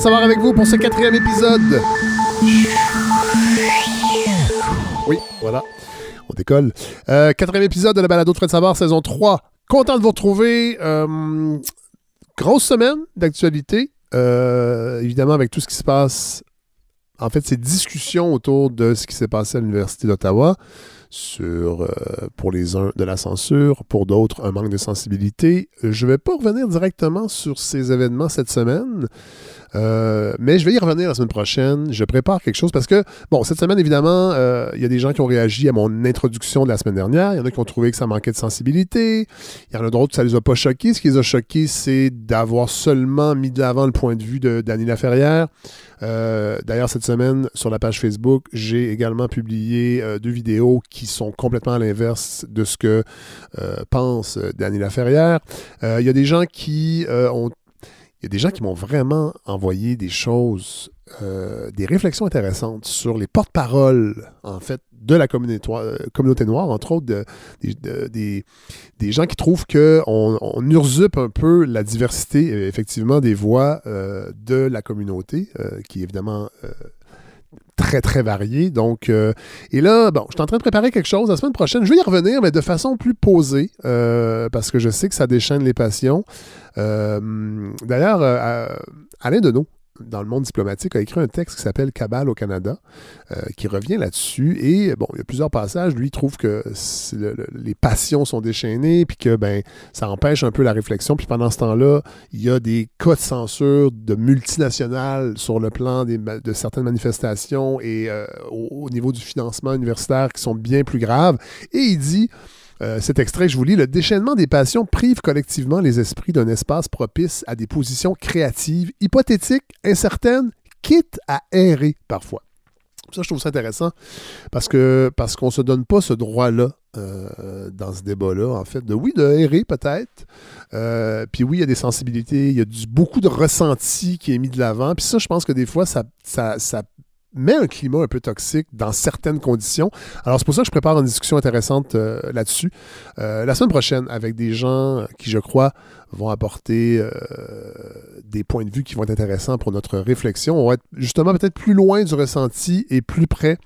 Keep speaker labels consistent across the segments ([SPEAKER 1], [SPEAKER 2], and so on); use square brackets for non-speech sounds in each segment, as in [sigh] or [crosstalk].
[SPEAKER 1] Savoir avec vous pour ce quatrième épisode. Oui, voilà. On décolle. Euh, quatrième épisode de la balado de Fred Savard, saison 3. Content de vous retrouver. Euh, grosse semaine d'actualité. Euh, évidemment, avec tout ce qui se passe. En fait, ces discussions autour de ce qui s'est passé à l'Université d'Ottawa sur, pour les uns, de la censure, pour d'autres, un manque de sensibilité. Je ne vais pas revenir directement sur ces événements cette semaine, euh, mais je vais y revenir la semaine prochaine. Je prépare quelque chose parce que, bon, cette semaine, évidemment, euh, il y a des gens qui ont réagi à mon introduction de la semaine dernière. Il y en a qui ont trouvé que ça manquait de sensibilité. Il y en a d'autres, ça les a pas choqués. Ce qui les a choqués, c'est d'avoir seulement mis de l'avant le point de vue de Dany Laferrière. Euh, D'ailleurs, cette semaine, sur la page Facebook, j'ai également publié euh, deux vidéos qui sont complètement à l'inverse de ce que pense Dany Laferrière. Il y a des gens qui ont il y a des gens qui m'ont vraiment envoyé des choses, euh, des réflexions intéressantes sur les porte-paroles, en fait, de la communauté, communauté noire, entre autres de, de- des, des gens qui trouvent qu'on on usurpe un peu la diversité, euh, effectivement, des voix euh, de la communauté, euh, qui évidemment euh, très, très variée. Donc, euh, et là, bon, je suis en train de préparer quelque chose la semaine prochaine. Je vais y revenir, mais de façon plus posée, euh, parce que je sais que ça déchaîne les passions. Euh, D'ailleurs, euh, Alain Deneau, dans le monde diplomatique, a écrit un texte qui s'appelle Cabale au Canada, euh, qui revient là-dessus. Et bon, il y a plusieurs passages. Lui, il trouve que les passions sont déchaînées, puis que ben, ça empêche un peu la réflexion. Puis pendant ce temps-là, il y a des cas de censure de multinationales sur le plan de certaines manifestations et euh, au niveau du financement universitaire qui sont bien plus graves. Et il dit. Euh, cet extrait, je vous lis, le déchaînement des passions prive collectivement les esprits d'un espace propice à des positions créatives, hypothétiques, incertaines, quitte à errer parfois. Ça, je trouve ça intéressant parce que parce qu'on se donne pas ce droit-là euh, dans ce débat-là, en fait, de oui, de errer peut-être. Euh, puis oui, il y a des sensibilités, il y a du, beaucoup de ressenti qui est mis de l'avant. Puis ça, je pense que des fois, ça, ça, ça met un climat un peu toxique dans certaines conditions. Alors, c'est pour ça que je prépare une discussion intéressante euh, là-dessus. Euh, la semaine prochaine, avec des gens qui, je crois, vont apporter euh, des points de vue qui vont être intéressants pour notre réflexion. On va être justement peut-être plus loin du ressenti et plus près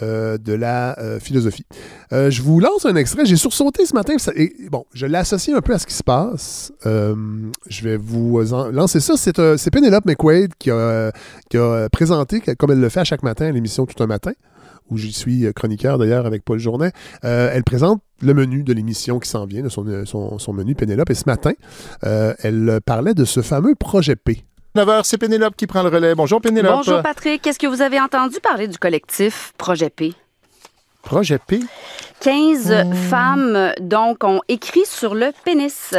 [SPEAKER 1] euh, de la euh, philosophie. Euh, je vous lance un extrait. J'ai sursauté ce matin. ça- et, bon, je l'ai associé un peu à ce qui se passe. Je vais vous lancer ça. C'est Penelope McQuaid qui a, présenté, comme elle le fait à chaque matin, à l'émission Tout un matin, où j'y suis chroniqueur d'ailleurs avec Paul Journet. Elle présente le menu de l'émission qui s'en vient, de son, son, menu Pénélope. Et ce matin, elle parlait de ce fameux projet P.
[SPEAKER 2] 9h, c'est Pénélope qui prend le relais. Bonjour Pénélope.
[SPEAKER 3] Bonjour Patrick, qu'est-ce que vous avez entendu parler du collectif Projet P?
[SPEAKER 2] Projet P?
[SPEAKER 3] 15 femmes, donc, ont écrit sur le pénis.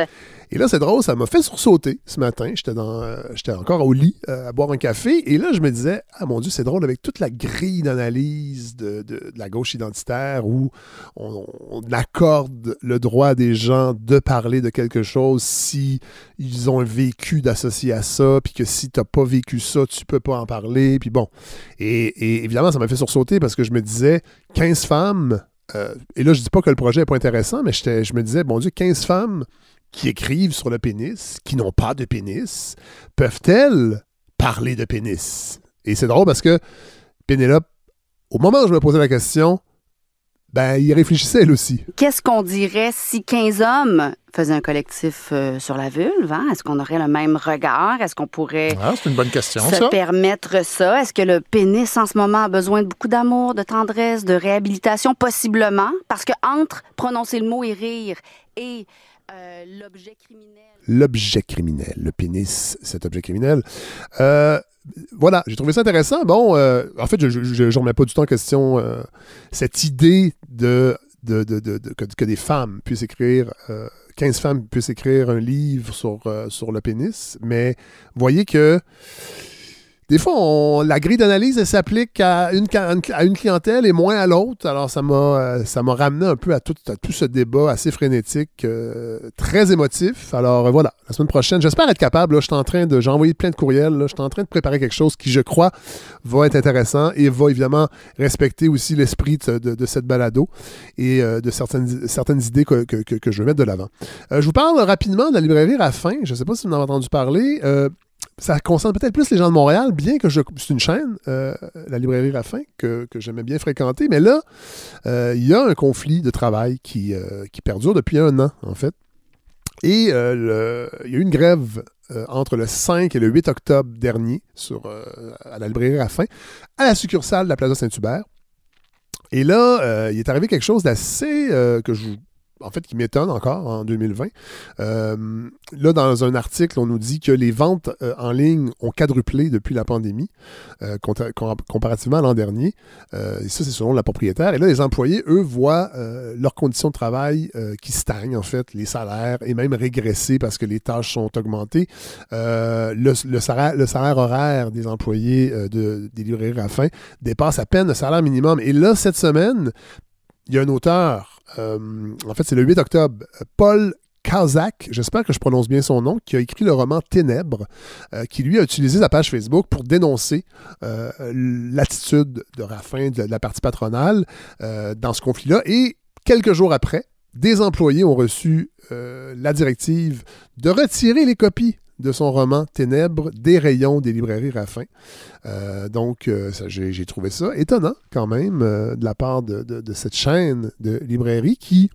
[SPEAKER 1] Et là, c'est drôle, ça m'a fait sursauter ce matin. J'étais dans, euh, j'étais encore au lit euh, à boire un café. Et là, je me disais, ah mon Dieu, c'est drôle avec toute la grille d'analyse de, la gauche identitaire où on, accorde le droit des gens de parler de quelque chose si ils ont vécu d'associé à ça, puis que si t'as pas vécu ça, tu peux pas en parler. Puis bon. Et, évidemment, ça m'a fait sursauter parce que je me disais, 15 femmes. euh, et là, je dis pas que le projet est pas intéressant, mais je me disais, bon Dieu, 15 femmes qui écrivent sur le pénis, qui n'ont pas de pénis, peuvent-elles parler de pénis? Et c'est drôle parce que Pénélope, au moment où je me posais la question, ben, il réfléchissait elle aussi.
[SPEAKER 3] Qu'est-ce qu'on dirait si 15 hommes faisaient un collectif euh, sur la vulve? hein? Est-ce qu'on aurait le même regard? Est-ce qu'on pourrait
[SPEAKER 2] Ah, c'est une bonne question,
[SPEAKER 3] se
[SPEAKER 2] ça.
[SPEAKER 3] permettre ça? Est-ce que le pénis, en ce moment, a besoin de beaucoup d'amour, de tendresse, de réhabilitation? Possiblement. Parce que entre prononcer le mot et rire et euh, l'objet criminel...
[SPEAKER 1] L'objet criminel, le pénis, cet objet criminel. Euh, voilà, j'ai trouvé ça intéressant. Bon, euh, en fait, je ne remets pas du tout en question cette idée de, que, des femmes puissent écrire, euh, 15 femmes puissent écrire un livre sur, sur le pénis, mais voyez que des fois, la grille d'analyse, elle s'applique à une, à une clientèle et moins à l'autre. Alors, ça m'a euh, ça m'a ramené un peu à tout, à tout ce débat assez frénétique, euh, très émotif. Alors, euh, voilà, la semaine prochaine, j'espère être capable. Je suis en train de. J'ai envoyé plein de courriels. Je suis en train de préparer quelque chose qui, je crois, va être intéressant et va évidemment respecter aussi l'esprit de, de- cette balado et de certaines, certaines idées que, que- que- je veux mettre de l'avant. Je vous parle rapidement de la librairie Raffin. Je ne sais pas si vous en avez entendu parler. Ça concerne peut-être plus les gens de Montréal, bien que c'est une chaîne, euh, la librairie Raffin, que, que j'aimais bien fréquenter. Mais là, euh, il y a un conflit de travail qui, euh, perdure depuis un an, en fait. Et il y a eu une grève entre le 5 et le 8 octobre dernier sur, à la librairie Raffin, à la succursale de la Plaza Saint-Hubert. Et là, il est arrivé quelque chose d'assez que je vous- en fait, qui m'étonne encore en 2020. Euh, là, dans un article, on nous dit que les ventes euh, en ligne ont quadruplé depuis la pandémie, euh, comparativement à l'an dernier. Et ça, c'est selon la propriétaire. Et là, les employés, eux, voient leurs conditions de travail qui stagnent, en fait, les salaires, et même régresser parce que les tâches sont augmentées. Le, salaire, horaire des employés de, des librairies Raffin dépasse à peine le salaire minimum. Et là, cette semaine, il y a un auteur, euh, en fait, c'est le 8 octobre, Paul Kazak, j'espère que je prononce bien son nom, qui a écrit le roman Ténèbres, euh, qui lui a utilisé sa page Facebook pour dénoncer euh, l'attitude de Raffin, de, la partie patronale, dans ce conflit-là. Et quelques jours après, des employés ont reçu la directive de retirer les copies de son roman Ténèbres des rayons des librairies Raffin. Euh, donc, euh, j'ai trouvé ça étonnant quand même euh, de la part de, cette chaîne de librairie qui,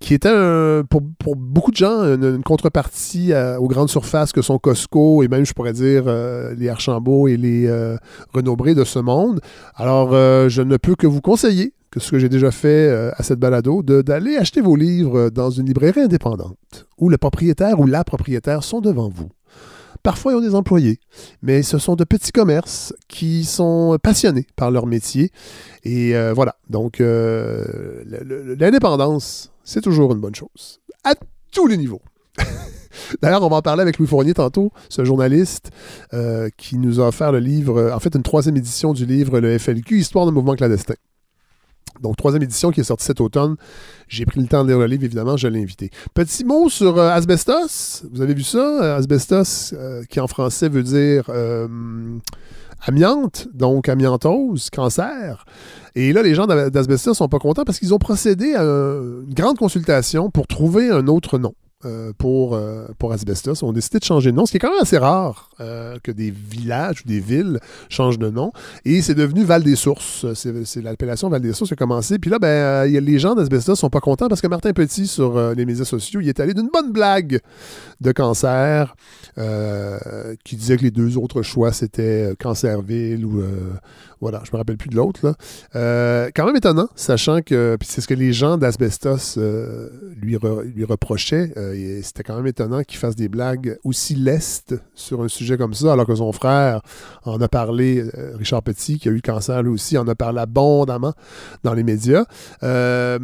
[SPEAKER 1] qui était pour, beaucoup de gens une, contrepartie aux grandes surfaces que sont Costco et même, je pourrais dire, les Archambault et les euh, de ce monde. Alors, je ne peux que vous conseiller, que ce que j'ai déjà fait euh, à cette balado, d'aller acheter vos livres dans une librairie indépendante où le propriétaire ou la propriétaire sont devant vous. Parfois, ils ont des employés, mais ce sont de petits commerces qui sont passionnés par leur métier. Et euh, voilà, donc euh, l'indépendance, c'est toujours une bonne chose, à tous les niveaux. [laughs] D'ailleurs, on va en parler avec Louis Fournier tantôt, ce journaliste qui nous a offert le livre, en fait une troisième édition du livre Le FLQ, Histoire d'un mouvement clandestin. Donc, troisième édition qui est sortie cet automne. J'ai pris le temps de lire le livre, évidemment, je l'ai invité. Petit mot sur euh, asbestos. Vous avez vu ça? Euh, Asbestos, euh, qui en français veut dire amiante, donc amiantose, cancer. Et là, les gens d'A- d'Asbestos sont pas contents parce qu'ils ont procédé à une grande consultation pour trouver un autre nom. pour, pour Asbestos. On a décidé de changer de nom, ce qui est quand même assez rare euh, que des villages ou des villes changent de nom. Et c'est devenu Val des Sources. C'est l'appellation Val des Sources qui a commencé. Puis là, ben, euh, les gens d'Asbestos sont pas contents parce que Martin Petit, sur euh, les médias sociaux, il est allé d'une bonne blague de cancer qui disait que les deux autres choix, c'était Cancerville ou... voilà, je me rappelle plus de l'autre. quand même étonnant, sachant que puis c'est ce que les gens d'Asbestos lui, lui reprochaient. c'était quand même étonnant qu'il fasse des blagues aussi lestes sur un sujet comme ça, alors que son frère en a parlé, euh, Richard Petit, qui a eu le cancer lui aussi, en a parlé abondamment dans les médias. Euh,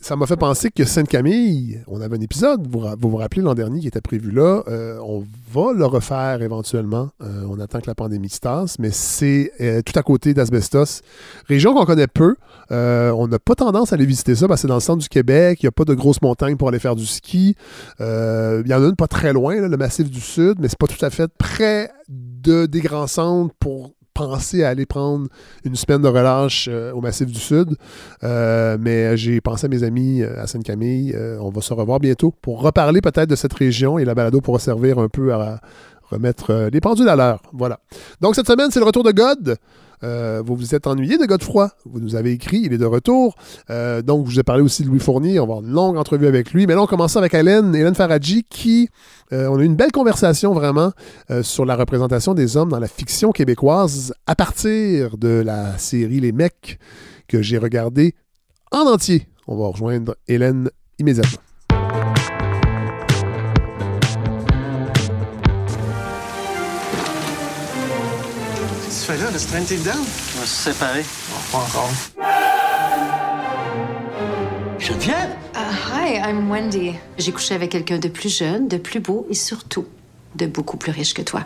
[SPEAKER 1] ça m'a fait penser que Sainte-Camille, on avait un épisode, vous vous rappelez l'an dernier qui était prévu là, euh, on va le refaire éventuellement. Euh, on attend que la pandémie se tasse, mais c'est euh, tout à côté d'Asbestos, région qu'on connaît peu. Euh, on n'a pas tendance à aller visiter ça parce que c'est dans le centre du Québec, il n'y a pas de grosses montagnes pour aller faire du ski. Il y en a une pas très loin, le massif du Sud, mais c'est pas tout à fait près de, des grands centres pour penser à aller prendre une semaine de relâche euh, au Massif du Sud. Euh, mais j'ai pensé à mes amis euh, à Sainte-Camille. On va se revoir bientôt pour reparler peut-être de cette région et la balado pourra servir un peu à remettre les pendules à l'heure. Voilà. Donc cette semaine, c'est le retour de God. Euh, vous vous êtes ennuyé de Godefroy? Vous nous avez écrit, il est de retour. Euh, donc, je vous ai parlé aussi de Louis Fournier. On va avoir une longue entrevue avec lui. Mais là, on commence avec Hélène, Hélène Faradji, qui, euh, on a eu une belle conversation vraiment sur la représentation des hommes dans la fiction québécoise à partir de la série Les Mecs que j'ai regardé en entier. On va rejoindre Hélène immédiatement.
[SPEAKER 4] Fais là? Laisse traîner tes dedans?
[SPEAKER 5] On va se séparer.
[SPEAKER 4] pas encore.
[SPEAKER 5] Geneviève?
[SPEAKER 6] Uh, hi, I'm Wendy. J'ai couché avec quelqu'un de plus jeune, de plus beau et surtout de beaucoup plus riche que toi.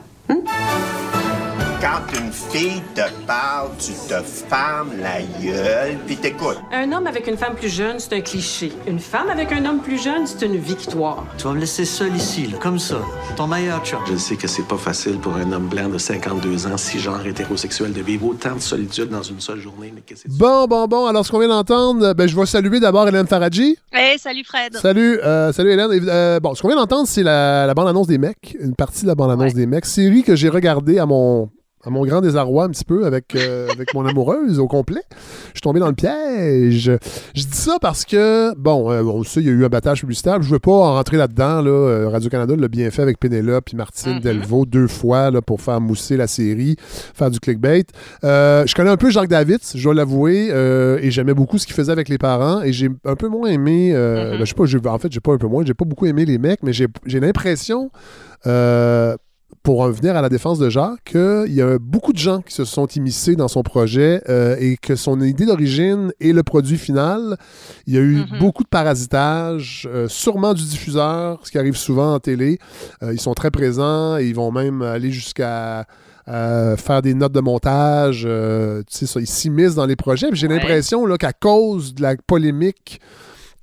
[SPEAKER 7] Quand une fille te parle, tu te fermes la gueule puis t'écoutes.
[SPEAKER 8] Un homme avec une femme plus jeune, c'est un cliché. Une femme avec un homme plus jeune, c'est une victoire.
[SPEAKER 5] Tu vas me laisser seul ici, là, comme ça. Ton meilleur chum.
[SPEAKER 4] Je sais que c'est pas facile pour un homme blanc de 52 ans, si genre hétérosexuel, de vivre autant de solitude dans une seule journée. Mais qu'est-ce que c'est?
[SPEAKER 1] Bon, bon, bon. Alors, ce qu'on vient d'entendre, ben, je vais saluer d'abord Hélène Faradji.
[SPEAKER 9] Hey, salut Fred.
[SPEAKER 1] Salut, euh, salut Hélène. Euh, bon, ce qu'on vient d'entendre, c'est la, la bande-annonce des mecs, une partie de la bande-annonce des mecs, série que j'ai regardée à mon, à mon grand désarroi un petit peu avec, euh, [laughs] avec mon amoureuse au complet. Je suis tombé dans le piège. Je dis ça parce que, bon, euh, on sait, il y a eu un battage publicitaire. Je veux pas en rentrer là-dedans. Là. Euh, Radio-Canada l'a bien fait avec Pénélope et Martine
[SPEAKER 9] Mhm.
[SPEAKER 1] Delvaux deux fois là, pour faire mousser la série, faire du clickbait. Euh, je connais un peu Jacques David, je dois l'avouer, et j'aimais beaucoup ce qu'il faisait avec les parents. Et j'ai un peu moins aimé,
[SPEAKER 9] Mhm.
[SPEAKER 1] ben, je sais pas, j'ai- en fait, j'ai pas un peu moins, j'ai pas beaucoup aimé les mecs, mais j'ai j'ai l'impression, pour en venir à la défense de Jacques, qu'il y a beaucoup de gens qui se sont immiscés dans son projet euh, et que son idée d'origine et le produit final, il y a eu
[SPEAKER 9] Mhm.
[SPEAKER 1] beaucoup de parasitage, euh, sûrement du diffuseur, ce qui arrive souvent en télé. Euh, ils sont très présents et ils vont même aller jusqu'à faire des notes de montage. tu sais, ça, ils s'immiscent dans les projets. J'ai
[SPEAKER 9] Ouais.
[SPEAKER 1] l'impression qu'à cause de la polémique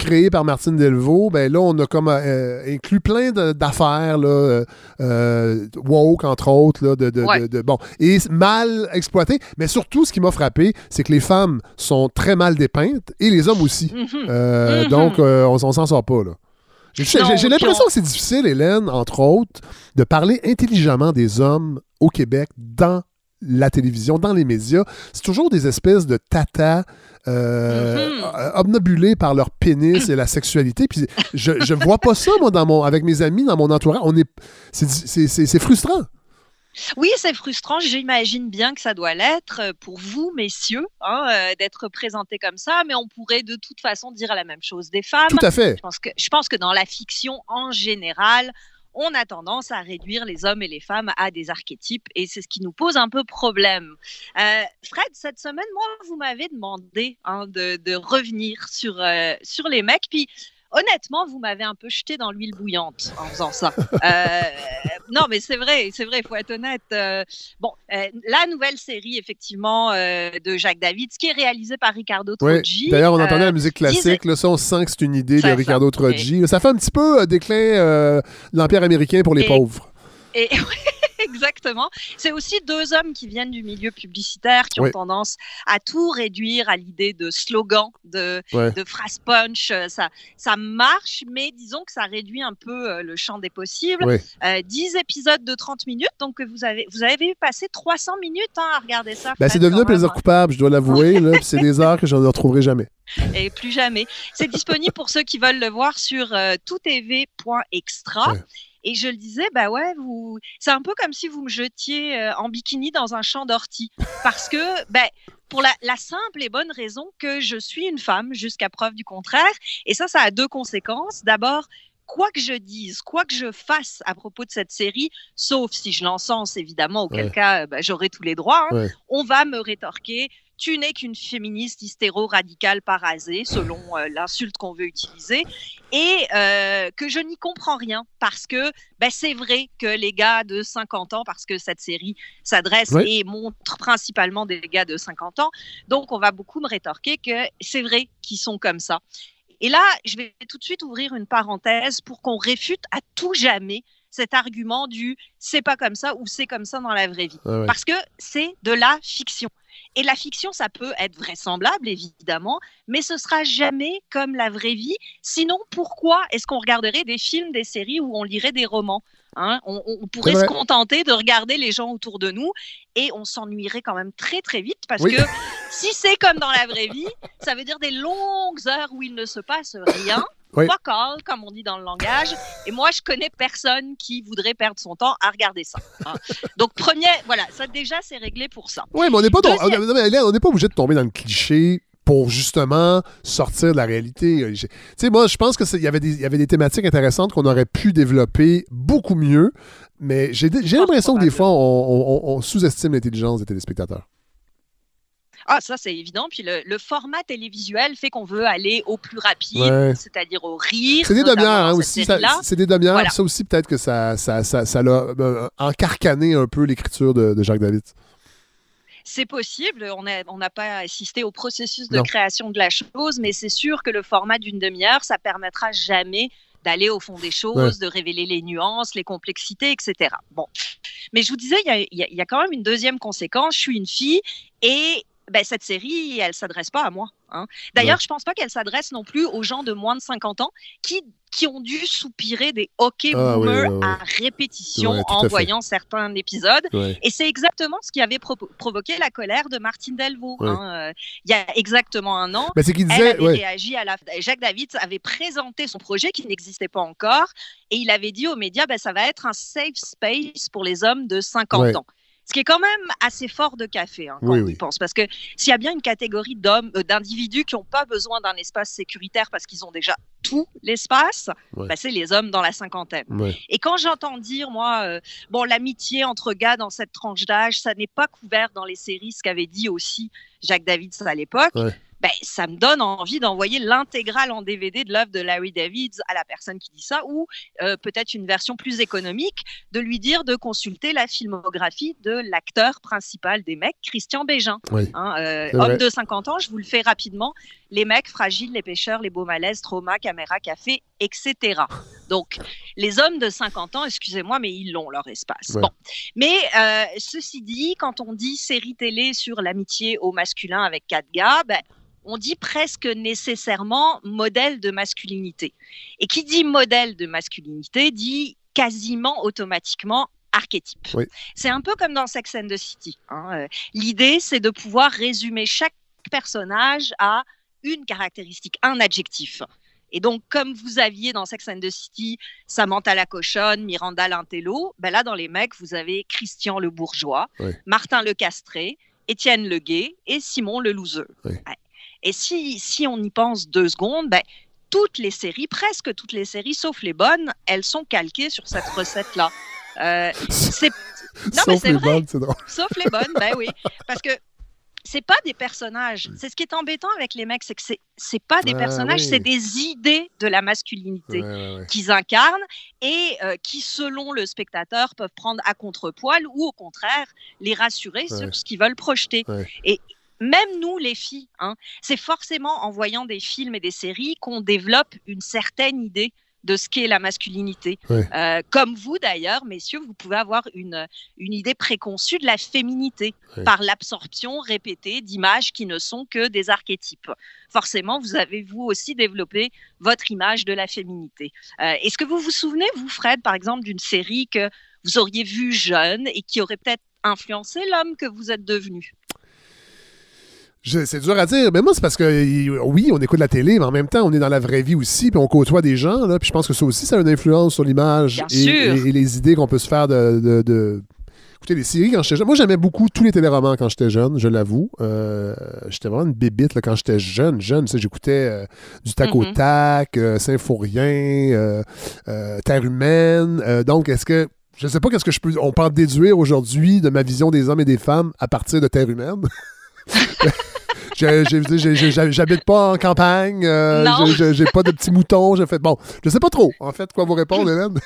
[SPEAKER 1] créée par Martine Delvaux, ben là, on a comme euh, inclus plein d'affaires, là, euh, euh, woke, entre autres, là, de, de-
[SPEAKER 9] Ouais.
[SPEAKER 1] de- de- bon, et mal exploitées. Mais surtout, ce qui m'a frappé, c'est que les femmes sont très mal dépeintes et les hommes aussi.
[SPEAKER 9] Mhm.
[SPEAKER 1] Euh,
[SPEAKER 9] Mhm.
[SPEAKER 1] Donc, euh, on, on s'en sort pas, là. J'ai l'impression
[SPEAKER 9] on-
[SPEAKER 1] que c'est difficile, Hélène, entre autres, de parler intelligemment des hommes au Québec dans la télévision, dans les médias. C'est toujours des espèces de tatas euh,
[SPEAKER 9] Mhm.
[SPEAKER 1] euh, obnubilés par leur pénis et la sexualité. Puis je, je vois pas ça, moi, dans mon, avec mes amis, dans mon entourage. On est, c'est, c'est, c'est- c'est frustrant.
[SPEAKER 9] Oui, c'est frustrant. J'imagine bien que ça doit l'être euh, pour vous, messieurs, hein, euh, d'être présentés comme ça. Mais on pourrait de toute façon dire la même chose des femmes.
[SPEAKER 1] Tout à fait.
[SPEAKER 9] Je pense que, je pense que dans la fiction en général, on a tendance à réduire les hommes et les femmes à des archétypes et c'est ce qui nous pose un peu problème. Euh, Fred, cette semaine, moi, vous m'avez demandé hein, de, de revenir sur, euh, sur les mecs. Puis honnêtement, vous m'avez un peu jeté dans l'huile bouillante en faisant ça. [laughs] Euh, non, mais c'est vrai, c'est vrai, il faut être honnête. Euh, bon, euh, la nouvelle série, effectivement, euh, de Jacques David, qui est réalisée par Ricardo
[SPEAKER 1] Oui.
[SPEAKER 9] Troggi.
[SPEAKER 1] D'ailleurs, on entendait la musique classique. Là, ça, on sent que c'est une idée de
[SPEAKER 9] ça.
[SPEAKER 1] Ricardo Troggi. Ça fait un petit peu déclin de l'Empire américain pour les
[SPEAKER 9] Et-
[SPEAKER 1] pauvres.
[SPEAKER 9] Et [laughs] [laughs] exactement. C'est aussi deux hommes qui viennent du milieu publicitaire, qui
[SPEAKER 1] Oui.
[SPEAKER 9] ont tendance à tout réduire à l'idée de slogan, de,
[SPEAKER 1] Ouais.
[SPEAKER 9] de phrase punch. Euh, Ça, ça marche, mais disons que ça réduit un peu euh, le champ des possibles.
[SPEAKER 1] Oui.
[SPEAKER 9] Euh, 10 épisodes de 30 minutes, donc vous avez, vous avez passé 300 minutes hein, à regarder ça.
[SPEAKER 1] Ben, c'est devenu un plaisir coupable, je dois l'avouer. [laughs] c'est des heures que je ne retrouverai jamais.
[SPEAKER 9] Et plus jamais. C'est disponible pour ceux qui veulent le voir sur euh, toutv.extra.
[SPEAKER 1] Ouais.
[SPEAKER 9] Et je le disais, bah ouais, vous, c'est un peu comme si vous me jetiez euh, en bikini dans un champ d'ortie, parce que, ben, pour la, la simple et bonne raison que je suis une femme jusqu'à preuve du contraire. Et ça, ça a deux conséquences. D'abord, quoi que je dise, quoi que je fasse à propos de cette série, sauf si je l'encense évidemment, auquel
[SPEAKER 1] Ouais.
[SPEAKER 9] cas, bah, j'aurai tous les droits. hein,
[SPEAKER 1] Ouais.
[SPEAKER 9] on va me rétorquer. Tu n'es qu'une féministe hystéro-radicale parasée, selon euh, l'insulte qu'on veut utiliser, et euh, que je n'y comprends rien parce que ben, c'est vrai que les gars de 50 ans, parce que cette série s'adresse
[SPEAKER 1] Ouais.
[SPEAKER 9] et montre principalement des gars de 50 ans, donc on va beaucoup me rétorquer que c'est vrai qu'ils sont comme ça. Et là, je vais tout de suite ouvrir une parenthèse pour qu'on réfute à tout jamais cet argument du c'est pas comme ça ou c'est comme ça dans la vraie vie.
[SPEAKER 1] Ah ouais.
[SPEAKER 9] Parce que c'est de la fiction. Et la fiction, ça peut être vraisemblable, évidemment, mais ce sera jamais comme la vraie vie. Sinon, pourquoi est-ce qu'on regarderait des films, des séries où on lirait des romans Hein? On, pourrait se contenter de regarder les gens autour de nous et on s'ennuierait quand même très très vite parce
[SPEAKER 1] Oui.
[SPEAKER 9] que si c'est comme dans la vraie vie, ça veut dire des longues heures où il ne se passe rien. [laughs]
[SPEAKER 1] Oui.
[SPEAKER 9] All, comme on dit dans le langage. Et moi, je connais personne qui voudrait perdre son temps à regarder ça. hein. Donc, premier, voilà, ça déjà, c'est réglé pour ça.
[SPEAKER 1] Oui, mais on n'est pas,
[SPEAKER 9] Deuxième-
[SPEAKER 1] on n'est pas obligé de tomber dans le cliché pour justement sortir de la réalité. Tu sais, moi, je pense qu'il y, avait des- y avait des thématiques intéressantes qu'on aurait pu développer beaucoup mieux, mais j'ai j'ai l'impression que des fois, on, on- on sous-estime l'intelligence des téléspectateurs.
[SPEAKER 9] Ah, ça, c'est évident. Puis le, le format télévisuel fait qu'on veut aller au plus rapide,
[SPEAKER 1] Ouais.
[SPEAKER 9] c'est-à-dire au rire.
[SPEAKER 1] C'est des demi-heures hein, aussi. ça-. C'est des demi-heures.
[SPEAKER 9] Voilà.
[SPEAKER 1] Ça aussi, peut-être que ça, ça, ça, ça l'a euh, encarcané un peu l'écriture de, de Jacques David.
[SPEAKER 9] c'est possible. On n'a on pas assisté au processus de
[SPEAKER 1] Non.
[SPEAKER 9] création de la chose, mais c'est sûr que le format d'une demi-heure, ça permettra jamais d'aller au fond des choses, de révéler les nuances, les complexités, etc. Bon, mais je vous disais, il y y a quand même une deuxième conséquence. Je suis une fille et ben, cette série, elle s'adresse pas à moi. hein. D'ailleurs, je pense pas qu'elle s'adresse non plus aux gens de moins de 50 ans qui, qui ont dû soupirer des hockey
[SPEAKER 1] Ah
[SPEAKER 9] boomers à répétition
[SPEAKER 1] Ouais, à
[SPEAKER 9] en voyant certains épisodes.
[SPEAKER 1] Ouais.
[SPEAKER 9] Et c'est exactement ce qui avait pro- provoqué la colère de Martine Delvaux.
[SPEAKER 1] Ouais.
[SPEAKER 9] hein. Euh, Il y a exactement un an, elle avait
[SPEAKER 1] ouais.
[SPEAKER 9] réagi à la. Jacques David avait présenté son projet qui n'existait pas encore et il avait dit aux médias ben, ça va être un safe space pour les hommes de 50
[SPEAKER 1] Ouais.
[SPEAKER 9] ans. Ce qui est quand même assez fort de café hein, quand
[SPEAKER 1] Oui,
[SPEAKER 9] on
[SPEAKER 1] oui.
[SPEAKER 9] y pense. Parce que s'il y a bien une catégorie d'hommes, euh, d'individus qui n'ont pas besoin d'un espace sécuritaire parce qu'ils ont déjà tout l'espace,
[SPEAKER 1] Ouais.
[SPEAKER 9] ben, c'est les hommes dans la cinquantaine.
[SPEAKER 1] Ouais.
[SPEAKER 9] Et quand j'entends dire, moi, euh, bon, l'amitié entre gars dans cette tranche d'âge, ça n'est pas couvert dans les séries, ce qu'avait dit aussi Jacques Davids à l'époque,
[SPEAKER 1] Ouais.
[SPEAKER 9] Ben, ça me donne envie d'envoyer l'intégrale en DVD de l'œuvre de Larry Davids à la personne qui dit ça, ou euh, peut-être une version plus économique, de lui dire de consulter la filmographie de l'acteur principal des mecs, Christian Bégin.
[SPEAKER 1] Oui.
[SPEAKER 9] Hein, euh, homme de 50 ans, je vous le fais rapidement. Les mecs fragiles, les pêcheurs, les beaux malaises, trauma, caméra, café, etc. Donc, les hommes de 50 ans, excusez-moi, mais ils l'ont leur espace.
[SPEAKER 1] Ouais.
[SPEAKER 9] Bon. Mais euh, ceci dit, quand on dit série télé sur l'amitié au masculin avec quatre gars, ben, on dit presque nécessairement modèle de masculinité. Et qui dit modèle de masculinité dit quasiment automatiquement archétype.
[SPEAKER 1] Oui.
[SPEAKER 9] C'est un peu comme dans Sex and the City. hein. Euh, L'idée, c'est de pouvoir résumer chaque personnage à une caractéristique, un adjectif. Et donc, comme vous aviez dans Sex and the City Samantha la cochonne, Miranda l'intello, ben là, dans les mecs, vous avez Christian le bourgeois,
[SPEAKER 1] Oui.
[SPEAKER 9] Martin le castré, Étienne le gay et Simon le loser.
[SPEAKER 1] Oui.
[SPEAKER 9] Et si, si on y pense deux secondes, ben, toutes les séries, presque toutes les séries, sauf les bonnes, elles sont calquées sur cette recette-là. Euh, c'est non, mais
[SPEAKER 1] Sauf
[SPEAKER 9] c'est
[SPEAKER 1] les
[SPEAKER 9] vrai.
[SPEAKER 1] bonnes, c'est drôle.
[SPEAKER 9] Sauf les bonnes, ben oui. Parce que c'est pas des personnages. C'est ce qui est embêtant avec les mecs, c'est que c'est c'est pas des
[SPEAKER 1] Ah,
[SPEAKER 9] personnages,
[SPEAKER 1] oui.
[SPEAKER 9] c'est des idées de la masculinité
[SPEAKER 1] Ouais, ouais, ouais.
[SPEAKER 9] qu'ils incarnent et euh, qui, selon le spectateur, peuvent prendre à contre-poil ou au contraire les rassurer
[SPEAKER 1] Ouais.
[SPEAKER 9] sur ce qu'ils veulent projeter. Et même nous, les filles, hein, c'est forcément en voyant des films et des séries qu'on développe une certaine idée de ce qu'est la masculinité. Euh, comme vous d'ailleurs, messieurs, vous pouvez avoir une, une idée préconçue de la féminité par l'absorption répétée d'images qui ne sont que des archétypes. Forcément, vous avez vous aussi développé votre image de la féminité. Euh, Est-ce que vous vous souvenez, vous, Fred, par exemple, d'une série que vous auriez vue jeune et qui aurait peut-être influencé l'homme que vous êtes devenu?
[SPEAKER 1] C'est dur à dire, mais moi, c'est parce que, oui, on écoute la télé, mais en même temps, on est dans la vraie vie aussi, puis on côtoie des gens, là, puis je pense que ça aussi, ça a une influence sur l'image et,
[SPEAKER 9] sûr.
[SPEAKER 1] et- et les idées qu'on peut se faire de, de- de- Écoutez, les séries, quand j'étais jeune, moi, j'aimais beaucoup tous les téléromans quand j'étais jeune, je l'avoue. Euh, j'étais vraiment une bébite là, quand j'étais jeune, jeune, tu sais, j'écoutais euh, du tac au
[SPEAKER 9] Mhm.
[SPEAKER 1] tac, euh, Symphorien, euh, euh, Terre humaine. Euh, donc, est-ce que... Je sais pas qu'est-ce que je peux... On peut en déduire aujourd'hui de ma vision des hommes et des femmes à partir de Terre humaine. [laughs] [laughs] J'habite pas en campagne, euh, j'ai pas de petits moutons, j'ai fait bon, je sais pas trop en fait quoi vous répondre [laughs] Hélène.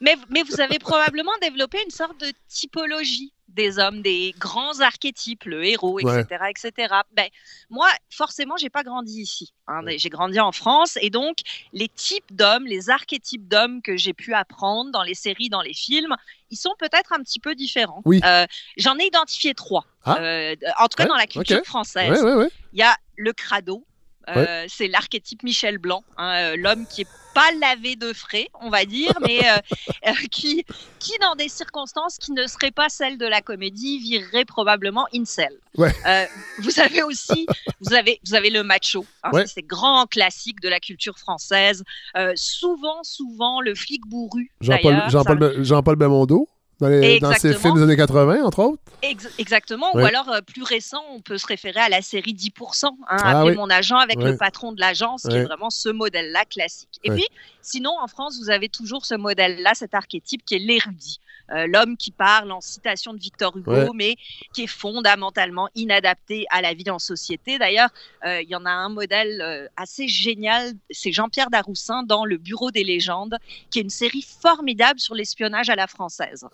[SPEAKER 9] mais, mais vous avez probablement développé une sorte de typologie des hommes, des grands archétypes, le héros, etc. etc. Ben, moi, forcément, j'ai pas grandi ici. hein. J'ai grandi en France et donc les types d'hommes, les archétypes d'hommes que j'ai pu apprendre dans les séries, dans les films, ils sont peut-être un petit peu différents.
[SPEAKER 1] Oui.
[SPEAKER 9] Euh, J'en ai identifié trois.
[SPEAKER 1] Ah.
[SPEAKER 9] Euh, en tout cas,
[SPEAKER 1] Ouais,
[SPEAKER 9] dans la culture française.
[SPEAKER 1] Ouais.
[SPEAKER 9] Il y a le crado. Euh, C'est l'archétype Michel Blanc, hein, euh, l'homme qui est pas lavé de frais, on va dire, mais euh, [laughs] qui, qui, dans des circonstances qui ne seraient pas celles de la comédie, virerait probablement incel.
[SPEAKER 1] Ouais.
[SPEAKER 9] Euh, vous avez aussi, vous avez, vous avez le macho, hein,
[SPEAKER 1] Ouais.
[SPEAKER 9] c'est grand classique de la culture française. Euh, souvent, souvent, le flic bourru.
[SPEAKER 1] Jean-Paul
[SPEAKER 9] ça-
[SPEAKER 1] Jean-Paul Belmondo dans, les- dans ses
[SPEAKER 9] Exactement.
[SPEAKER 1] films des années 80 entre autres?
[SPEAKER 9] Ex- exactement. Ou alors, euh, plus récent, on peut se référer à la série 10%, hein,
[SPEAKER 1] Ah
[SPEAKER 9] Appelez
[SPEAKER 1] oui.
[SPEAKER 9] mon agent avec le patron de l'agence, qui est vraiment ce modèle-là classique. Et puis, sinon, en France, vous avez toujours ce modèle-là, cet archétype qui est l'érudit. Euh, l'homme qui parle en citation de Victor Hugo,
[SPEAKER 1] Ouais.
[SPEAKER 9] mais qui est fondamentalement inadapté à la vie en société. D'ailleurs, euh, il y en a un modèle euh, assez génial, c'est Jean-Pierre Daroussin dans Le Bureau des légendes, qui est une série formidable sur l'espionnage à la française.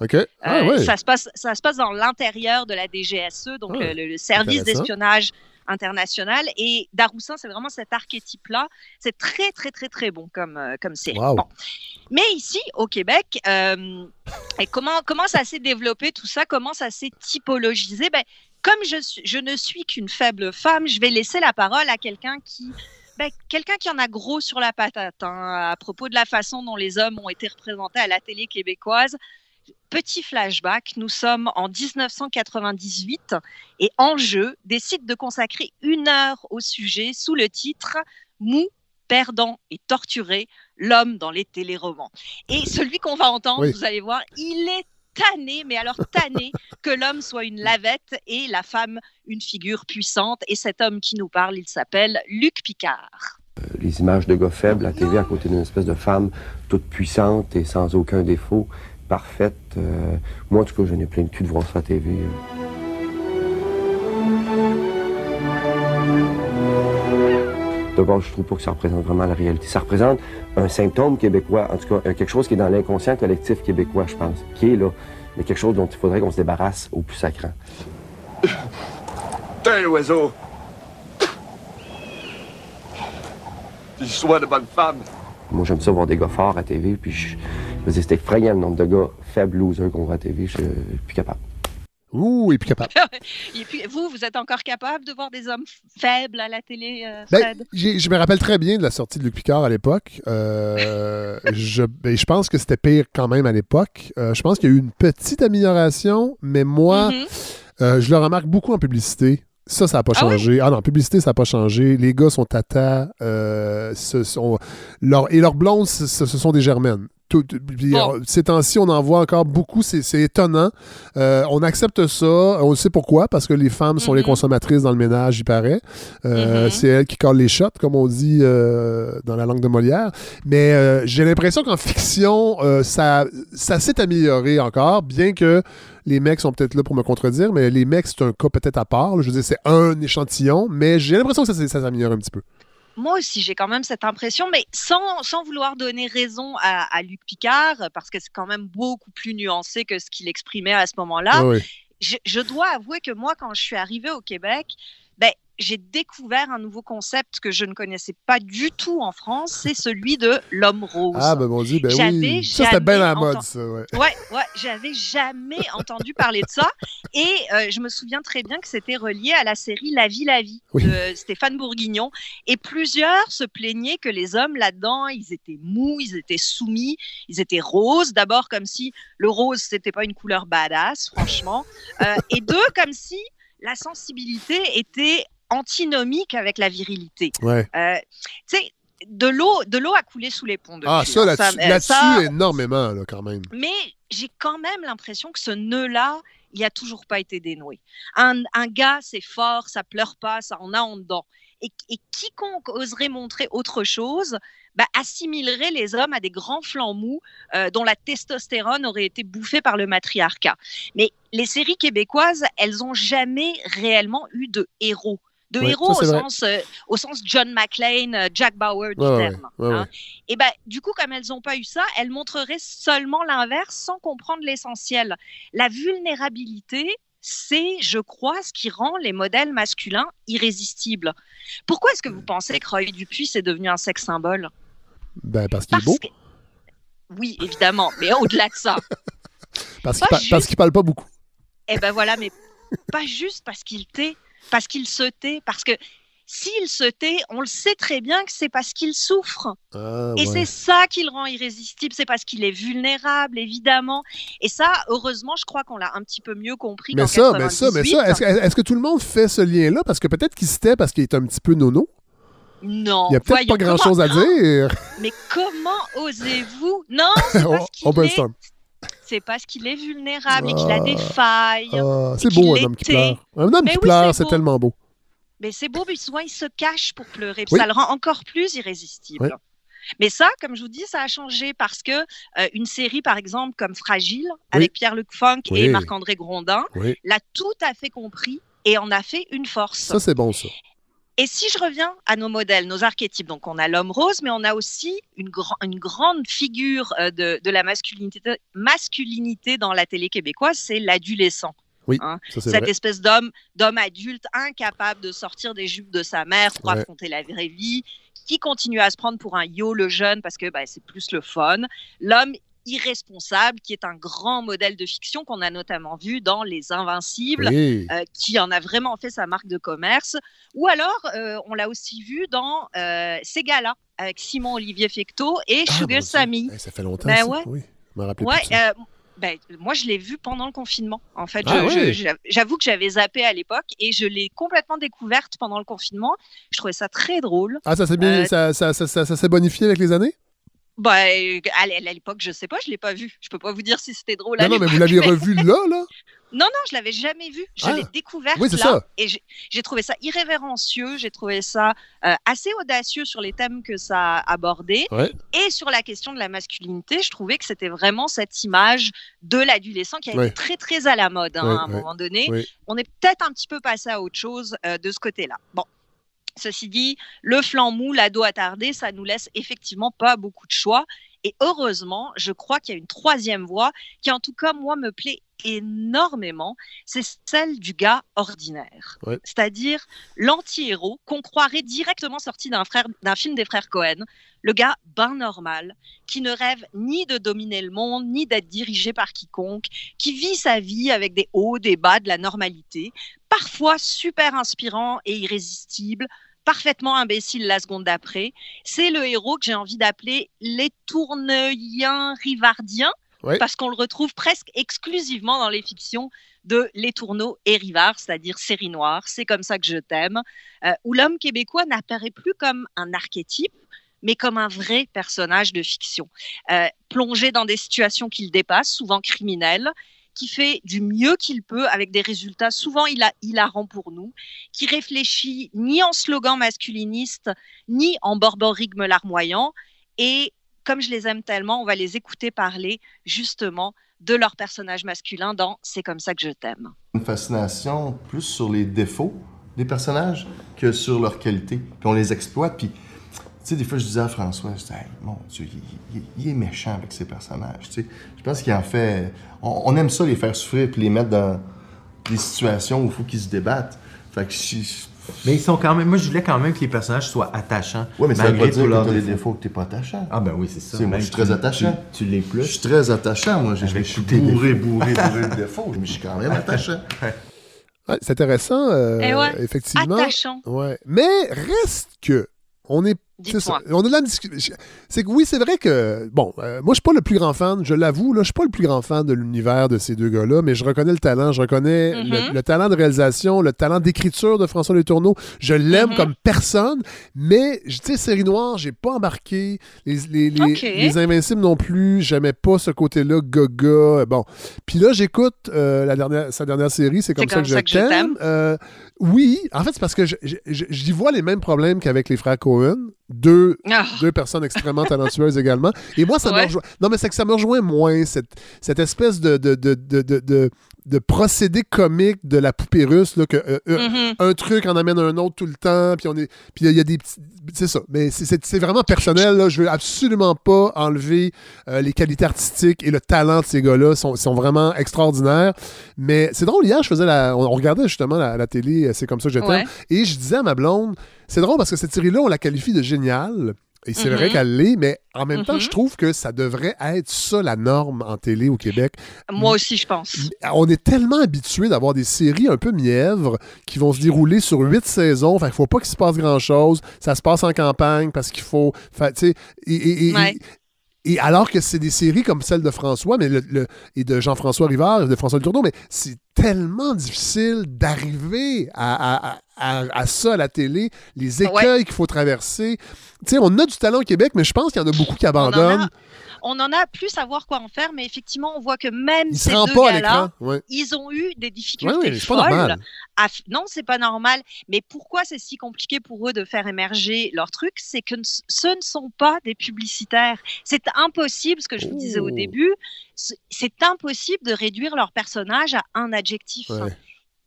[SPEAKER 1] Ah, ouais.
[SPEAKER 9] ça, se passe, ça se passe dans l'intérieur de la DGSE, donc
[SPEAKER 1] Ah,
[SPEAKER 9] le, le service d'espionnage international. Et Daroussin, c'est vraiment cet archétype-là. C'est très, très, très, très bon comme, euh, comme série.
[SPEAKER 1] Wow.
[SPEAKER 9] Bon. Mais ici, au Québec, euh, et comment, comment ça s'est développé tout ça? Comment ça s'est typologisé? Ben, Comme je, je ne suis qu'une faible femme, je vais laisser la parole à quelqu'un qui... ben, quelqu'un qui en a gros sur la patate hein, à propos de la façon dont les hommes ont été représentés à la télé québécoise. Petit flashback, nous sommes en 1998 et Enjeu décide de consacrer une heure au sujet sous le titre Mou, perdant et torturé, l'homme dans les téléromans. Et celui qu'on va entendre,
[SPEAKER 1] Oui.
[SPEAKER 9] vous allez voir, il est tanné, mais alors tanné, [laughs] que l'homme soit une lavette et la femme une figure puissante. Et cet homme qui nous parle, il s'appelle Luc Picard.
[SPEAKER 10] les images de gars faibles à TV à côté d'une espèce de femme toute puissante et sans aucun défaut, parfaite. Euh, moi, en tout cas, j'en ai plein de cul de voir ça à TV. euh. D'abord, je trouve pas que ça représente vraiment la réalité. Ça représente un symptôme québécois, en tout cas, euh, quelque chose qui est dans l'inconscient collectif québécois, je pense, qui est là, mais quelque chose dont il faudrait qu'on se débarrasse au plus sacrant.
[SPEAKER 11] T'es un oiseau. Tu sois de bonne femme.
[SPEAKER 10] Moi, j'aime ça voir des gars forts à TV, puis je, c'est effrayant le nombre de gars faibles, losers qu'on voit à TV, je suis plus capable.
[SPEAKER 1] Ouh, et puis capable. [laughs]
[SPEAKER 9] Et puis, vous, vous êtes encore capable de voir des hommes faibles à la télé, euh,
[SPEAKER 1] Ben,
[SPEAKER 9] Fred?
[SPEAKER 1] je me rappelle très bien de la sortie de Luc Picard à l'époque. Euh, [laughs] je, ben, je pense que c'était pire quand même à l'époque. Euh, je pense qu'il y a eu une petite amélioration, mais moi,
[SPEAKER 9] Mhm.
[SPEAKER 1] euh, je le remarque beaucoup en publicité. Ça, ça n'a pas
[SPEAKER 9] Ah oui?
[SPEAKER 1] changé. Ah non, en publicité, ça n'a pas changé. Les gars sont tata. euh, ce sont, leur, et leurs blondes, ce, ce sont des germaines. Euh, Ces temps-ci, on en voit encore beaucoup. C'est étonnant. Euh, on accepte ça. On sait pourquoi. Parce que les femmes sont les
[SPEAKER 9] Mhm.
[SPEAKER 1] consommatrices dans le ménage, il paraît. Euh,
[SPEAKER 9] Mhm.
[SPEAKER 1] C'est elles qui collent les shots, comme on dit euh, dans la langue de Molière. Mais j'ai l'impression qu'en fiction, ça, ça s'est amélioré encore, bien que les mecs sont peut-être là pour me contredire, mais les mecs, c'est un cas peut-être à part. là. Je veux dire, c'est un échantillon, mais j'ai l'impression que ça s'améliore un petit peu.
[SPEAKER 9] Moi aussi, j'ai quand même cette impression, mais sans, sans vouloir donner raison à, à Luc Picard, parce que c'est quand même beaucoup plus nuancé que ce qu'il exprimait à ce moment-là. Je, je dois avouer que moi, quand je suis arrivée au Québec, j'ai découvert un nouveau concept que je ne connaissais pas du tout en France, c'est celui de l'homme rose.
[SPEAKER 1] Ah, ben mon Dieu, ben oui. Ça, c'était bien la mode, ça, ouais. [laughs]
[SPEAKER 9] Ouais, ouais, j'avais jamais [laughs] entendu parler de ça. Et euh, je me souviens très bien que c'était relié à la série La vie, la vie
[SPEAKER 1] Oui.
[SPEAKER 9] de Stéphane Bourguignon. Et plusieurs se plaignaient que les hommes là-dedans, ils étaient mous, ils étaient soumis, ils étaient roses. D'abord, comme si le rose, c'était pas une couleur badass, franchement. Euh, et deux, comme si la sensibilité était antinomique avec la virilité.
[SPEAKER 1] Ouais.
[SPEAKER 9] Euh, tu sais, de l'eau, de l'eau a coulé sous les ponts. Depuis,
[SPEAKER 1] Ah, ça, là-dessus,
[SPEAKER 9] euh, ça,
[SPEAKER 1] énormément, là, quand même.
[SPEAKER 9] mais j'ai quand même l'impression que ce nœud-là, il a toujours pas été dénoué. Un, un gars, c'est fort, ça pleure pas, ça en a en dedans. Et, et quiconque oserait montrer autre chose bah, assimilerait les hommes à des grands flancs mous euh, dont la testostérone aurait été bouffée par le matriarcat. Mais les séries québécoises, elles ont jamais réellement eu de héros. De
[SPEAKER 1] Ouais,
[SPEAKER 9] héros
[SPEAKER 1] ça,
[SPEAKER 9] au,
[SPEAKER 1] c'est vrai.
[SPEAKER 9] sens, euh, au sens John McClane, euh, Jack Bauer du
[SPEAKER 1] Ouais,
[SPEAKER 9] terme.
[SPEAKER 1] ouais,
[SPEAKER 9] hein. Et ben, du coup, comme elles n'ont pas eu ça, elles montreraient seulement l'inverse sans comprendre l'essentiel. La vulnérabilité, c'est, je crois, ce qui rend les modèles masculins irrésistibles. Pourquoi est-ce que vous pensez que Roy Dupuis est devenu un sexe symbole?
[SPEAKER 1] Ben, parce qu'il est beau.
[SPEAKER 9] que- Oui, évidemment, mais au-delà de ça. [laughs]
[SPEAKER 1] Parce qu'il
[SPEAKER 9] juste-
[SPEAKER 1] qu'il parle pas beaucoup.
[SPEAKER 9] Eh ben voilà, mais pas juste parce qu'il tait, parce qu'il se tait, parce que s'il se tait, on le sait très bien que c'est parce qu'il souffre.
[SPEAKER 1] Ah,
[SPEAKER 9] Et
[SPEAKER 1] ouais.
[SPEAKER 9] c'est ça qui le rend irrésistible, c'est parce qu'il est vulnérable, évidemment. Et ça, heureusement, je crois qu'on l'a un petit peu mieux compris
[SPEAKER 1] Mais ça, mais ça, mais
[SPEAKER 9] 98.
[SPEAKER 1] ça, est-ce que, tout le monde fait ce lien-là? Parce que peut-être qu'il se tait parce qu'il est un petit peu nono.
[SPEAKER 9] Non,
[SPEAKER 1] Il y a peut-être pas grand-chose à
[SPEAKER 9] comment-
[SPEAKER 1] dire.
[SPEAKER 9] Mais comment osez-vous? Non, c'est [laughs] parce qu'il est. c'est parce qu'il est vulnérable et qu'il a des
[SPEAKER 1] Ah.
[SPEAKER 9] failles.
[SPEAKER 1] Ah, c'est beau, un homme qui pleure. Un homme
[SPEAKER 9] Mais
[SPEAKER 1] qui
[SPEAKER 9] oui,
[SPEAKER 1] pleure,
[SPEAKER 9] c'est
[SPEAKER 1] tellement beau.
[SPEAKER 9] Mais c'est beau, mais souvent il se cache pour pleurer.
[SPEAKER 1] Oui.
[SPEAKER 9] Ça le rend encore plus irrésistible.
[SPEAKER 1] Oui.
[SPEAKER 9] Mais ça, comme je vous dis, ça a changé parce que euh, une série, par exemple, comme Fragile, avec Pierre-Luc Funk et Marc-André Grondin, l'a tout à fait compris et en a fait une force.
[SPEAKER 1] Ça, c'est bon, ça.
[SPEAKER 9] Et si je reviens à nos modèles, nos archétypes, donc on a l'homme rose, mais on a aussi une, grand- une grande figure euh, de, de la masculinité, masculinité dans la télé québécoise, c'est l'adolescent.
[SPEAKER 1] Oui,
[SPEAKER 9] Hein,
[SPEAKER 1] ça,
[SPEAKER 9] Cette
[SPEAKER 1] vrai.
[SPEAKER 9] espèce d'homme, d'homme adulte incapable de sortir des jupes de sa mère pour
[SPEAKER 1] Ouais.
[SPEAKER 9] affronter la vraie vie, qui continue à se prendre pour un yo le jeune parce que bah, c'est plus le fun. L'homme irresponsable, qui est un grand modèle de fiction qu'on a notamment vu dans Les Invincibles,
[SPEAKER 1] Oui.
[SPEAKER 9] euh, qui en a vraiment fait sa marque de commerce. Ou alors, euh, on l'a aussi vu dans euh, Ces gars-là, avec Simon Olivier Fecteau et
[SPEAKER 1] Ah,
[SPEAKER 9] Sugar
[SPEAKER 1] Dieu.
[SPEAKER 9] Sammy.
[SPEAKER 1] Eh, ça fait longtemps,
[SPEAKER 9] Ben
[SPEAKER 1] ça.
[SPEAKER 9] ouais.
[SPEAKER 1] Oui, je
[SPEAKER 9] Ouais, euh, ben, moi, je l'ai vu pendant le confinement. En fait,
[SPEAKER 1] Ah
[SPEAKER 9] j'avoue que j'avais zappé à l'époque et je l'ai complètement découverte pendant le confinement. Je trouvais ça très drôle.
[SPEAKER 1] Ah, ça s'est bien,
[SPEAKER 9] Euh,
[SPEAKER 1] ça, ça, ça, ça- ça s'est bonifié avec les années?
[SPEAKER 9] Bah, à l'époque, je sais pas, je l'ai pas vu. Je peux pas vous dire si c'était drôle.
[SPEAKER 1] Non, non, mais vous l'avez revu là, là?
[SPEAKER 9] Non, non, je l'avais jamais vu. Je
[SPEAKER 1] Ah.
[SPEAKER 9] l'ai
[SPEAKER 1] Oui,
[SPEAKER 9] là.
[SPEAKER 1] ça.
[SPEAKER 9] Et j'ai- trouvé ça irrévérencieux. J'ai trouvé ça euh, assez audacieux sur les thèmes que ça abordait.
[SPEAKER 1] Ouais.
[SPEAKER 9] Et sur la question de la masculinité, je trouvais que c'était vraiment cette image de l'adolescent qui a
[SPEAKER 1] Ouais.
[SPEAKER 9] été très, très à la mode hein,
[SPEAKER 1] Ouais,
[SPEAKER 9] à un moment donné. On est peut-être un petit peu passé à autre chose euh, de ce côté-là. Bon. Ceci dit, le flanc mou, l'ado attardé, ça nous laisse effectivement pas beaucoup de choix. Et heureusement, je crois qu'il y a une troisième voie qui, en tout cas, moi, me plaît énormément. C'est celle du gars ordinaire.
[SPEAKER 1] Ouais.
[SPEAKER 9] C'est-à-dire l'anti-héros qu'on croirait directement sorti d'un frère- d'un film des frères Cohen. Le gars ben normal, qui ne rêve ni de dominer le monde, ni d'être dirigé par quiconque, qui vit sa vie avec des hauts, des bas, de la normalité, parfois super inspirant et irrésistible, parfaitement imbécile la seconde d'après. C'est le héros que j'ai envie d'appeler les tourneuiens rivardiens,
[SPEAKER 1] Ouais.
[SPEAKER 9] parce qu'on le retrouve presque exclusivement dans les fictions de Les Tourneaux et Rivard, c'est-à-dire série noire, c'est comme ça que je t'aime, euh, où l'homme québécois n'apparaît plus comme un archétype, mais comme un vrai personnage de fiction, euh, plongé dans des situations qu'il dépasse, souvent criminelles, qui fait du mieux qu'il peut avec des résultats souvent hila- hilarants pour nous, qui réfléchit ni en slogan masculiniste, ni en borborigme larmoyant, et comme je les aime tellement, on va les écouter parler justement de leur personnage masculin dans C'est comme ça que je t'aime.
[SPEAKER 12] Une fascination plus sur les défauts des personnages que sur leurs qualités. Puis on les exploite. Puis, sais, des fois, je disais à François, je disais, Hey, mon Dieu, il, il- il est méchant avec ses personnages. Tu sais, je pense qu'il en fait. On, on aime ça, les faire souffrir puis les mettre dans des situations où il faut qu'ils se débattent. Fait que si.
[SPEAKER 13] Mais ils sont quand même. Moi, je voulais quand même que les personnages soient attachants.
[SPEAKER 12] Ouais, mais ça veut
[SPEAKER 13] malgré
[SPEAKER 12] pas dire que t'as
[SPEAKER 13] défauts.
[SPEAKER 12] que t'es pas attachant.
[SPEAKER 13] Ah, ben oui, c'est ça.
[SPEAKER 12] Moi, je suis très attachant.
[SPEAKER 13] Tu, tu l'es plus.
[SPEAKER 12] Je suis très attachant, moi. Je, suis bourré,
[SPEAKER 13] défauts.
[SPEAKER 12] bourré, bourré de [laughs] défauts. Mais je suis quand même attachant. [laughs]
[SPEAKER 1] Ouais, c'est intéressant, euh,
[SPEAKER 9] Eh ouais,
[SPEAKER 1] effectivement.
[SPEAKER 9] attachant.
[SPEAKER 1] Ouais. Mais reste que on est.
[SPEAKER 9] Dites-moi.
[SPEAKER 1] on a. C'est que oui, c'est vrai que. Bon, euh, moi, je suis pas le plus grand fan, je l'avoue, là, je suis pas le plus grand fan de l'univers de ces deux gars-là, mais je reconnais le talent, je reconnais
[SPEAKER 9] Mhm.
[SPEAKER 1] le, le talent de réalisation, le talent d'écriture de François Letourneau. Je l'aime
[SPEAKER 9] Mhm.
[SPEAKER 1] comme personne, mais, tu sais, Série Noire, j'ai pas embarqué. Les, les, les,
[SPEAKER 9] Ok.
[SPEAKER 1] les Invincibles non plus, j'aimais pas ce côté-là, gaga. Bon. Puis là, j'écoute euh, la dernière, sa dernière série, c'est comme, ça que je t'aime. Euh, oui, en fait, c'est parce que j'y vois les mêmes problèmes qu'avec les frères Cohen. Deux,
[SPEAKER 9] Ah.
[SPEAKER 1] deux personnes extrêmement talentueuses également. Et moi, ça me rejoint. Non, mais c'est que ça me rejoint moins, cette, cette espèce de, de, de, de, de, procédé comique de la poupée russe, là, que euh, euh,
[SPEAKER 9] Mhm.
[SPEAKER 1] un truc en amène un autre tout le temps, puis on est. Puis il y a des petits. C'est ça. Mais c'est- vraiment personnel, là. Je veux absolument pas enlever euh, les qualités artistiques et le talent de ces gars-là. Ils sont, sont vraiment extraordinaires. Mais c'est drôle, hier, je faisais la. On, on regardait justement la, la télé, c'est comme ça que.
[SPEAKER 9] Ouais.
[SPEAKER 1] Et je disais à ma blonde, c'est drôle parce que cette série-là, on la qualifie de géniale. Et c'est vrai qu'elle l'est, mais en même temps, je trouve que ça devrait être ça la norme en télé au Québec.
[SPEAKER 9] Moi aussi, je pense.
[SPEAKER 1] On est tellement habitué d'avoir des séries un peu mièvres qui vont se dérouler sur huit saisons. Fait qu'il faut pas qu'il se passe grand-chose. Ça se passe en campagne parce qu'il faut... Fait, tu sais, et, et- et-
[SPEAKER 9] Ouais.
[SPEAKER 1] Et- alors que c'est des séries comme celle de François mais le, le- et de Jean-François Rivard et de François Letourneau, mais c'est tellement difficile d'arriver à, à- à- à ça à la télé, les écueils qu'il faut traverser. Tu sais, on a du talent au Québec, mais je pense qu'il y en a beaucoup qui
[SPEAKER 9] On en,
[SPEAKER 1] abandonnent.
[SPEAKER 9] On en a plus à voir quoi en faire, mais effectivement, on voit que même
[SPEAKER 1] Ils
[SPEAKER 9] ces deux
[SPEAKER 1] pas à
[SPEAKER 9] gars-là,
[SPEAKER 1] l'écran. Ouais.
[SPEAKER 9] ils ont eu des difficultés
[SPEAKER 1] Ouais, ouais,
[SPEAKER 9] folles. à Non, c'est pas normal. Mais pourquoi c'est si compliqué pour eux de faire émerger leur truc? C'est que ce ne sont pas des publicitaires. C'est impossible, ce que je vous disais au
[SPEAKER 1] Oh.
[SPEAKER 9] début, c'est impossible de réduire leur personnage à un adjectif.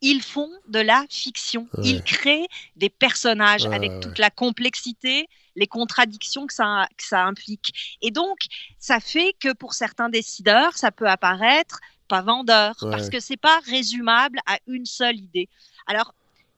[SPEAKER 9] Ils font de la fiction.
[SPEAKER 1] Ouais.
[SPEAKER 9] Ils créent des personnages avec
[SPEAKER 1] ouais,
[SPEAKER 9] toute la complexité, les contradictions que ça, que ça implique. Et donc, ça fait que pour certains décideurs, ça peut apparaître pas vendeur,
[SPEAKER 1] Ouais.
[SPEAKER 9] parce que c'est pas résumable à une seule idée. Alors,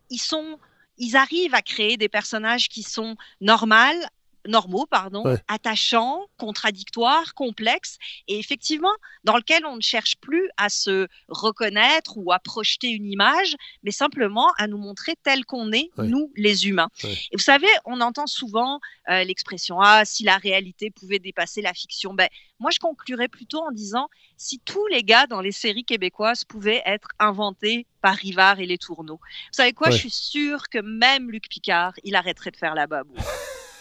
[SPEAKER 9] ils sont, ils arrivent à créer des personnages qui sont normales, normaux, pardon,
[SPEAKER 1] Ouais.
[SPEAKER 9] attachants, contradictoires, complexes, et effectivement, dans lequel on ne cherche plus à se reconnaître ou à projeter une image, mais simplement à nous montrer tel qu'on est,
[SPEAKER 1] Ouais.
[SPEAKER 9] nous, les humains.
[SPEAKER 1] Ouais.
[SPEAKER 9] Et vous savez, on entend souvent euh, l'expression Ah, si la réalité pouvait dépasser la fiction. Ben, moi, je conclurais plutôt en disant si tous les gars dans les séries québécoises pouvaient être inventés par Rivard et les tourneaux. Vous savez quoi? Je suis sûre que même Luc Picard, il arrêterait de faire la babou. [laughs]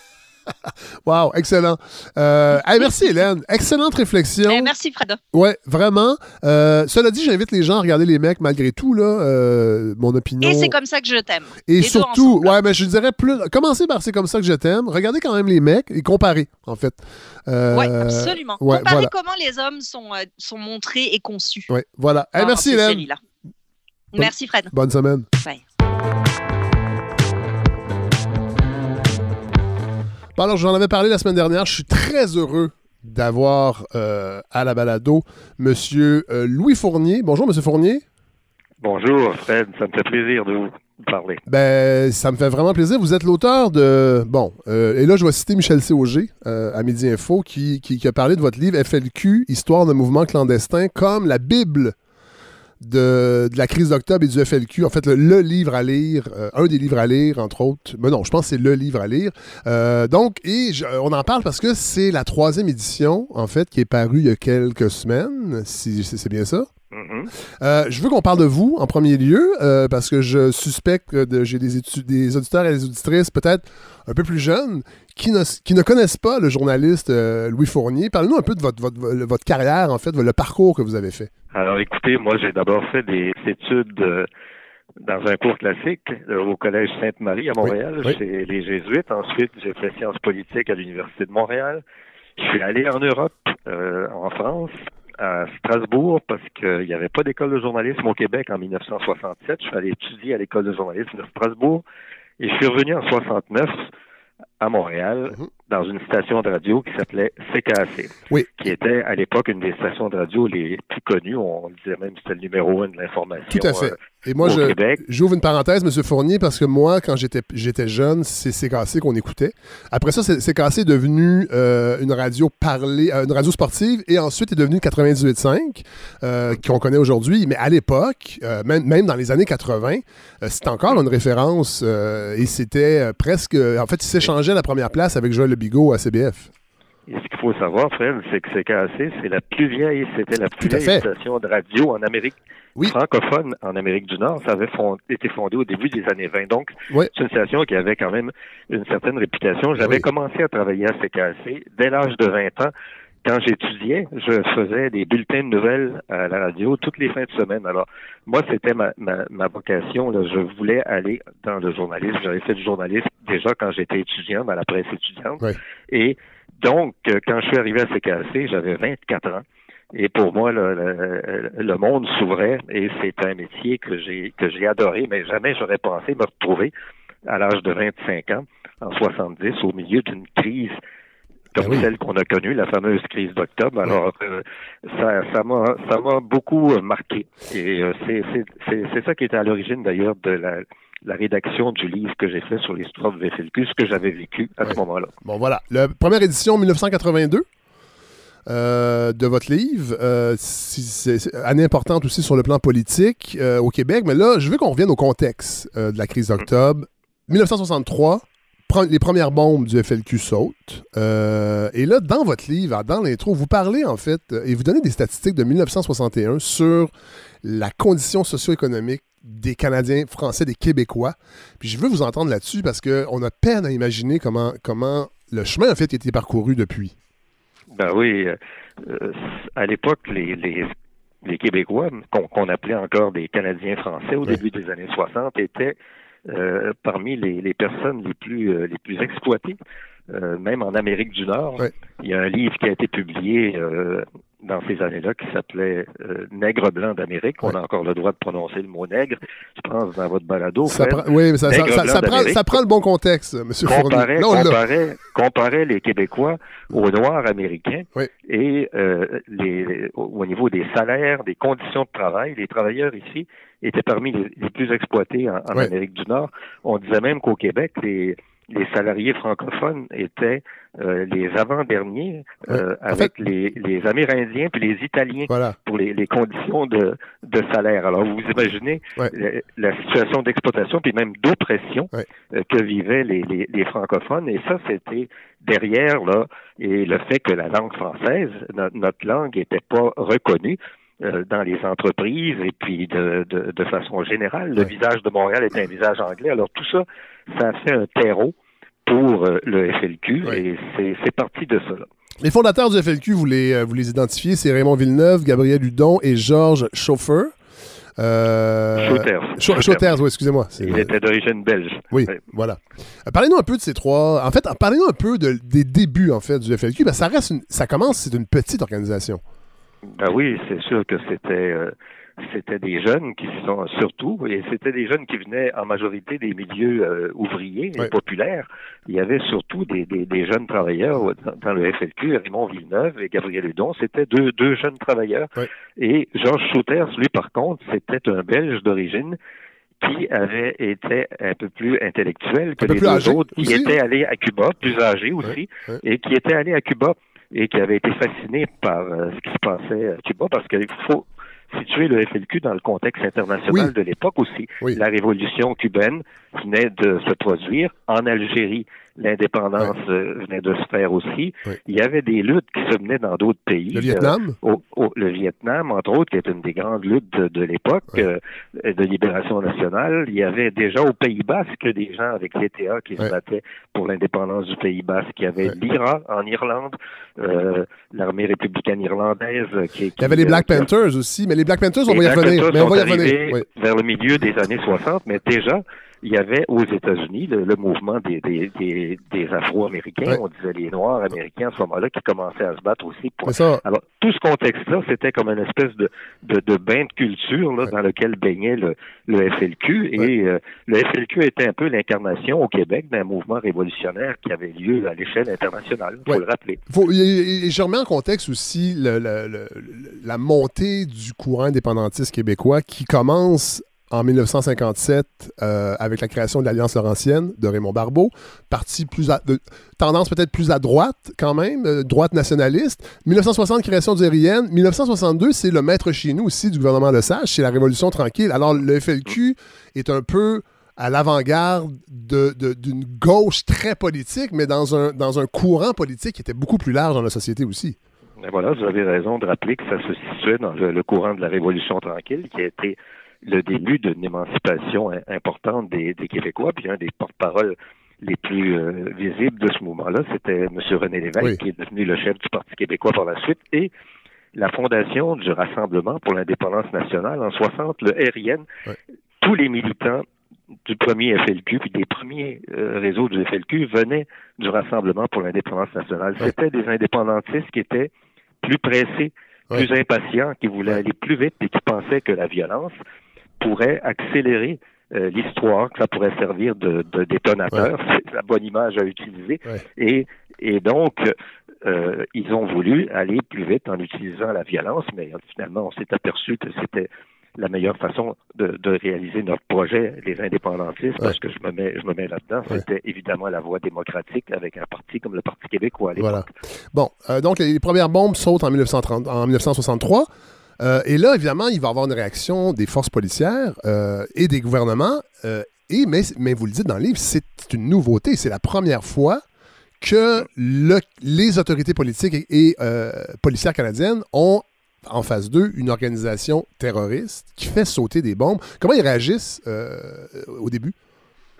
[SPEAKER 9] [laughs]
[SPEAKER 1] Wow, excellent. Euh, hey, merci, Hélène. Excellente réflexion.
[SPEAKER 9] Eh, merci, Fred.
[SPEAKER 1] Ouais, vraiment. Euh, cela dit, j'invite les gens à regarder les mecs malgré tout, là. euh, mon opinion.
[SPEAKER 9] Et c'est comme ça que je t'aime.
[SPEAKER 1] Et
[SPEAKER 9] Les
[SPEAKER 1] surtout, ouais, mais je dirais plus. Commencez par c'est comme ça que je t'aime. Regardez quand même les mecs et comparez, en fait. Euh,
[SPEAKER 9] Oui, absolument.
[SPEAKER 1] ouais,
[SPEAKER 9] Comparez
[SPEAKER 1] voilà.
[SPEAKER 9] comment les hommes sont, sont montrés et conçus.
[SPEAKER 1] Ouais, voilà. Hey,
[SPEAKER 9] dans
[SPEAKER 1] merci, Hélène.
[SPEAKER 9] Merci, Fred.
[SPEAKER 1] Bonne semaine.
[SPEAKER 9] Bye.
[SPEAKER 1] Bon, alors, j'en avais parlé la semaine dernière. Je suis très heureux d'avoir euh, à la balado Monsieur euh, Louis Fournier. Bonjour, Monsieur Fournier.
[SPEAKER 14] Bonjour, Fred. Ça me fait plaisir de vous parler.
[SPEAKER 1] Ben, ça me fait vraiment plaisir. Vous êtes l'auteur de. Bon, euh, et là, je vais citer Michel C. Auger euh, à Midi Info qui, qui, qui a parlé de votre livre FLQ, Histoire d'un mouvement clandestin, comme la Bible de, la crise d'octobre et du FLQ. En fait, le, livre à lire, euh, un des livres à lire, entre autres. Mais non, je pense que c'est le livre à lire. Euh, donc, et je- on en parle parce que c'est la troisième édition, en fait, qui est parue il y a quelques semaines, si c'est bien ça.
[SPEAKER 14] Mhm.
[SPEAKER 1] Euh, je veux qu'on parle de vous en premier lieu, euh, parce que je suspecte que de- j'ai des, des auditeurs et des auditrices peut-être un peu plus jeunes qui ne, qui ne connaissent pas le journaliste euh, Louis Fournier. Parlez-nous un peu de votre, votre, votre carrière, en fait, le parcours que vous avez fait.
[SPEAKER 14] Alors, écoutez, moi, j'ai d'abord fait des études dans un cours classique au Collège Sainte-Marie à Montréal,
[SPEAKER 1] oui.
[SPEAKER 14] chez les Jésuites. Ensuite, j'ai fait sciences politiques à l'Université de Montréal. Je suis allé en Europe, euh, en France, à Strasbourg, parce qu'il n'y avait pas d'école de journalisme au Québec en 1967. Je suis allé étudier à l'école de journalisme de Strasbourg. Et je suis revenu en 69 à Montréal, dans une station de radio qui s'appelait CKAC,
[SPEAKER 1] Oui.
[SPEAKER 14] qui était à l'époque une des stations de radio les plus connues. On disait même que c'était le numéro un de l'information
[SPEAKER 1] Tout à fait.
[SPEAKER 14] euh,
[SPEAKER 1] Et moi, j'ouvre une parenthèse, M. Fournier, parce que moi, quand j'étais jeune, c'est CKC qu'on écoutait. Après ça, CKC est devenu euh, une radio parlée, euh, une radio sportive, et ensuite est devenu 98.5, euh, qu'on connaît aujourd'hui. Mais à l'époque, même, même dans les années 80, euh, c'était encore une référence, et c'était presque... En fait, il s'échangeait la première place avec Joël Le Bigot à CBF.
[SPEAKER 14] Et ce qu'il faut savoir, Fred, c'est que CKAC, c'est la plus vieille, c'était la plus vieille station de radio en Amérique francophone en Amérique du Nord. Ça avait fond- été fondé au début des années 20. Donc, c'est une station qui avait quand même une certaine réputation. J'avais commencé à travailler à CKAC dès l'âge de 20 ans. Quand j'étudiais, je faisais des bulletins de nouvelles à la radio toutes les fins de semaine. Alors, moi, c'était ma, ma, ma vocation. Là. Je voulais aller dans le journalisme. J'avais fait du journalisme déjà quand j'étais étudiant dans la presse étudiante. Et donc, euh, quand je suis arrivé à CKC, j'avais 24 ans. Et pour moi, le, le- le monde s'ouvrait et c'est un métier que j'ai que j'ai adoré, mais jamais j'aurais pensé me retrouver à l'âge de 25 ans, en 70, au milieu d'une crise comme celle qu'on a connue, la fameuse crise d'octobre. Alors, euh, ça ça m'a ça m'a beaucoup euh, marqué. Et euh, c'est c'est c'est c'est ça qui était à l'origine d'ailleurs de la la rédaction du livre que j'ai fait sur l'histoire de ce que j'avais vécu à ce moment-là.
[SPEAKER 1] Bon, voilà. La première édition 1982 euh, de votre livre. Euh, c'est année importante aussi sur le plan politique euh, au Québec. Mais là, je veux qu'on revienne au contexte de la crise d'octobre. 1963, pre- les premières bombes du FLQ sautent. Euh, et là, dans votre livre, dans l'intro, vous parlez en fait, euh, et vous donnez des statistiques de 1961 sur la condition socio-économique des Canadiens français, des Québécois. Puis je veux vous entendre là-dessus parce qu'on a peine à imaginer comment, comment le chemin en fait a été parcouru depuis.
[SPEAKER 14] Ben oui, euh, à l'époque, les, les, les Québécois, qu'on qu'on appelait encore des Canadiens français au début des années 60, étaient euh, parmi les, les personnes les plus euh, les plus exploitées, euh, même en Amérique du Nord. Il y a un livre qui a été publié euh, dans ces années-là qui s'appelait euh, Nègre blanc d'Amérique. On a encore le droit de prononcer le mot nègre, je pense, dans votre balado.
[SPEAKER 1] Ça prend- oui, mais ça, ça- ça- prend, ça prend le bon contexte, M. Fournier.
[SPEAKER 14] comparait,
[SPEAKER 1] Là, on l'a.
[SPEAKER 14] comparait, comparait les Québécois aux Noirs américains et euh, les, au au niveau des salaires, des conditions de travail, les travailleurs ici étaient parmi les, les plus exploités en, en. Amérique du Nord. On disait même qu'au Québec, les, les salariés francophones étaient euh, les avant-derniers euh, avec les, les Amérindiens puis les Italiens pour les, les conditions de, de salaire. Alors, vous imaginez la, la situation d'exploitation puis même d'oppression euh, que vivaient les, les, les francophones. Et ça, c'était derrière là et le fait que la langue française, no- notre langue, n'était pas reconnue dans les entreprises et puis de, de, de façon générale. Le visage de Montréal est un visage anglais. Alors tout ça, ça a fait un terreau pour euh, le FLQ et c'est c'est parti de là.
[SPEAKER 1] Les fondateurs du FLQ, vous les, euh, vous les identifiez, c'est Raymond Villeneuve, Gabriel Hudon et Georges Chauffeur. Euh,
[SPEAKER 14] Schauter.
[SPEAKER 1] Chau- Chauters, oui, excusez-moi. C'est-
[SPEAKER 14] Il était d'origine belge.
[SPEAKER 1] Oui, voilà. Euh, Parlez-nous un peu de ces trois. En fait, parlez-nous un peu de- des débuts en fait du FLQ. que ça reste, une- ça commence, c'est une petite organisation.
[SPEAKER 14] Ben oui, c'est sûr que c'était euh, c'était des jeunes qui sont surtout, et c'était des jeunes qui venaient en majorité des milieux euh, ouvriers et populaires. Il y avait surtout des, des, des jeunes travailleurs dans, dans le FLQ, Raymond Villeneuve et Gabriel Hudon, c'était deux, deux jeunes travailleurs. Et Georges Schouters, lui par contre, c'était un Belge d'origine qui avait été un peu plus intellectuel que les deux
[SPEAKER 1] âgé
[SPEAKER 14] autres, qui
[SPEAKER 1] aussi,
[SPEAKER 14] étaient allés à Cuba, plus âgés aussi, et qui étaient allés à Cuba et qui avaient été fascinés par euh, ce qui se passait à Cuba, parce qu'il faut situer le FLQ dans le contexte international de l'époque aussi. La révolution cubaine venait de se produire en Algérie. L'indépendance euh, venait de se faire aussi. Il y avait des luttes qui se menaient dans d'autres pays.
[SPEAKER 1] Le Vietnam?
[SPEAKER 14] Euh, au- au- le Vietnam, entre autres, qui est une des grandes luttes de, de l'époque euh, de libération nationale. Il y avait déjà au Pays Basque des gens avec l'ETA qui se battaient pour l'indépendance du Pays Basque. Il y avait l'IRA en Irlande, euh, l'armée républicaine irlandaise qui, qui
[SPEAKER 1] Il y avait les Black Panthers aussi, mais les Black Panthers, on va y revenir. Mais on va y revenir.
[SPEAKER 14] vers le milieu des années 60, mais déjà, il y avait aux États-Unis le, le mouvement des, des, des, des Afro-Américains,
[SPEAKER 1] Ouais.
[SPEAKER 14] on disait les Noirs américains à ce moment-là, qui commençaient à se battre aussi. Pour...
[SPEAKER 1] Ça-
[SPEAKER 14] Alors, tout ce contexte-là, c'était comme une espèce de, de, de bain de culture là, dans lequel baignait le, le FLQ. Et euh, le FLQ était un peu l'incarnation au Québec d'un mouvement révolutionnaire qui avait lieu à l'échelle internationale, il faut le rappeler.
[SPEAKER 1] Faut- et, je remets en contexte aussi le- la montée du courant indépendantiste québécois qui commence en 1957 euh, avec la création de l'Alliance Laurentienne de Raymond Barbeau, parti plus tendance peut-être plus à droite quand même, euh, droite nationaliste. 1960, création du RIN. 1962, c'est le maître chez nous aussi du gouvernement Lesage, c'est la Révolution tranquille. Alors le FLQ est un peu à l'avant-garde de- de- d'une gauche très politique, mais dans un, dans un courant politique qui était beaucoup plus large dans la société aussi.
[SPEAKER 14] Voilà, vous avez raison de rappeler que ça se situait dans le courant de la Révolution tranquille, qui a été le début d'une émancipation im- importante des, des Québécois. Puis un des porte-paroles les plus euh, visibles de ce mouvement-là, c'était M. René Lévesque,
[SPEAKER 1] Oui.
[SPEAKER 14] qui est devenu le chef du Parti québécois par la suite, et la fondation du Rassemblement pour l'indépendance nationale en 60, le RIN, tous les militants du premier FLQ, puis des premiers euh, réseaux du FLQ venaient du Rassemblement pour l'indépendance nationale. C'était des indépendantistes qui étaient plus pressés, plus impatients, qui voulaient aller plus vite et qui pensaient que la violence pourrait accélérer euh, l'histoire, que ça pourrait servir de, de détonateur, c'est la bonne image à utiliser. Et, et donc, euh, ils ont voulu aller plus vite en utilisant la violence, mais finalement, on s'est aperçu que c'était la meilleure façon de, de réaliser notre projet, les indépendantistes, parce que je me mets, je me mets là-dedans, c'était évidemment la voie démocratique avec un parti comme le Parti québécois à l'époque.
[SPEAKER 1] Voilà. Bon, euh, donc les premières bombes sautent en, 1930, en 1963. Euh, et là, évidemment, il va y avoir une réaction des forces policières euh, et des gouvernements. euh, et, mais, vous le dites dans le livre, c'est une nouveauté. C'est la première fois que le- les autorités politiques et, et, policières canadiennes ont en phase 2 une organisation terroriste qui fait sauter des bombes. Comment ils réagissent au début?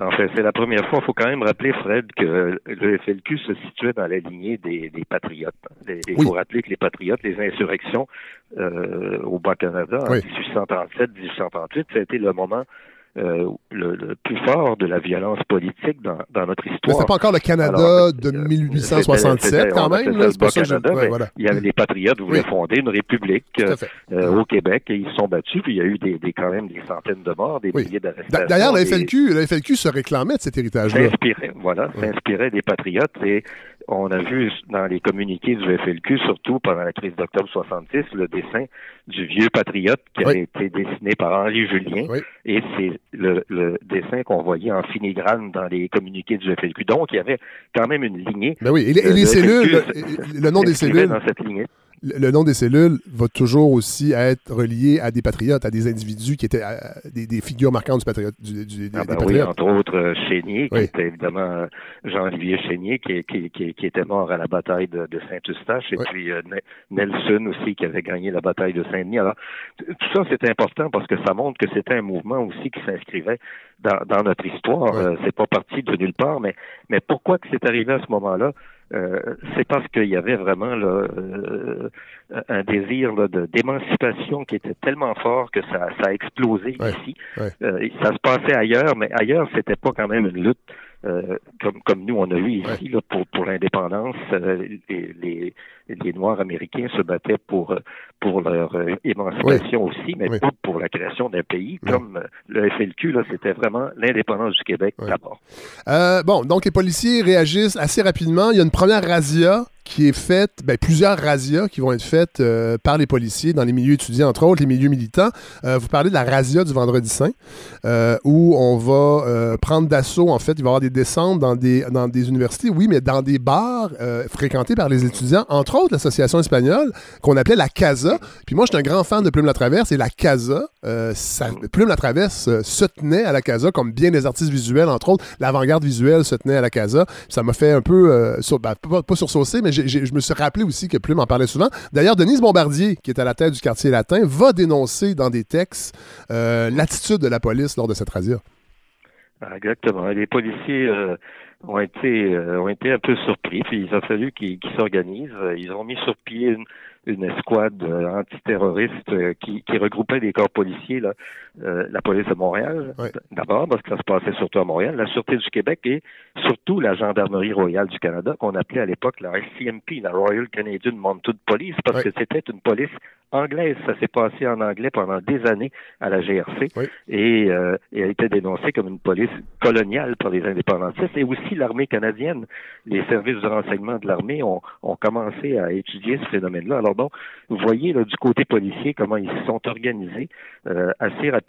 [SPEAKER 14] En fait, c'est la première fois. Il faut quand même rappeler, Fred, que le FLQ se situait dans la lignée des, des patriotes. Il
[SPEAKER 1] Oui.
[SPEAKER 14] faut rappeler que les patriotes, les insurrections euh, au Bas-Canada en
[SPEAKER 1] Oui.
[SPEAKER 14] 1837-1838, ça a été le moment euh, le, le plus fort de la violence politique dans, dans notre
[SPEAKER 1] Mais
[SPEAKER 14] histoire.
[SPEAKER 1] c'était pas encore le Canada
[SPEAKER 14] Alors,
[SPEAKER 1] de
[SPEAKER 14] C'était-
[SPEAKER 1] 1867
[SPEAKER 14] c'était-
[SPEAKER 1] quand même. là, C'est pour ça que je- ouais, voilà.
[SPEAKER 14] Il y avait les patriotes qui voulaient
[SPEAKER 1] Oui.
[SPEAKER 14] fonder une république euh, euh, au Québec et ils se sont battus. Puis il y a eu des, des- quand même des centaines de morts, des
[SPEAKER 1] Oui.
[SPEAKER 14] milliers
[SPEAKER 1] D'a-
[SPEAKER 14] d'arrestations.
[SPEAKER 1] D'ailleurs, la
[SPEAKER 14] des-
[SPEAKER 1] FLQ, la FLQ se réclamait de cet héritage-là.
[SPEAKER 14] s'inspirait, voilà, s'inspirait des patriotes et on a vu dans les communiqués du FLQ, surtout pendant la crise d'octobre 66, le dessin du vieux patriote qui avait été dessiné par Henri Julien et c'est le, le dessin qu'on voyait en filigrane dans les communiqués du FLQ. Donc, il y avait quand même une lignée.
[SPEAKER 1] Ben oui, et les, et les
[SPEAKER 14] le
[SPEAKER 1] cellules, le, le nom des cellules,
[SPEAKER 14] dans cette lignée.
[SPEAKER 1] Le, le nom des cellules va toujours aussi être relié à des patriotes, à des individus qui étaient des, des figures marquantes du patriote, du, du-
[SPEAKER 14] Ah ben
[SPEAKER 1] des
[SPEAKER 14] oui, entre autres euh, Chénier, qui était évidemment euh, Jean-Olivier Chénier, qui, qui, qui, qui était mort à la bataille de, de Saint-Eustache, et puis euh, Ne- Nelson aussi, qui avait gagné la bataille de Saint-Denis. Alors, tout ça, c'est important parce que ça montre que c'était un mouvement aussi qui s'inscrivait dans, dans notre histoire. Euh, c'est pas parti de nulle part, mais, mais pourquoi que c'est arrivé à ce moment-là? Euh, c'est parce qu'il y avait vraiment là, euh, un désir là, de- d'émancipation qui était tellement fort que ça, ça a explosé ici. Euh, ça se passait ailleurs, mais ailleurs, c'était pas quand même une lutte euh, comme, comme nous on a eu ici là, pour, pour l'indépendance. Euh, les, les, les Noirs américains se battaient pour, pour leur euh, émancipation aussi, mais pas pour la création d'un pays. Comme euh, le FLQ, c'était vraiment l'indépendance du Québec d'abord.
[SPEAKER 1] Euh, bon, donc les policiers réagissent assez rapidement. Il y a une première razzia qui est faite, ben, plusieurs razzias qui vont être faites euh, par les policiers dans les milieux étudiants, entre autres les milieux militants. Euh, vous parlez de la razzia du Vendredi Saint, euh, où on va prendre d'assaut, en fait, il va y avoir des descentes dans des, dans des universités, oui, mais dans des bars fréquentés par les étudiants, entre autres l'association espagnole qu'on appelait la CASA. Puis moi, je suis un grand fan de Plume la Traverse et la CASA, Plume la Traverse se tenait à la CASA, comme bien des artistes visuels, entre autres. L'avant-garde visuelle se tenait à la CASA. Ça m'a fait un peu, ben, pas, pas sursaucer, mais je me suis rappelé aussi que Plume en parlait souvent. D'ailleurs, Denise Bombardier, qui est à la tête du quartier latin, va dénoncer dans des textes euh, l'attitude de la police lors de cette razzia.
[SPEAKER 14] Ah, Exactement. Les policiers euh, ont été euh, ont été un peu surpris, puis il a fallu qu'ils s'organisent. Ils ont mis sur pied une, escouade antiterroriste qui, regroupait des corps policiers, euh, la police de Montréal, d'abord, parce que ça se passait surtout à Montréal, la Sûreté du Québec et surtout la Gendarmerie royale du Canada, qu'on appelait à l'époque la RCMP, la Royal Canadian Mounted Police, parce que c'était une police anglaise. Ça s'est passé en anglais pendant des années à la GRC et, euh, et a été dénoncée comme une police coloniale par les indépendantistes et aussi l'armée canadienne. Les services de renseignement de l'armée ont, ont commencé à étudier ce phénomène-là. Alors donc, vous voyez là, du côté policier comment ils se sont organisés euh, assez rapidement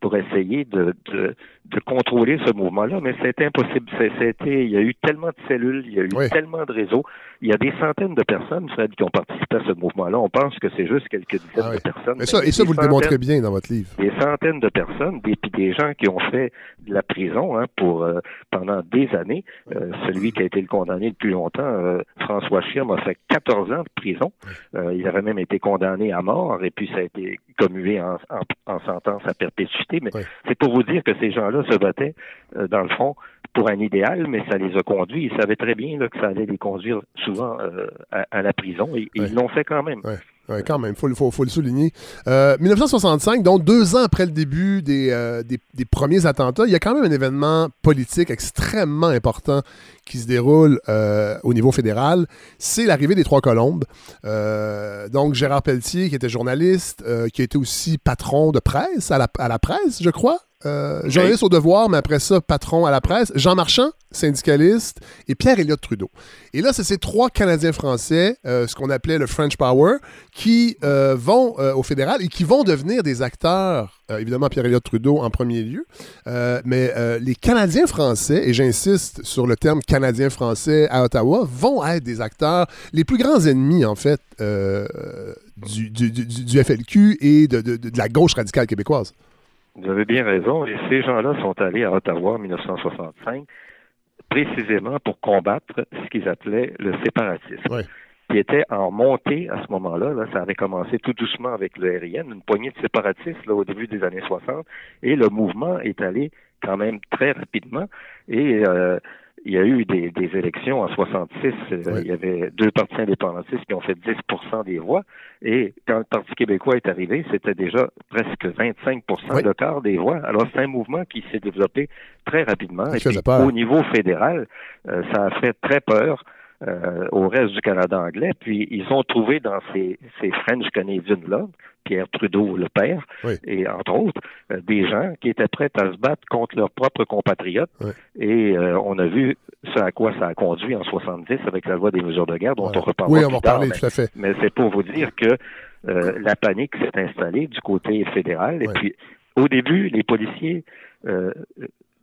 [SPEAKER 14] pour essayer de, de, de contrôler ce mouvement-là, mais c'était impossible. C'est- C'était, il y a eu tellement de cellules, il y a eu tellement de réseaux, il y a des centaines de personnes, Fred, qui ont participé à ce mouvement-là. On pense que c'est juste quelques dizaines de personnes.
[SPEAKER 1] Et ça, et vous le démontrez bien dans votre livre.
[SPEAKER 14] des centaines de personnes, des, puis des gens qui ont fait de la prison hein, pour euh, pendant des années. Euh, celui qui a été le condamné le plus longtemps, euh, François Chirme, a fait 14 ans de prison. Il avait même été condamné à mort et puis ça a été commué en, en- en sentence à perpétuité. Mais c'est pour vous dire que ces gens-là se battaient, euh, dans le fond, pour un idéal, mais ça les a conduits. Ils savaient très bien là, que ça allait les conduire souvent euh, à, à la prison et, et ils l'ont fait quand même.
[SPEAKER 1] Ouais, quand même, il faut, le- souligner. Euh, 1965, donc deux ans après le début des, euh, des, premiers attentats, il y a quand même un événement politique extrêmement important qui se déroule euh, au niveau fédéral. C'est l'arrivée des Trois Colombes. Euh, donc Gérard Pelletier, qui était journaliste, euh, qui été aussi patron de presse, à la presse, je crois. Euh, journaliste au devoir, mais après ça, patron à la presse. Jean Marchand, syndicaliste, et Pierre Elliott Trudeau. Et là, c'est ces trois Canadiens français, euh, ce qu'on appelait le French Power, qui euh, vont euh, au fédéral et qui vont devenir des acteurs, évidemment Pierre Elliott Trudeau en premier lieu, mais les Canadiens français, et j'insiste sur le terme Canadien français à Ottawa, vont être des acteurs, les plus grands ennemis, en fait, du, du- du- du FLQ et de, de- de la gauche radicale québécoise.
[SPEAKER 14] Vous avez bien raison. Et ces gens-là sont allés à Ottawa en 1965 précisément pour combattre ce qu'ils appelaient le séparatisme. Qui était en montée à ce moment-là. Là, ça avait commencé tout doucement avec le RIN, une poignée de séparatistes là, au début des années 60, et le mouvement est allé quand même très rapidement. Et euh, il y a eu des, des élections en 66. euh, Il y avait deux partis indépendantistes qui ont fait 10% des voix. Et quand le Parti québécois est arrivé, c'était déjà presque 25% de quart des voix. Alors, c'est un mouvement qui s'est développé très rapidement.
[SPEAKER 1] Ça
[SPEAKER 14] Et puis, au niveau fédéral, euh, ça a fait très peur. Euh, au reste du Canada anglais, puis ils ont trouvé dans ces, ces French Canadian là, Pierre Trudeau le père, et entre autres, euh, des gens qui étaient prêts à se battre contre leurs propres compatriotes. Et euh, on a vu ce à quoi ça a conduit en 70 avec la loi des mesures de guerre, dont on reparlera
[SPEAKER 1] Oui, on
[SPEAKER 14] plus
[SPEAKER 1] va
[SPEAKER 14] mais-
[SPEAKER 1] tout à fait.
[SPEAKER 14] Mais c'est pour vous dire que euh, la panique s'est installée du côté fédéral. Et puis, au début, les policiers euh,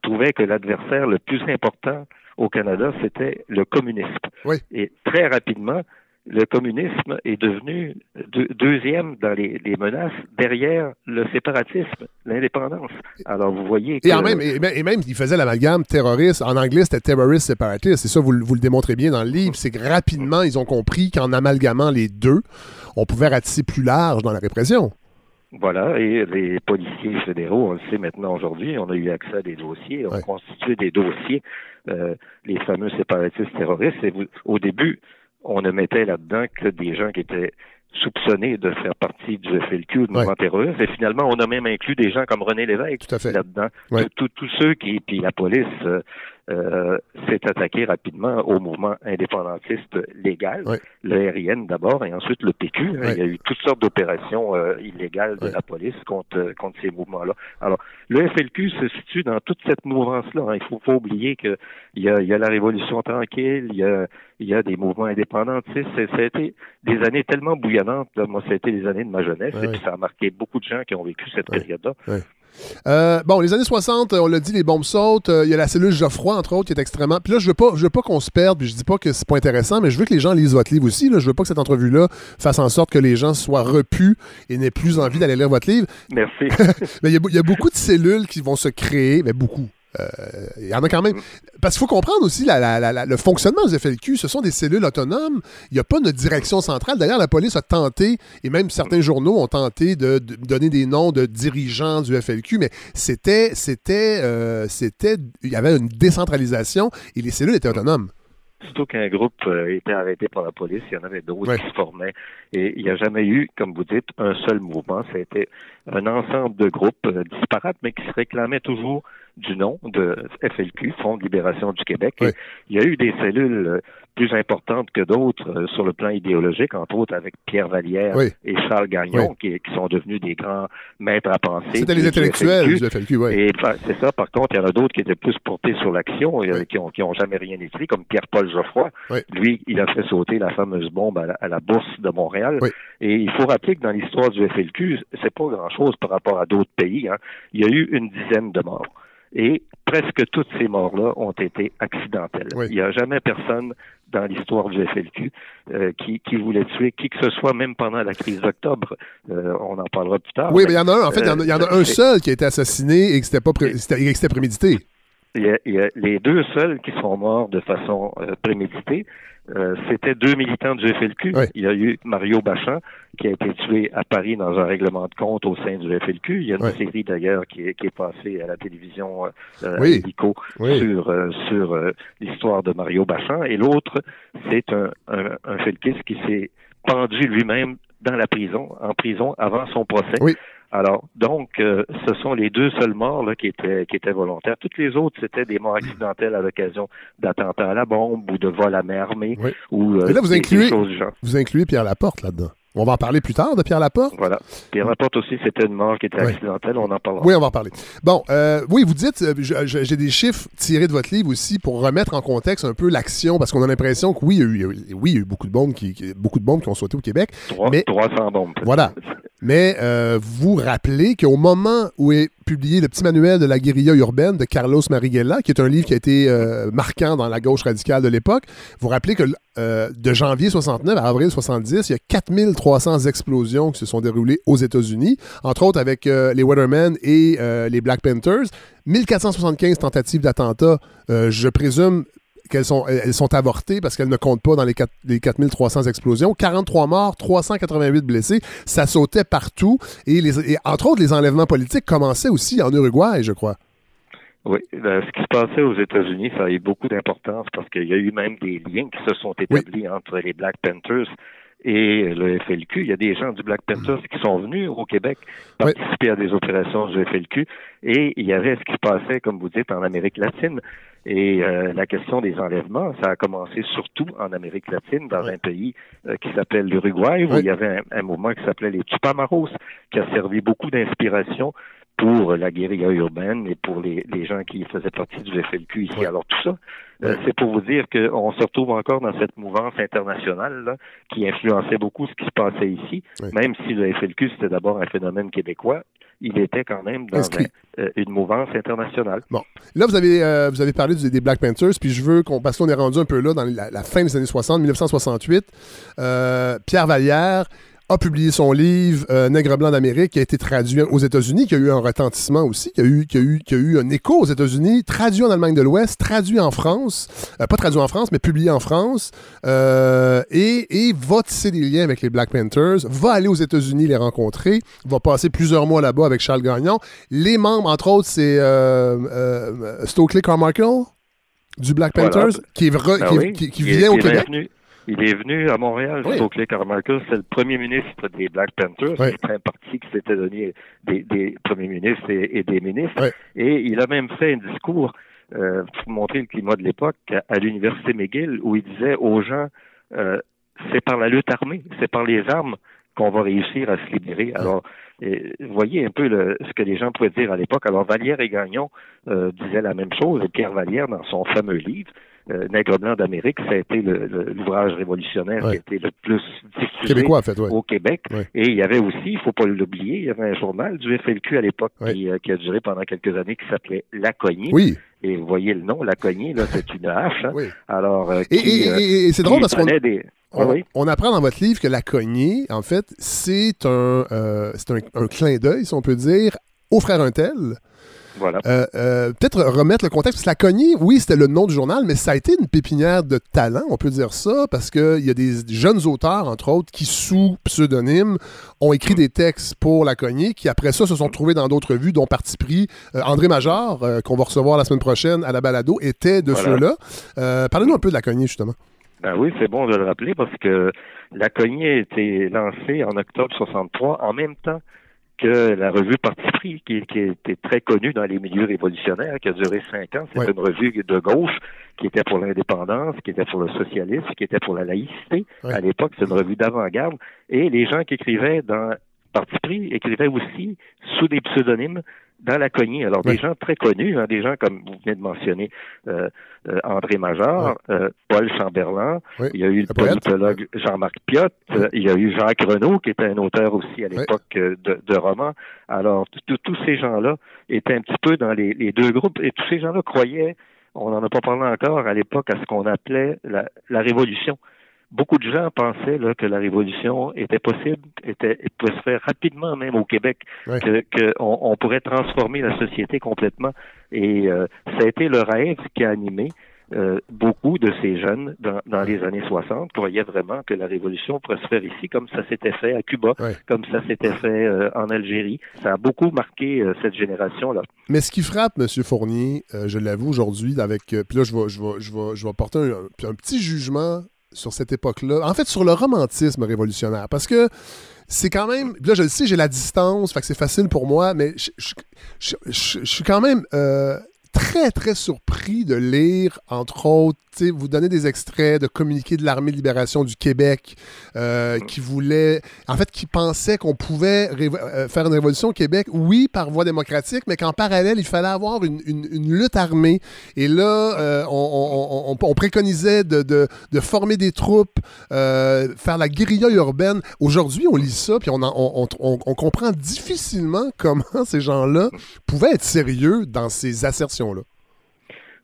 [SPEAKER 14] trouvaient que l'adversaire le plus important au Canada, c'était le communisme. Et très rapidement, le communisme est devenu deux- deuxième dans les, les menaces derrière le séparatisme, l'indépendance. Alors, vous voyez que...
[SPEAKER 1] Et, en même, et, même- et même, il faisait l'amalgame terroriste. En anglais, c'était terrorist separatist. C'est ça, vous, le- vous le démontrez bien dans le livre. C'est que rapidement, ils ont compris qu'en amalgamant les deux, on pouvait ratisser plus large dans la répression.
[SPEAKER 14] Voilà, et les policiers fédéraux, on le sait maintenant aujourd'hui, on a eu accès à des dossiers, on constitué des dossiers, euh, les fameux séparatistes terroristes, et vous- au début, on ne mettait là-dedans que des gens qui étaient soupçonnés de faire partie du FLQ, du mouvement terroriste, et finalement, on a même inclus des gens comme René Lévesque là-dedans.
[SPEAKER 1] Ouais.
[SPEAKER 14] Tous ceux qui, puis la police euh, euh, s'est attaquée rapidement au mouvement indépendantiste légal, le RIN d'abord, et ensuite le PQ. hein. Il y a eu toutes sortes d'opérations euh, illégales de la police contre, euh, contre ces mouvements-là. Alors, le FLQ se situe dans toute cette mouvance-là. hein. Il faut pas oublier qu'il y a, il y a la Révolution tranquille, il y a, il y a des mouvements indépendantistes. Ça a été des années tellement bouillonnantes. là. Moi, ça a été les années de ma jeunesse, et puis ça a marqué beaucoup de gens qui ont vécu cette période-là.
[SPEAKER 1] Euh, bon, les années 60, on l'a dit, les bombes sautent. Euh, Il y a la cellule Geoffroy, entre autres, qui est extrêmement. Puis là, je veux pas, je veux pas qu'on se perde. Puis je dis pas que c'est pas intéressant, mais je veux que les gens lisent votre livre aussi. Là. Je veux pas que cette entrevue-là fasse en sorte que les gens soient repus et n'aient plus envie d'aller lire votre livre.
[SPEAKER 14] Merci. [laughs]
[SPEAKER 1] mais il y, y a beaucoup de cellules qui vont se créer, mais beaucoup. Euh, Il y en a quand même. Parce qu'il faut comprendre aussi la- la- la- la- le fonctionnement des FLQ. Ce sont des cellules autonomes. Il n'y a pas de direction centrale. D'ailleurs, la police a tenté, et même certains journaux ont tenté de, de donner des noms de dirigeants du FLQ, mais c'était, c'était, euh, c'était, il y avait une décentralisation et les cellules étaient autonomes.
[SPEAKER 14] Surtout qu'un groupe euh, était arrêté par la police, il y en avait d'autres qui se formaient. Et il n'y a jamais eu, comme vous dites, un seul mouvement. Été un ensemble de groupes euh, disparates, mais qui se réclamaient toujours du nom de FLQ, Fonds de libération du Québec. Il y a eu des cellules euh, plus importantes que d'autres euh, sur le plan idéologique, entre autres avec Pierre Vallière
[SPEAKER 1] Oui.
[SPEAKER 14] et Charles Gagnon,
[SPEAKER 1] Oui.
[SPEAKER 14] qui, qui sont devenus des grands maîtres à penser.
[SPEAKER 1] C'était les intellectuels du FLQ, oui.
[SPEAKER 14] Et c'est ça. Par contre, il y en a d'autres qui étaient plus portés sur l'action, et, euh, qui ont, qui ont jamais rien écrit, comme Pierre-Paul Geoffroy. Lui, il a fait sauter la fameuse bombe à la, à la bourse de Montréal. Et il faut rappeler que dans l'histoire du FLQ, c'est pas grand-chose par rapport à d'autres pays. hein. Il y a eu une dizaine de morts. Et presque toutes ces morts-là ont été accidentelles. Il n'y a jamais personne dans l'histoire du FLQ euh, qui, qui voulait tuer qui que ce soit, même pendant la crise d'octobre. Euh, on en parlera plus tard.
[SPEAKER 1] Oui, mais il y en a un. En fait, il y en a- il y en a,
[SPEAKER 14] euh,
[SPEAKER 1] un seul qui a été assassiné et que c'était pas pré- c'était prémédité.
[SPEAKER 14] Il y, a, il y a les deux seuls qui sont morts de façon euh, préméditée. Euh, C'était deux militants du FLQ. Il y a eu Mario Bachand qui a été tué à Paris dans un règlement de compte au sein du FLQ. Il y a une série d'ailleurs qui est, qui est passée à la télévision euh, euh,
[SPEAKER 1] Oui. Oui.
[SPEAKER 14] sur euh, sur euh, l'histoire de Mario Bachand. Et l'autre, c'est un, un, qui s'est pendu lui-même dans la prison, en prison avant son procès. Alors, donc, euh, ce sont les deux seuls morts là, qui, étaient, qui étaient volontaires. Toutes les autres, c'était des morts accidentelles à l'occasion d'attentats à la bombe ou de vol à main armée ou euh,
[SPEAKER 1] Et là, vous incluez, vous incluez Pierre Laporte là-dedans. On va en parler plus tard de Pierre Laporte.
[SPEAKER 14] Voilà. Pierre Laporte aussi, c'était une mort qui était accidentelle. On en parlera.
[SPEAKER 1] Oui, on va en parler. Bon, euh, oui, vous dites, euh, j'ai des chiffres tirés de votre livre aussi pour remettre en contexte un peu l'action, parce qu'on a l'impression que oui, il y a eu, il y a eu- oui, il y a eu beaucoup de bombes qui, qui- beaucoup de bombes qui ont sauté au Québec. Mais
[SPEAKER 14] 300 bombes.
[SPEAKER 1] Voilà. Mais euh, vous rappelez qu'au moment où est publié le petit manuel de la guérilla urbaine de Carlos Marighella, qui est un livre qui a été euh, marquant dans la gauche radicale de l'époque, vous rappelez que euh, de janvier 69 à avril 70, il y a 4300 explosions qui se sont déroulées aux États-Unis, entre autres avec euh, les Weathermen et les Black Panthers. 1475 tentatives d'attentats, je présume qu'elles sont, elles sont avortées parce qu'elles ne comptent pas dans les, 4, les 4300 explosions. 43 morts, 388 blessés. Ça sautait partout. Et, les, et entre autres, les enlèvements politiques commençaient aussi en Uruguay, je crois.
[SPEAKER 14] Oui, ben, ce qui se passait aux États-Unis, ça a eu beaucoup d'importance parce qu'il y a eu même des liens qui se sont établis entre les Black Panthers et le FLQ. Il y a des gens du Black Panthers qui sont venus au Québec participer à des opérations du FLQ et il y avait ce qui se passait, comme vous dites, en Amérique latine. Et euh, la question des enlèvements, ça a commencé surtout en Amérique latine, dans un pays euh, qui s'appelle l'Uruguay, où il y avait un, un mouvement qui s'appelait les Tupamaros, qui a servi beaucoup d'inspiration pour la guérilla urbaine et pour les, les, gens qui faisaient partie du FLQ ici. Alors tout ça, euh, c'est pour vous dire qu'on se retrouve encore dans cette mouvance internationale là, qui influençait beaucoup ce qui se passait ici, même si le FLQ c'était d'abord un phénomène québécois. Il était quand même dans un, euh, une mouvance internationale.
[SPEAKER 1] Bon, là vous avez euh, vous avez parlé des Black Panthers, puis je veux qu'on parce qu'on est rendu un peu là dans la, la fin des années 60, 1968. Pierre Vallière a publié son livre euh, Nègre blanc d'Amérique qui a été traduit aux États-Unis, qui a eu un retentissement aussi, qui a eu, qui a eu, qui a eu un écho aux États-Unis, traduit en Allemagne de l'Ouest, traduit en France, euh, pas traduit en France, mais publié en France, euh, et, et va tisser des liens avec les Black Panthers, va aller aux États-Unis les rencontrer, va passer plusieurs mois là-bas avec Charles Gagnon. Les membres, entre autres, c'est Stokely Carmichael du Black Panthers,
[SPEAKER 14] voilà.
[SPEAKER 1] qui, est,
[SPEAKER 14] ben
[SPEAKER 1] qui,
[SPEAKER 14] oui.
[SPEAKER 1] qui, qui vient au Québec.
[SPEAKER 14] Il est venu à Montréal, oui. Stokely Carmichael, c'est le premier ministre des Black Panthers. Oui. C'est un parti qui s'était donné des, des, premiers ministres et, et des ministres.
[SPEAKER 1] Oui.
[SPEAKER 14] Et il a même fait un discours euh, pour montrer le climat de l'époque à, à l'université McGill où il disait aux gens euh, c'est par la lutte armée, c'est par les armes qu'on va réussir à se libérer. Alors, et, voyez un peu le, ce que les gens pouvaient dire à l'époque. Alors, Vallière et Gagnon euh, disaient la même chose, et Pierre Vallière, dans son fameux livre, euh, Nègre blanc d'Amérique, ça a été l'ouvrage révolutionnaire
[SPEAKER 1] ouais.
[SPEAKER 14] qui a été le plus diffusé
[SPEAKER 1] Québécois, en fait, ouais.
[SPEAKER 14] au Québec.
[SPEAKER 1] Ouais.
[SPEAKER 14] Et il y avait aussi, il faut pas l'oublier, il y avait un journal du FLQ à l'époque qui, euh, qui, a duré pendant quelques années qui s'appelait La Cognée.
[SPEAKER 1] Oui.
[SPEAKER 14] Et vous voyez le nom, La Cognée, là, c'est une hache. Hein?
[SPEAKER 1] Oui.
[SPEAKER 14] Alors, euh,
[SPEAKER 1] et,
[SPEAKER 14] qui,
[SPEAKER 1] et, et, et c'est drôle parce qu'on
[SPEAKER 14] des...
[SPEAKER 1] on, oui. on, apprend dans votre livre que la cognée, en fait, c'est un, euh, c'est un, un, clin d'œil, si on peut dire, au frère Untel.
[SPEAKER 14] Voilà.
[SPEAKER 1] Euh, euh, Peut-être remettre le contexte. Parce que la cognée, oui, c'était le nom du journal, mais ça a été une pépinière de talent, on peut dire ça, parce qu'il y a des jeunes auteurs, entre autres, qui, sous pseudonyme, ont écrit des textes pour la cognée, qui après ça se sont trouvés dans d'autres vues, dont Parti pris. Euh, André Major, qu'on va recevoir la semaine prochaine à la balado, était de
[SPEAKER 14] voilà.
[SPEAKER 1] ceux-là. Parlez-nous un peu de la cognée, justement.
[SPEAKER 14] Ben oui, c'est bon de le rappeler parce que la cognée a été lancée en octobre 63 en même temps que la revue Parti pris, qui, qui, était très connue dans les milieux révolutionnaires, qui a duré cinq ans. C'était une revue de gauche qui était pour l'indépendance, qui était pour le socialisme, qui était pour la laïcité. À l'époque, c'est une revue d'avant-garde. Et les gens qui écrivaient dans Parti pris écrivaient aussi sous des pseudonymes dans la cognée. Alors, des gens très connus, hein, des gens comme vous venez de mentionner euh, euh, André Major, euh, Paul Chamberlain,
[SPEAKER 1] oui.
[SPEAKER 14] il y a eu le politologue Jean-Marc Piot, euh, il y a eu Jacques Renaud, qui était un auteur aussi à l'époque euh, de, de romans. Alors, tous ces gens-là étaient un petit peu dans les, les deux groupes, et tous ces gens-là croyaient, on n'en a pas parlé encore à l'époque, à ce qu'on appelait la, la révolution beaucoup de gens pensaient là, que la révolution était possible, était, pouvait se faire rapidement même au Québec,
[SPEAKER 1] ouais.
[SPEAKER 14] que, que on, on, pourrait transformer la société complètement. Et euh, ça a été le rêve qui a animé euh, beaucoup de ces jeunes dans, dans, les années 60 croyaient vraiment que la révolution pourrait se faire ici, comme ça s'était fait à Cuba,
[SPEAKER 1] ouais.
[SPEAKER 14] comme ça s'était fait euh, en Algérie. Ça a beaucoup marqué euh, cette génération-là.
[SPEAKER 1] Mais ce qui frappe, M. Fournier, je l'avoue aujourd'hui, avec. puis là, je vais, je vais, je vais, je vais porter un, un petit jugement sur cette époque-là. En fait, sur le romantisme révolutionnaire. Parce que c'est quand même. Là, je le sais, j'ai la distance, fait que c'est facile pour moi, mais je, suis quand même euh, très, très surpris de lire, entre autres, vous donner des extraits de communiqués de l'Armée de libération du Québec euh, qui voulait, en fait, qui pensait qu'on pouvait euh, faire une révolution au Québec, oui, par voie démocratique, mais qu'en parallèle, il fallait avoir une, lutte armée. Et là, euh, on, on- on- on préconisait de, former des troupes, faire la guérilla urbaine. Aujourd'hui, on lit ça, puis on comprend difficilement [laughs] comment ces gens-là pouvaient être sérieux dans ces assertions-là.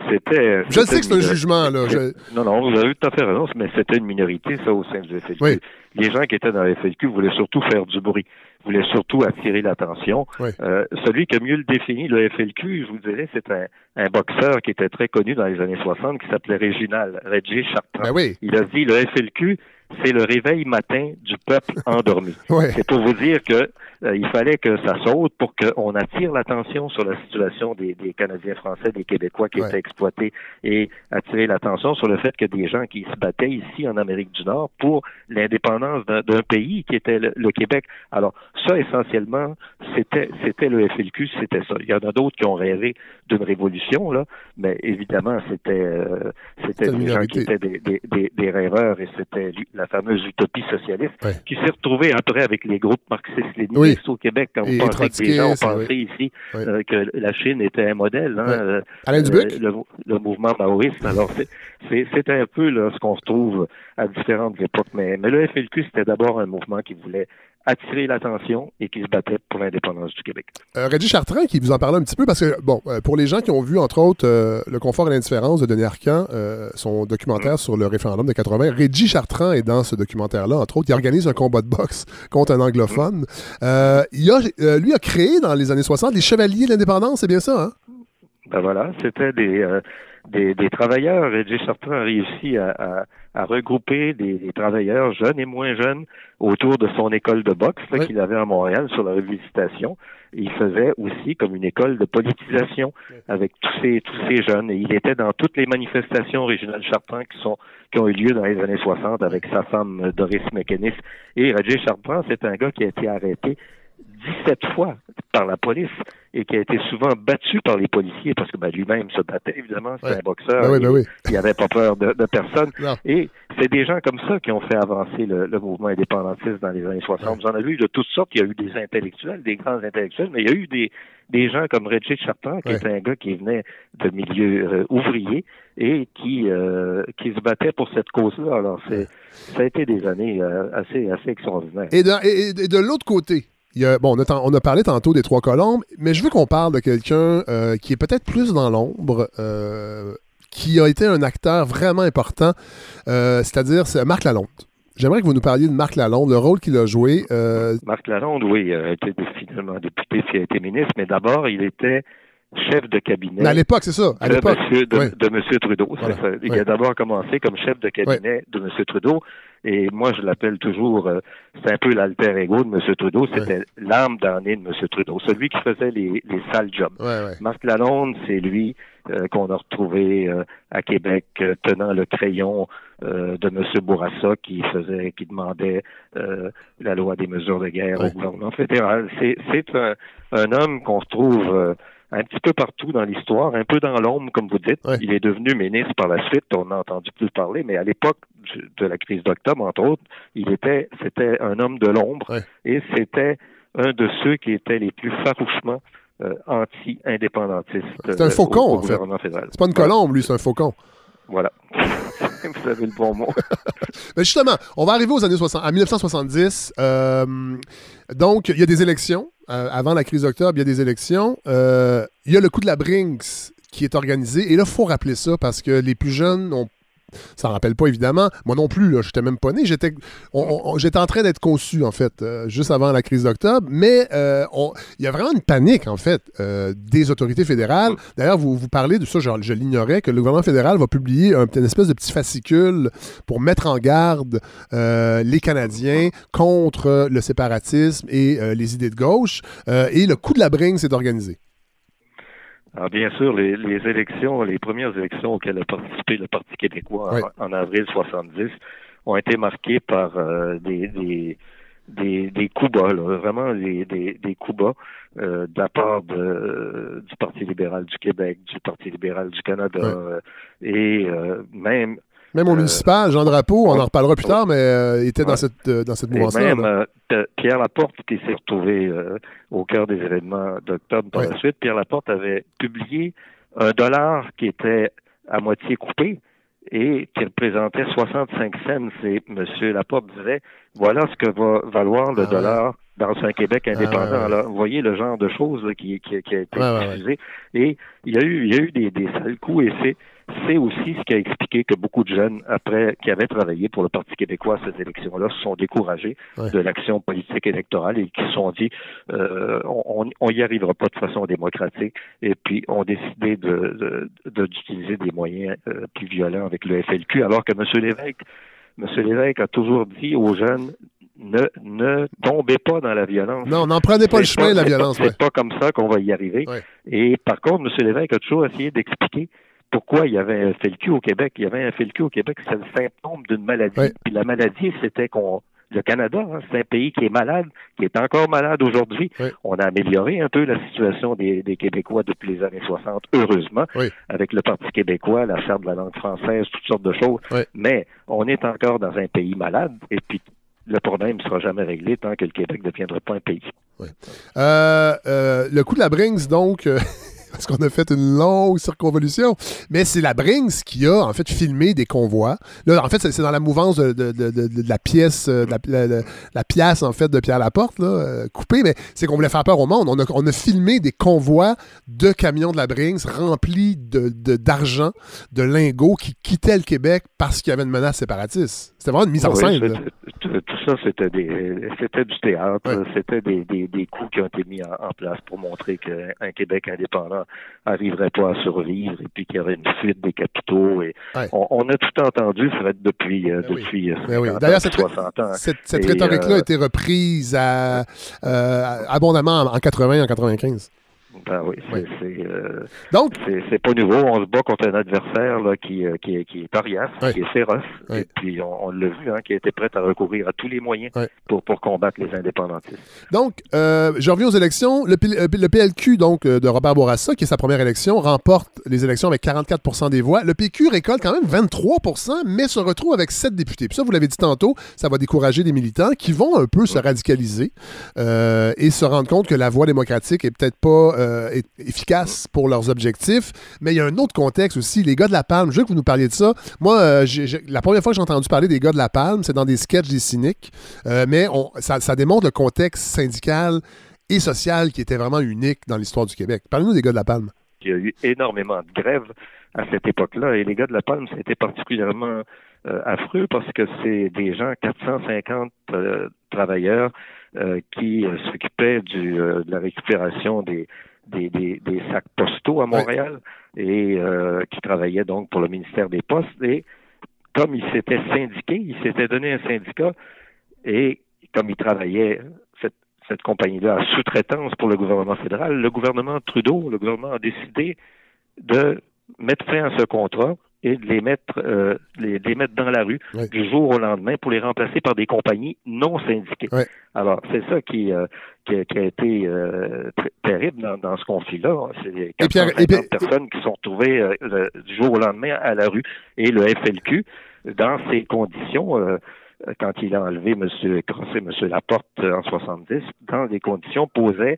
[SPEAKER 14] C'était.
[SPEAKER 1] Je sais que c'est un jugement, là. Je-
[SPEAKER 14] Non, non, vous avez tout à fait raison, mais c'était une minorité, ça, au sein du FLQ.
[SPEAKER 1] Oui.
[SPEAKER 14] Les gens qui étaient dans le FLQ voulaient surtout faire du bruit, voulaient surtout attirer l'attention.
[SPEAKER 1] Oui.
[SPEAKER 14] Euh, celui qui a mieux le défini, le FLQ, je vous dirais, c'est un, un boxeur qui était très connu dans les années 60, qui s'appelait Réginal, Reggie Chartrand.
[SPEAKER 1] Ben oui.
[SPEAKER 14] Il a dit, le FLQ, c'est le réveil matin du peuple endormi. [laughs]
[SPEAKER 1] Ouais.
[SPEAKER 14] C'est pour vous dire que il fallait que ça saute pour qu'on attire l'attention sur la situation des, des Canadiens français, des Québécois qui
[SPEAKER 1] Ouais.
[SPEAKER 14] étaient exploités et attirer l'attention sur le fait que des gens qui se battaient ici en Amérique du Nord pour l'indépendance d'un pays qui était le, le Québec. Alors ça essentiellement c'était c'était le FLQ, c'était ça. Il y en a d'autres qui ont rêvé d'une révolution là, mais évidemment c'était euh, c'était des gens qui étaient des, des, des, des rêveurs et c'était la fameuse utopie socialiste
[SPEAKER 1] Ouais.
[SPEAKER 14] qui s'est retrouvée après avec les groupes marxistes-léninistes
[SPEAKER 1] Oui.
[SPEAKER 14] Au Québec quand
[SPEAKER 1] Et
[SPEAKER 14] vous pensez que des gens ont pensé
[SPEAKER 1] oui.
[SPEAKER 14] ici
[SPEAKER 1] Oui.
[SPEAKER 14] euh, que la Chine était un modèle. Hein, euh,
[SPEAKER 1] Alain Dubuc?
[SPEAKER 14] le, le mouvement maoïste. Alors, c'est- un peu là, ce qu'on retrouve à différentes époques. Mais, mais le FLQ, c'était d'abord un mouvement qui voulait attirer l'attention et qui se battait pour l'indépendance du Québec.
[SPEAKER 1] Euh, Reggie Chartrand qui vous en parlait un petit peu parce que, bon, euh, pour les gens qui ont vu, entre autres, euh, Le confort et l'indifférence de Denis Arcand, euh, son documentaire sur le référendum de 80, Reggie Chartrand est dans ce documentaire-là, entre autres. Il organise un combat de boxe [laughs] contre un anglophone. Euh, il a, lui a créé dans les années 60 les Chevaliers de l'indépendance, c'est bien ça, hein?
[SPEAKER 14] Ben voilà, c'était des, euh, des, des travailleurs. Reggie Chartrand a réussi à, à, à regrouper des, des travailleurs jeunes et moins jeunes autour de son école de boxe
[SPEAKER 1] Oui.
[SPEAKER 14] qu'il avait à Montréal sur la rue Visitation. Il faisait aussi comme une école de politisation avec tous ces tous ces jeunes. Et il était dans toutes les manifestations régionales Chartrand qui sont qui ont eu lieu dans les années 60 avec sa femme Doris McInnes. Et Roger Chartrand, c'est un gars qui a été arrêté 17 fois par la police et qui a été souvent battu par les policiers parce que ben, lui-même se battait, évidemment, c'est
[SPEAKER 1] Ouais.
[SPEAKER 14] un boxeur.
[SPEAKER 1] Ben oui, ben oui.
[SPEAKER 14] Il n'avait pas peur de, de personne.
[SPEAKER 1] Non.
[SPEAKER 14] Et c'est des gens comme ça qui ont fait avancer le, le mouvement indépendantiste dans les années 60. Vous en avez eu de toutes sortes. Il y a eu des intellectuels, des grands intellectuels, mais il y a eu des, des gens comme Reggie Chartrand, qui
[SPEAKER 1] Ouais.
[SPEAKER 14] était un gars qui venait de milieux euh, ouvriers et qui, euh, qui se battait pour cette cause-là. Alors, c'est, ça a été des années euh, assez, assez extraordinaires.
[SPEAKER 1] Et de, et- et de l'autre côté, il y a, bon, on a, tan- on a parlé tantôt des Trois Colombes, mais je veux qu'on parle de quelqu'un euh, qui est peut-être plus dans l'ombre, euh, qui a été un acteur vraiment important, euh, c'est-à-dire c'est Marc Lalonde. J'aimerais que vous nous parliez de Marc Lalonde, le rôle qu'il a joué.
[SPEAKER 14] Marc Lalonde, oui, a été finalement député puis a été ministre, mais d'abord, il était chef de cabinet.
[SPEAKER 1] mais à l'époque, c'est ça. À
[SPEAKER 14] de monsieur, de,
[SPEAKER 1] ouais.
[SPEAKER 14] de monsieur Trudeau.
[SPEAKER 1] Voilà.
[SPEAKER 14] C'est ça. Il a d'abord commencé comme chef de cabinet de monsieur Trudeau. Et moi, je l'appelle toujours, euh, c'est un peu l'alter ego de monsieur Trudeau. C'était l'âme damnée de monsieur Trudeau. Celui qui faisait les, les sales jobs.
[SPEAKER 1] Ouais, ouais.
[SPEAKER 14] Marc Lalonde, c'est lui euh, qu'on a retrouvé euh, à Québec euh, tenant le crayon euh, de M. Bourassa qui faisait, qui demandait euh, la loi des mesures de guerre
[SPEAKER 1] Ouais.
[SPEAKER 14] au gouvernement fédéral. C'est, c'est un, un homme qu'on retrouve euh, un petit peu partout dans l'histoire, un peu dans l'ombre, comme vous dites.
[SPEAKER 1] Ouais.
[SPEAKER 14] Il est devenu ministre par la suite, on n'a entendu plus parler, mais à l'époque de la crise d'octobre, entre autres, il était, c'était un homme de l'ombre
[SPEAKER 1] Ouais.
[SPEAKER 14] et c'était un de ceux qui étaient les plus farouchement euh, anti-indépendantistes.
[SPEAKER 1] C'est un
[SPEAKER 14] euh,
[SPEAKER 1] faucon,
[SPEAKER 14] au, au
[SPEAKER 1] en fait. C'est pas une colombe, lui, c'est un faucon.
[SPEAKER 14] Voilà. [laughs] Vous avez le bon mot. [laughs]
[SPEAKER 1] Mais justement, on va arriver aux années 60, à 1970. euh, donc, il y a des élections. Euh, avant la crise d'octobre, il y a des élections. Euh, il y a le coup de la Brinks qui est organisé. Et là, il faut rappeler ça parce que les plus jeunes ont ça ne rappelle pas, évidemment. Moi non plus, je n'étais même pas né. J'étais en train d'être conçu, en fait, euh, juste avant la crise d'octobre. Mais euh, il y a vraiment une panique, en fait, euh, des autorités fédérales. D'ailleurs, vous, vous parlez de ça, je, je l'ignorais, que le gouvernement fédéral va publier un, une espèce de petit fascicule pour mettre en garde les Canadiens contre le séparatisme et les idées de gauche. Et le coup de la bringue s'est organisé.
[SPEAKER 14] Alors, bien sûr, les, les élections, les premières élections auxquelles a participé le Parti québécois en- avril 70 ont été marquées par euh, des, des, des, des coups bas, là, vraiment des, des, des coups bas euh, de la part de, du Parti libéral du Québec, du Parti libéral du Canada euh, et euh, même
[SPEAKER 1] Même au municipal, Jean Drapeau, on en reparlera plus tard, mais euh, il était dans cette, euh, dans cette
[SPEAKER 14] Et
[SPEAKER 1] mouvance-là.
[SPEAKER 14] même euh, Pierre Laporte, qui s'est retrouvé euh, au cœur des événements d'octobre par la suite, Pierre Laporte avait publié un dollar qui était à moitié coupé et qui représentait 65 cents. Et M. Laporte disait, voilà ce que va valoir le dollar dans un Québec indépendant.
[SPEAKER 1] Ah ouais.
[SPEAKER 14] Alors, vous voyez le genre de choses là, qui, qui, qui a été diffusé. Et il y a eu, il y a eu des, des sales coups et c'est c'est aussi ce qui a expliqué que beaucoup de jeunes, après, qui avaient travaillé pour le Parti québécois à ces élections-là, se sont découragés
[SPEAKER 1] Ouais.
[SPEAKER 14] de l'action politique électorale et qui se sont dit, euh, on on y arrivera pas de façon démocratique, et puis ont décidé de de- de- d'utiliser des moyens euh, plus violents avec le FLQ, alors que M. Lévesque, M. Lévesque a toujours dit aux jeunes, ne, ne tombez pas dans la violence.
[SPEAKER 1] Non, n'en prenez pas le chemin de la [laughs]
[SPEAKER 14] c'est pas-
[SPEAKER 1] violence. ouais.
[SPEAKER 14] C'est pas comme ça qu'on va y arriver. Et par contre, M. Lévesque a toujours essayé d'expliquer pourquoi il y avait un FLQ au Québec? Il y avait un FLQ au Québec, c'est le symptôme d'une maladie. Puis la maladie, c'était qu'on le Canada, hein, c'est un pays qui est malade, qui est encore malade aujourd'hui. On a amélioré un peu la situation des, des Québécois depuis les années 60, heureusement, avec le Parti québécois, la charte de la langue française, toutes sortes de choses. Mais on est encore dans un pays malade, et puis le problème ne sera jamais réglé tant que le Québec ne deviendra pas un pays.
[SPEAKER 1] Euh, euh, le coup de la Brinks, donc, euh, parce qu'on a fait une longue circonvolution, mais c'est la Brinks qui a, en fait, filmé des convois. Là, en fait, c'est dans la mouvance de, la pièce, euh, de la, pièce, en fait, de Pierre Laporte, euh, coupée, mais c'est qu'on voulait faire peur au monde. On a, on a filmé des convois de camions de la Brinks remplis d'argent, de, lingots qui quittaient le Québec parce qu'il y avait une menace séparatiste. C'était vraiment une mise en scène.
[SPEAKER 14] Tout, tout ça, c'était des, c'était du théâtre, c'était des, des, des coups qui ont été mis en, en place pour montrer qu'un Québec indépendant n'arriverait pas à survivre et puis qu'il y aurait une fuite des capitaux. Et on, on a tout entendu, Fred, depuis, euh, depuis euh,
[SPEAKER 1] Ben oui.
[SPEAKER 14] 50
[SPEAKER 1] D'ailleurs,
[SPEAKER 14] ans,
[SPEAKER 1] cette,
[SPEAKER 14] 60 ans.
[SPEAKER 1] cette, cette
[SPEAKER 14] Et,
[SPEAKER 1] rhétorique-là
[SPEAKER 14] euh,
[SPEAKER 1] a été reprise à- euh, abondamment en 80 en 95.
[SPEAKER 14] Ben oui, c'est euh,
[SPEAKER 1] Donc,
[SPEAKER 14] c'est pas nouveau. On se bat contre un adversaire là, qui, euh, qui, est- qui est coriace, qui est féroce, et puis on, on l'a vu, hein, qui été prêt à recourir à tous les moyens pour, pour combattre les indépendantistes.
[SPEAKER 1] Donc, euh, je reviens aux élections. Le, P- euh, le PLQ, donc, de Robert Bourassa, qui est sa première élection, remporte les élections avec 44% des voix. Le PQ récolte quand même 23% mais se retrouve avec 7 députés. Puis ça, vous l'avez dit tantôt, ça va décourager des militants qui vont un peu se radicaliser euh, et se rendre compte que la voie démocratique est peut-être pas euh, est- efficace pour leurs objectifs. Mais il y a un autre contexte aussi. Les gars de la Palme, je veux que vous nous parliez de ça. Moi, euh, la première fois que j'ai entendu parler des gars de la Palme, c'est dans des sketchs des cyniques. Euh, mais ça, démontre le contexte syndical et social qui était vraiment unique dans l'histoire du Québec. Parlez-nous des gars de la Palme.
[SPEAKER 14] Il y a eu énormément de grèves à cette époque-là et les gars de la Palme, c'était particulièrement euh, affreux parce que c'est des gens, 450 euh, travailleurs qui s'occupaient de la récupération des, des, des, des sacs postaux à Montréal et euh, qui travaillaient donc pour le ministère des Postes. Et comme ils s'étaient syndiqués, ils s'étaient donné un syndicat et comme ils travaillaient cette, cette compagnie-là à sous-traitance pour le gouvernement fédéral, le gouvernement Trudeau, le gouvernement a décidé de mettre fin à ce contrat et de les mettre, euh, les, de les mettre dans la rue du jour au lendemain pour les remplacer par des compagnies non syndiquées. Alors, c'est ça qui, euh, qui, a, qui a été euh, terrible dans, dans ce conflit-là. C'est les
[SPEAKER 1] Et Pierre-
[SPEAKER 14] 450
[SPEAKER 1] et Pierre-
[SPEAKER 14] personnes qui sont retrouvées euh, le- du jour au lendemain à la rue. Et le FLQ, dans ces conditions, euh, quand il a enlevé M. Crossé, M. Laporte en 70, dans des conditions posait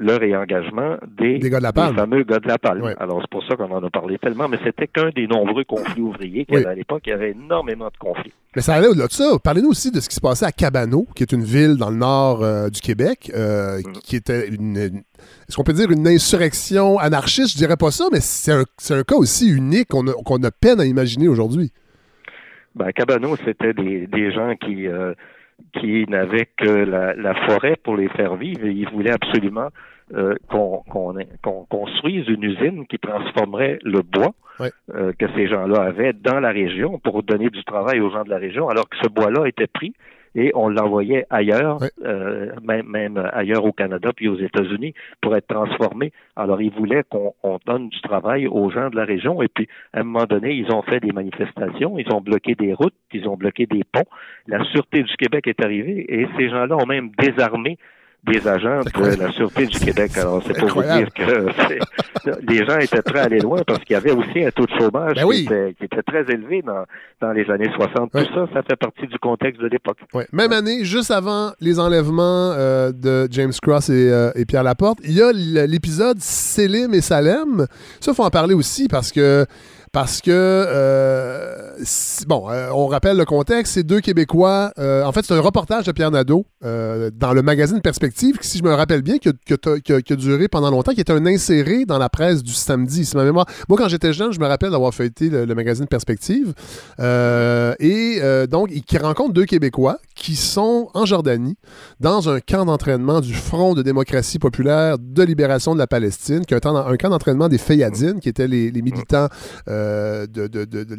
[SPEAKER 14] le réengagement des,
[SPEAKER 1] Des gars de la Palme.
[SPEAKER 14] fameux gars de la Palme. Alors, c'est pour ça qu'on en a parlé tellement, mais c'était qu'un des nombreux conflits ouvriers qu'il y
[SPEAKER 1] Oui.
[SPEAKER 14] avait à l'époque. Il y avait énormément de conflits.
[SPEAKER 1] Mais ça allait au-delà de ça. Parlez-nous aussi de ce qui se passait à Cabano, qui est une ville dans le nord euh, du Québec, euh, qui était une, une- est-ce qu'on peut dire une insurrection anarchiste? Je dirais pas ça, mais c'est un, cas aussi unique qu'on a, peine à imaginer aujourd'hui.
[SPEAKER 14] Ben, Cabano, c'était des, des gens qui, euh, qui n'avaient que la, la forêt pour les faire vivre. Et ils voulaient absolument euh, qu'on construise une usine qui transformerait le bois euh, que ces gens-là avaient dans la région pour donner du travail aux gens de la région, alors que ce bois-là était pris et on l'envoyait ailleurs, euh, même, même ailleurs au Canada puis aux États-Unis pour être transformé. Alors, ils voulaient qu'on on donne du travail aux gens de la région et puis, à un moment donné, ils ont fait des manifestations, ils ont bloqué des routes, ils ont bloqué des ponts. La Sûreté du Québec est arrivée et ces gens-là ont même désarmé des agents de la Sûreté du Québec. Alors, c'est pour vous dire que les gens étaient prêts à aller loin parce qu'il y avait aussi un taux de chômage
[SPEAKER 1] Ben
[SPEAKER 14] qui, était, qui était très élevé dans, dans les années 60. Tout ça, ça fait partie du contexte de l'époque.
[SPEAKER 1] Ouais. Même année, juste avant les enlèvements euh, de James Cross et, euh, et Pierre Laporte, il y a l'épisode Selim et Salem. Ça, il faut en parler aussi parce que parce que, euh, bon, euh, on rappelle le contexte, c'est deux Québécois. euh, en fait, c'est un reportage de Pierre Nadeau dans le magazine Perspective, qui, si je me rappelle bien, qui a, duré pendant longtemps, qui était un inséré dans la presse du samedi, si ma mémoire. Moi, quand j'étais jeune, je me rappelle d'avoir feuilleté le, magazine Perspective. Et donc, il- qui rencontre deux Québécois qui sont en Jordanie, dans un camp d'entraînement du Front de démocratie populaire de libération de la Palestine, qui est un, camp d'entraînement des Fayadines, qui étaient les, militants de, de-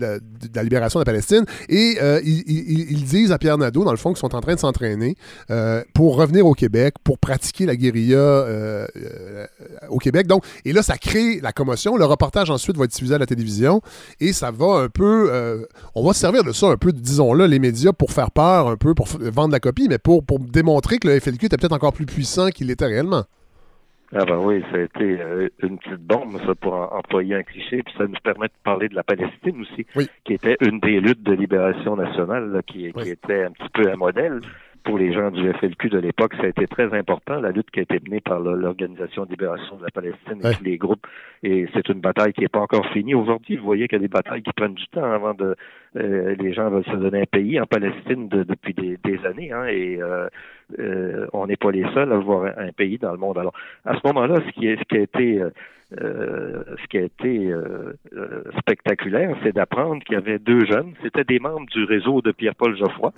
[SPEAKER 1] la, libération de la Palestine. Et euh, ils, disent à Pierre Nadeau, dans le fond, qu'ils sont en train de s'entraîner euh, pour revenir au Québec, pour pratiquer la guérilla euh, euh, au Québec. Donc, et là, ça crée la commotion. Le reportage ensuite va être diffusé à la télévision et ça va un peu. euh, on va se servir de ça un peu, disons-le, les médias pour faire peur un peu, pour vendre la copie, mais pour, pour démontrer que le FLQ était peut-être encore plus puissant qu'il était réellement.
[SPEAKER 14] Ah ben oui, ça a été euh, une petite bombe, ça, pour employer un cliché, puis ça nous permet de parler de la Palestine aussi, qui était une des luttes de libération nationale, là, qui, qui était un petit peu un modèle pour les gens du FLQ de l'époque. Ça a été très important, la lutte qui a été menée par l'Organisation de libération de la Palestine et tous les groupes. Et c'est une bataille qui n'est pas encore finie. Aujourd'hui, vous voyez qu'il y a des batailles qui prennent du temps avant de... euh, les gens veulent se donner un pays en Palestine de- depuis des, des années, hein, et euh, euh, on n'est pas les seuls à voir un, pays dans le monde. Alors, à ce moment-là, ce qui, est, ce qui a été, euh, euh, ce qui a été euh, euh, spectaculaire, c'est d'apprendre qu'il y avait deux jeunes. C'était des membres du réseau de Pierre-Paul Geoffroy.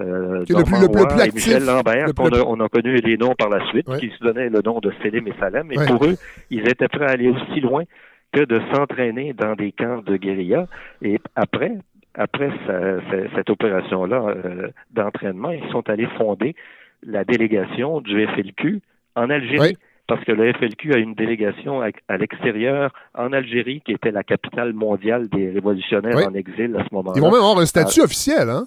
[SPEAKER 14] Euh,
[SPEAKER 1] Qui est le plus- le
[SPEAKER 14] et Michel Lambert,
[SPEAKER 1] le
[SPEAKER 14] qu'on
[SPEAKER 1] plus-
[SPEAKER 14] a, on a connu les noms par la suite, qui se donnaient le nom de Selim et Salem. Et pour eux, ils étaient prêts à aller aussi loin que de s'entraîner dans des camps de guérilla. Et après, après ce- ce- cette opération-là euh, d'entraînement, ils sont allés fonder la délégation du FLQ en Algérie. Parce que le FLQ a une délégation à, à l'extérieur en Algérie, qui était la capitale mondiale des révolutionnaires
[SPEAKER 1] Oui.
[SPEAKER 14] en exil à ce moment-là.
[SPEAKER 1] Ils vont même avoir un statut
[SPEAKER 14] Ah,
[SPEAKER 1] officiel, hein?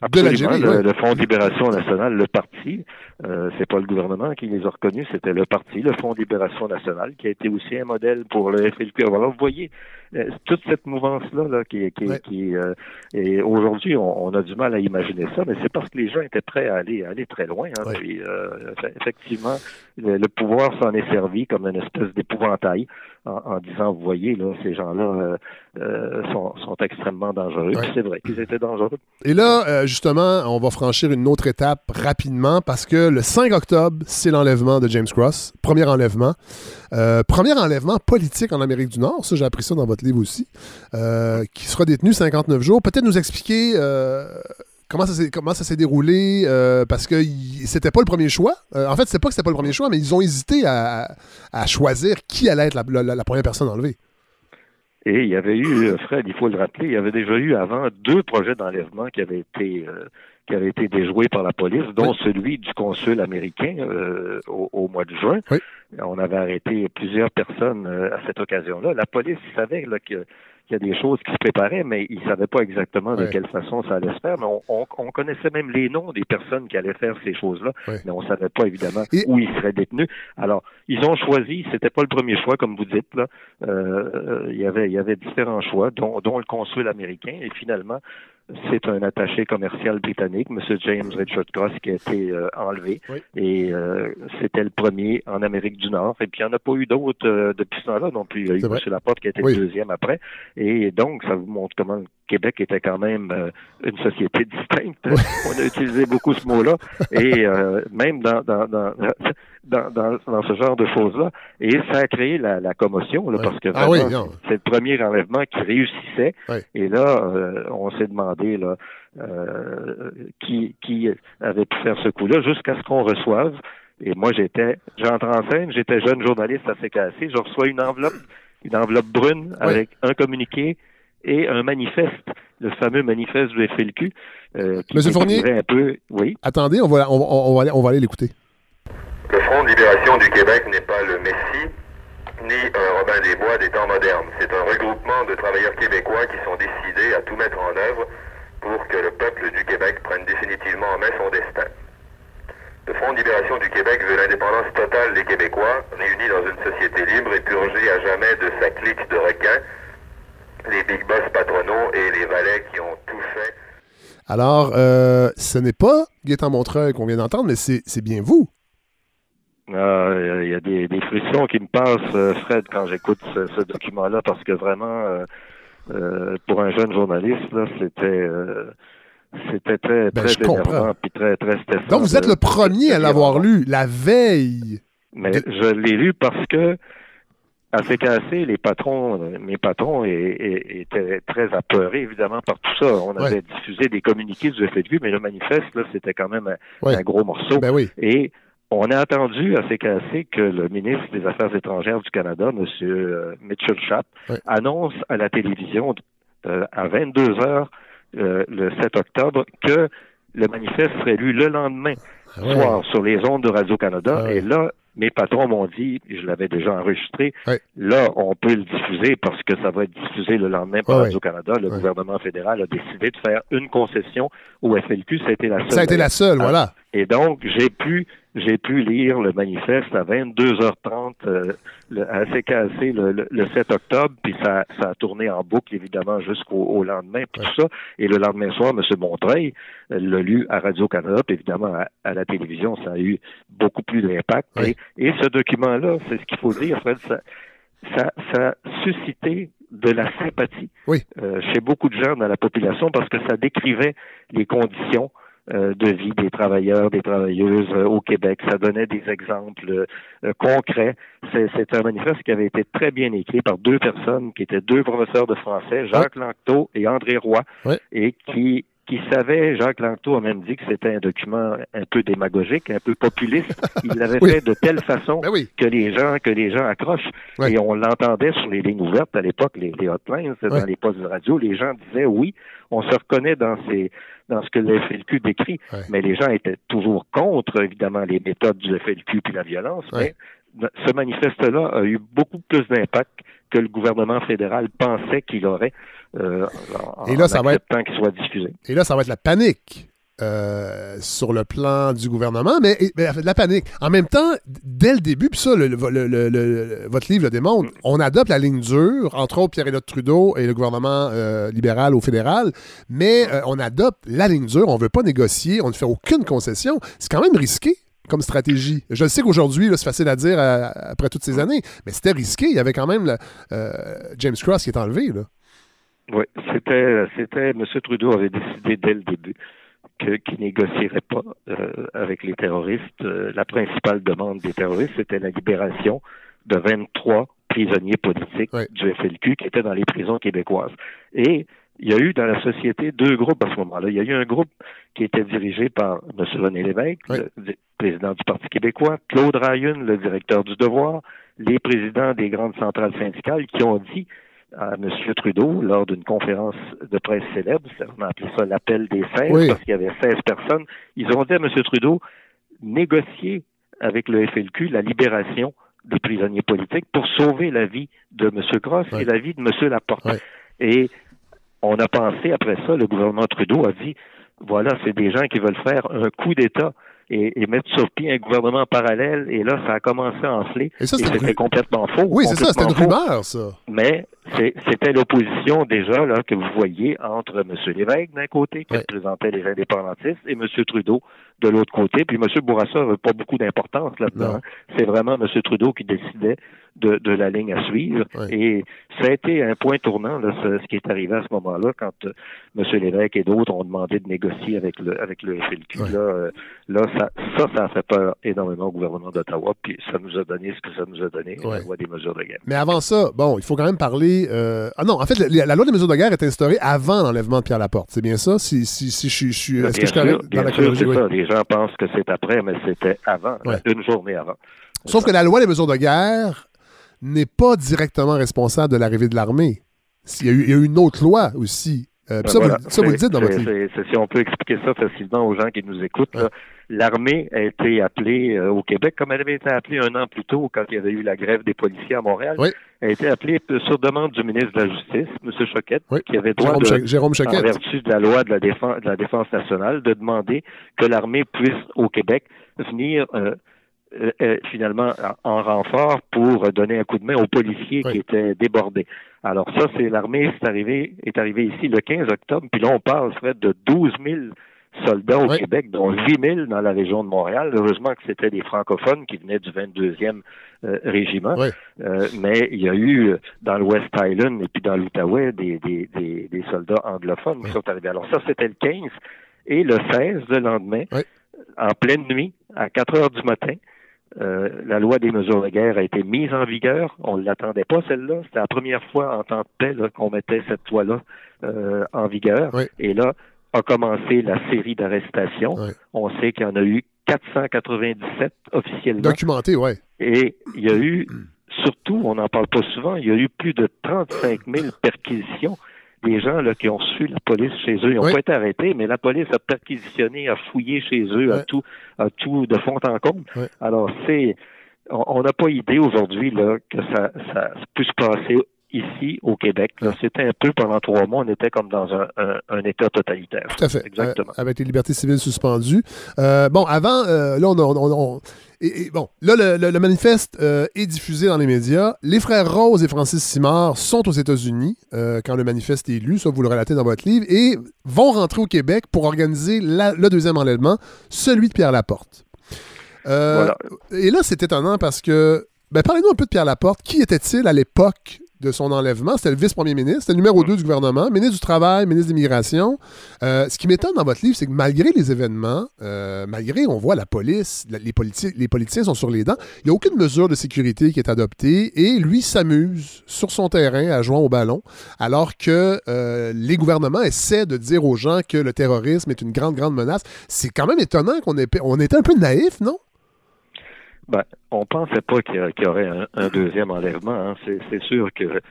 [SPEAKER 14] Absolument. Le, Fonds de libération nationale, le parti, euh, c'est pas le gouvernement qui les a reconnus, c'était le parti, le Fonds de libération nationale, qui a été aussi un modèle pour le FLQ. Alors, vous voyez, euh, toute cette mouvance-là, là, qui, qui, qui euh, et aujourd'hui, on, on a du mal à imaginer ça, mais c'est parce que les gens étaient prêts à aller, à aller très loin. Hein, puis, euh, eff- effectivement, le, le pouvoir s'en est servi comme une espèce d'épouvantail en, en disant, vous voyez, là, ces gens-là euh, euh, sont, sont extrêmement dangereux. Puis C'est vrai qu'ils étaient dangereux.
[SPEAKER 1] Et là, euh, justement, on va franchir une autre étape rapidement parce que le 5 octobre, c'est l'enlèvement de James Cross. Premier enlèvement. Premier enlèvement politique en Amérique du Nord. Ça, j'ai appris ça dans votre livre aussi. Qui sera détenu 59 jours. Peut-être nous expliquer comment ça s'est comment ça s'est déroulé euh, parce que c'était pas le premier choix. Euh, en fait, c'est pas que c'était pas le premier choix, mais ils ont hésité à, à choisir qui allait être la, la- la première personne enlevée.
[SPEAKER 14] Et il y avait eu, euh, Fred, il faut le rappeler, il y avait déjà eu avant deux projets d'enlèvement qui avaient été euh, qui avaient été déjoués par la police, dont celui du consul américain au, au mois de juin. On avait arrêté plusieurs personnes à cette occasion-là. La police savait là, que qu'il y a des choses qui se préparaient, mais ils ne savaient pas exactement de
[SPEAKER 1] Ouais.
[SPEAKER 14] quelle façon ça allait se faire. Mais on, on- on connaissait même les noms des personnes qui allaient faire ces choses-là, mais on ne savait pas évidemment où ils seraient détenus. Alors, ils ont choisi, c'était pas le premier choix, comme vous dites, là. Euh, il y avait, il y avait différents choix, dont, dont le consul américain, et finalement, c'est un attaché commercial britannique, M. James Richard Cross, qui a été euh, enlevé. Et euh, c'était le premier en Amérique du Nord. Et puis, il n'y en a pas eu d'autres euh, depuis ce temps-là non plus. Il y a eu M. Laporte qui a été
[SPEAKER 1] Oui.
[SPEAKER 14] le deuxième après. Et donc, ça vous montre comment le Québec était quand même euh, une société [laughs] distincte. On a utilisé beaucoup ce mot-là. Et euh, même dans, dans, dans, dans, ce genre de choses-là. Et ça a créé la, la commotion, là, parce que
[SPEAKER 1] Ah oui,
[SPEAKER 14] c'est le premier enlèvement qui réussissait.
[SPEAKER 1] Ouais.
[SPEAKER 14] Et là, euh, on s'est demandé là, qui, qui avait pu faire ce coup-là jusqu'à ce qu'on reçoive. Et moi, j'étais, j'entre en scène, j'étais jeune journaliste à CKC, je reçois une enveloppe, une enveloppe brune avec un communiqué et un manifeste, le fameux manifeste du FLQ. euh, qui
[SPEAKER 1] Monsieur Fournier?
[SPEAKER 14] un peu, oui.
[SPEAKER 1] Attendez, on va, on, on- on va aller, on va aller l'écouter.
[SPEAKER 15] Le Front de libération du Québec n'est pas le Messie ni un Robin des Bois des temps modernes. C'est un regroupement de travailleurs québécois qui sont décidés à tout mettre en œuvre pour que le peuple du Québec prenne définitivement en main son destin. Le Front de libération du Québec veut l'indépendance totale des Québécois, réunis dans une société libre et purgée à jamais de sa clique de requins, les big boss patronaux et les valets qui ont tout fait
[SPEAKER 1] Alors, euh, ce n'est pas Gaétan Montreuil qu'on vient d'entendre, mais c'est bien vous.
[SPEAKER 14] Ah, Il y a des, des frissons qui me passent, euh, Fred, quand j'écoute ce, ce document-là, parce que vraiment, euh, pour un jeune journaliste, là, c'était euh, c'était très,
[SPEAKER 1] Ben,
[SPEAKER 14] très énervant puis très, très stressant.
[SPEAKER 1] Donc, vous êtes
[SPEAKER 14] de-
[SPEAKER 1] le premier à l'avoir lu la veille.
[SPEAKER 14] Mais je l'ai lu parce que à CKC, les patrons, mes patrons étaient très apeurés, évidemment, par tout ça. On avait diffusé des communiqués du FLQ, mais le manifeste, là, c'était quand même un,
[SPEAKER 1] Ouais.
[SPEAKER 14] un gros morceau.
[SPEAKER 1] Ben oui.
[SPEAKER 14] Et on a attendu à CKC que le ministre des Affaires étrangères du Canada, M. Mitchell Schaap, annonce à la télévision euh, à 22 heures euh, le 7 octobre que le manifeste serait lu le lendemain
[SPEAKER 1] Ah
[SPEAKER 14] soir sur les ondes de Radio-Canada.
[SPEAKER 1] Ah.
[SPEAKER 14] Et là, mes patrons m'ont dit, je l'avais déjà enregistré, là, on peut le diffuser parce que ça va être diffusé le lendemain par. Radio-Canada. Le gouvernement fédéral a décidé de faire une concession au FLQ. Ça a été la seule.
[SPEAKER 1] Ça a été la seule, voilà.
[SPEAKER 14] Et donc, j'ai pu, j'ai pu lire le manifeste à 22h30 euh, le, à CKC le, le, le 7 octobre, puis ça, ça a tourné en boucle, évidemment, jusqu'au au lendemain, puis tout ça. Et le lendemain soir, M. Montreuil euh, l'a lu à Radio-Canada, puis évidemment, à, à la télévision, ça a eu beaucoup plus d'impact. Et, et ce document-là, c'est ce qu'il faut dire, Fred, ça, ça, ça a suscité de la sympathie euh, chez beaucoup de gens dans la population parce que ça décrivait les conditions de vie des travailleurs, des travailleuses euh, au Québec. Ça donnait des exemples euh, concrets. C'est c'est un manifeste qui avait été très bien écrit par deux personnes qui étaient deux professeurs de français, Jacques Lanctot et André Roy, et qui qui savaient, Jacques Lanctot a même dit que c'était un document un peu démagogique, un peu populiste. Il l'avait [laughs]
[SPEAKER 1] Oui.
[SPEAKER 14] fait de telle façon que les gens que les gens accrochent. Et on l'entendait sur les lignes ouvertes à l'époque, les, les hotlines, dans les postes de radio. Les gens disaient oui, on se reconnaît dans ces dans ce que le FLQ décrit, mais les gens étaient toujours contre, évidemment, les méthodes du FLQ puis la violence. Mais ce manifeste-là a eu beaucoup plus d'impact que le gouvernement fédéral pensait qu'il aurait euh, en,
[SPEAKER 1] Et là,
[SPEAKER 14] en
[SPEAKER 1] ça va être-
[SPEAKER 14] qu'il soit diffusé.
[SPEAKER 1] Et là, ça va être la panique euh, sur le plan du gouvernement, mais, la panique. En même temps, dès le début, puis ça, le- le- le- le- le- votre livre le démontre, on adopte la ligne dure, entre autres Pierre-Éliott Trudeau et le gouvernement euh, libéral au fédéral, mais euh, on adopte la ligne dure, on ne veut pas négocier, on ne fait aucune concession. C'est quand même risqué comme stratégie. Je le sais qu'aujourd'hui, c'est facile à dire euh, après toutes ces années, mais c'était risqué. Il y avait quand même euh, James Cross qui est enlevé. Là.
[SPEAKER 14] Oui, c'était, c'était, M. Trudeau avait décidé dès le début qu'il négocierait pas euh, avec les terroristes. Euh, la principale demande des terroristes, c'était la libération de 23 prisonniers politiques du FLQ qui étaient dans les prisons québécoises. Et il y a eu dans la société deux groupes à ce moment-là. Il y a eu un groupe qui était dirigé par M. René Lévesque, le président du Parti québécois, Claude Rayun, le directeur du Devoir, les présidents des grandes centrales syndicales qui ont dit à M. Trudeau lors d'une conférence de presse célèbre, on a appelé ça l'appel des 16
[SPEAKER 1] Oui.
[SPEAKER 14] parce qu'il y avait 16 personnes, ils ont dit à M. Trudeau, négocier avec le FLQ la libération des prisonniers politiques pour sauver la vie de M. Gross et la vie de M. Laporte. Et on a pensé, après ça, le gouvernement Trudeau a dit, voilà, c'est des gens qui veulent faire un coup d'État et, et mettre sur pied un gouvernement parallèle. Et là, ça a commencé à enfler.
[SPEAKER 1] Et ça, c'était
[SPEAKER 14] complètement faux.
[SPEAKER 1] Oui, c'est ça, c'était une rumeur, ça.
[SPEAKER 14] Mais c'était l'opposition déjà là que vous voyez entre M. Lévesque d'un côté, qui représentait les indépendantistes, et M. Trudeau de l'autre côté. Puis M. Bourassa n'avait pas beaucoup d'importance là-dedans. Hein. C'est vraiment M. Trudeau qui décidait de, de la ligne à suivre. Et ça a été un point tournant, là, ce, ce qui est arrivé à ce moment-là, quand euh, M. Lévesque et d'autres ont demandé de négocier avec le, avec le FLQ. Là, euh, là ça, ça, ça a fait peur énormément au gouvernement d'Ottawa, puis ça nous a donné ce que ça nous a donné, la loi des mesures de guerre.
[SPEAKER 1] Mais avant ça, bon, il faut quand même parler. Euh, Ah non, en fait, la, la loi des mesures de guerre est instaurée avant l'enlèvement de Pierre Laporte. C'est bien ça? Si, si, si je suis. je suis- Est-ce que je
[SPEAKER 14] sûr,
[SPEAKER 1] dans la
[SPEAKER 14] sûr,
[SPEAKER 1] Oui.
[SPEAKER 14] ça. Les gens pensent que c'est après, mais c'était avant,
[SPEAKER 1] Ouais.
[SPEAKER 14] une journée avant.
[SPEAKER 1] Sauf que la loi des mesures de guerre n'est pas directement responsable de l'arrivée de l'armée. il y, a eu, il y a eu une autre loi aussi. Euh, ça,
[SPEAKER 14] Ben Voilà.
[SPEAKER 1] vous, ça, vous le dites dans votre livre.
[SPEAKER 14] Si on peut expliquer ça facilement aux gens qui nous écoutent, l'armée a été appelée euh, au Québec, comme elle avait été appelée un an plus tôt quand il y avait eu la grève des policiers à Montréal. Elle a été appelée sur demande du ministre de la Justice, M. Choquette, qui avait droit
[SPEAKER 1] Jérôme
[SPEAKER 14] de, en vertu de la loi de la défense, de la défense nationale, de demander que l'armée puisse au Québec venir euh, finalement en en renfort pour donner un coup de main aux policiers qui étaient débordés. Alors ça, c'est l'armée est arrivé est arrivé ici le 15 octobre, puis là on parle de 12 000 soldats au Québec, dont 8 000 dans la région de Montréal. Heureusement que c'était des francophones qui venaient du 22e euh, régiment. Euh, mais il y a eu euh, dans le West Island et puis dans l'Outaouais des, des, des, des soldats anglophones qui sont arrivés. Alors ça, c'était le 15. Et le 16, le lendemain, en pleine nuit, à 4 heures du matin, euh, la loi des mesures de guerre a été mise en vigueur. On ne l'attendait pas, celle-là. C'était la première fois en temps de paix qu'on mettait cette loi-là euh, en vigueur. Et là, a commencé la série d'arrestations. On sait qu'il y en a eu 497 officiellement.
[SPEAKER 1] Documenté, ouais.
[SPEAKER 14] Et il y a eu, surtout, on n'en parle pas souvent, il y a eu plus de 35 000 perquisitions. Des gens là, qui ont su la police chez eux, ils n'ont pas été arrêtés, mais la police a perquisitionné, a fouillé chez eux, a tout, a tout de fond en comble. Alors c'est, on n'a pas idée aujourd'hui là que ça, ça puisse se passer ici au Québec. C'était un peu pendant trois mois, on était comme dans un, un, un état totalitaire.
[SPEAKER 1] Tout à fait.
[SPEAKER 14] Exactement.
[SPEAKER 1] Euh, avec les libertés civiles suspendues. Euh, bon, avant, euh, là, on, a- on- on- et- et bon, là, le, le- le manifeste euh, est diffusé dans les médias. Les frères Rose et Francis Simard sont aux États-Unis euh, quand le manifeste est lu, ça vous le relatez dans votre livre, et vont rentrer au Québec pour organiser la- le deuxième enlèvement, celui de Pierre Laporte. Euh, Et là, c'est étonnant parce que, ben, parlez-nous un peu de Pierre Laporte. Qui était-il à l'époque? De son enlèvement? C'était le vice-premier ministre, c'était le numéro 2 du gouvernement, ministre du Travail, ministre de l'Immigration. Euh, ce qui m'étonne dans votre livre, c'est que malgré les événements, euh, malgré, on voit la police, la- les, politi- les politiciens sont sur les dents, il n'y a aucune mesure de sécurité qui est adoptée et lui s'amuse sur son terrain à jouer au ballon, alors que euh, les gouvernements essaient de dire aux gens que le terrorisme est une grande, grande menace. C'est quand même étonnant qu'on ait, on était un peu naïf, non?
[SPEAKER 14] Ben, on pensait pas qu'il y, aurait un, un deuxième enlèvement. hein. C'est, sûr que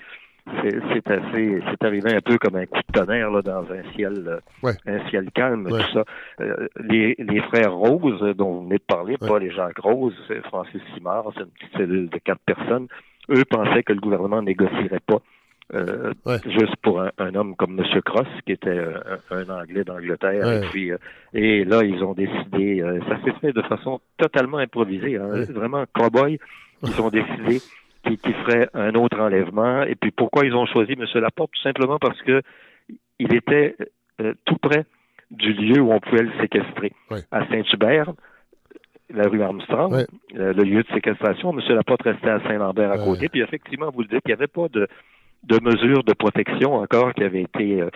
[SPEAKER 14] c'est, assez, c'est arrivé un peu comme un coup de tonnerre là, dans un ciel, euh, un ciel calme, tout ça. Euh, les, les frères Rose, euh, dont vous venez de parler, pas les Jacques Rose, Francis Simard, c'est une petite cellule de quatre personnes. Eux pensaient que le gouvernement négocierait pas. Euh, juste pour un, un homme comme M. Cross, qui était euh, un, Anglais d'Angleterre.
[SPEAKER 1] Ouais.
[SPEAKER 14] Et puis, euh, et là, ils ont décidé, ça s'est fait de façon totalement improvisée, hein, vraiment cow-boy. Ils ont décidé qu'ils qu'ils feraient un autre enlèvement. Et puis, pourquoi ils ont choisi M. Laporte? Tout simplement parce que il était tout près du lieu où on pouvait le séquestrer. À Saint-Hubert, la rue Armstrong, le lieu de séquestration. M. Laporte restait à Saint-Lambert à côté. Puis effectivement, vous le dites, il n'y avait pas de, de mesures de protection encore qui avaient été euh,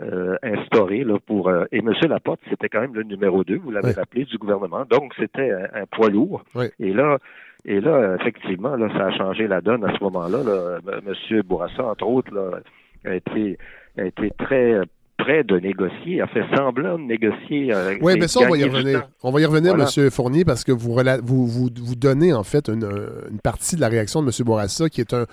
[SPEAKER 14] euh, instaurées là, pour. euh, et M. Laporte, c'était quand même le numéro 2, vous l'avez rappelé, du gouvernement. Donc, c'était un, un poids lourd. Et là, et là, effectivement, là, ça a changé la donne à ce moment-là. Là. M. Monsieur Bourassa, entre autres, là, a été, a été très près de négocier, a fait semblant de négocier. euh,
[SPEAKER 1] Oui, mais ça, on va y revenir. On va y revenir,
[SPEAKER 14] Voilà.
[SPEAKER 1] M. Fournier, parce que vous, vous, vous, vous donnez en fait une, une partie de la réaction de M. Bourassa qui est un,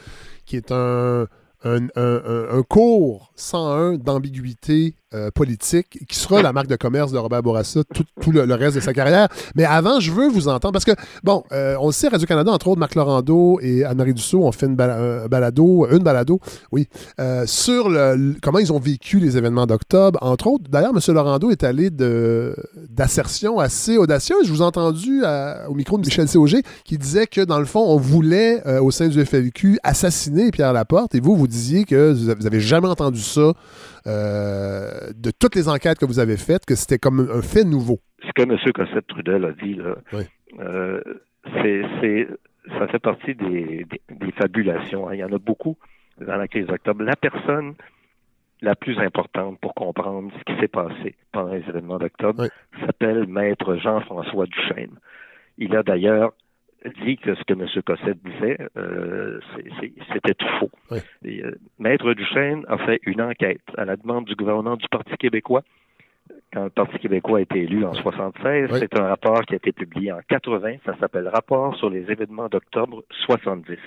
[SPEAKER 1] qui est un, un, un- un- cours 101 d'ambiguïté euh, politique qui sera la marque de commerce de Robert Bourassa tout, le, reste de sa carrière. Mais avant, je veux vous entendre, parce que, bon, euh, on le sait, Radio-Canada, entre autres, Marc Laurando et Anne-Marie Dussault ont fait une un balado, une balado, oui, euh, sur le- comment ils ont vécu les événements d'octobre. Entre autres, d'ailleurs, M. Laurando est allé d'assertions assez audacieuses. Je vous ai entendu au micro de Michel Cauger qui disait que, dans le fond, on voulait, euh, au sein du FLQ, assassiner Pierre Laporte. Et vous, vous disiez que vous n'avez jamais entendu ça euh, de toutes les enquêtes que vous avez faites, que c'était comme un fait nouveau?
[SPEAKER 14] ce que M. Cossette-Trudel a dit, là, euh, c'est, ça fait partie des, des, des fabulations. hein. Il y en a beaucoup dans la crise d'octobre. La personne la plus importante pour comprendre ce qui s'est passé pendant les événements d'octobre s'appelle Maître Jean-François Duchesne. Il a d'ailleurs dit que ce que M. Cossette disait, euh, c'était tout faux. Et, euh, Maître Duchesne a fait une enquête à la demande du gouvernement du Parti québécois quand le Parti québécois a été élu en 76. C'est un rapport qui a été publié en 80. Ça s'appelle Rapport sur les événements d'octobre 70.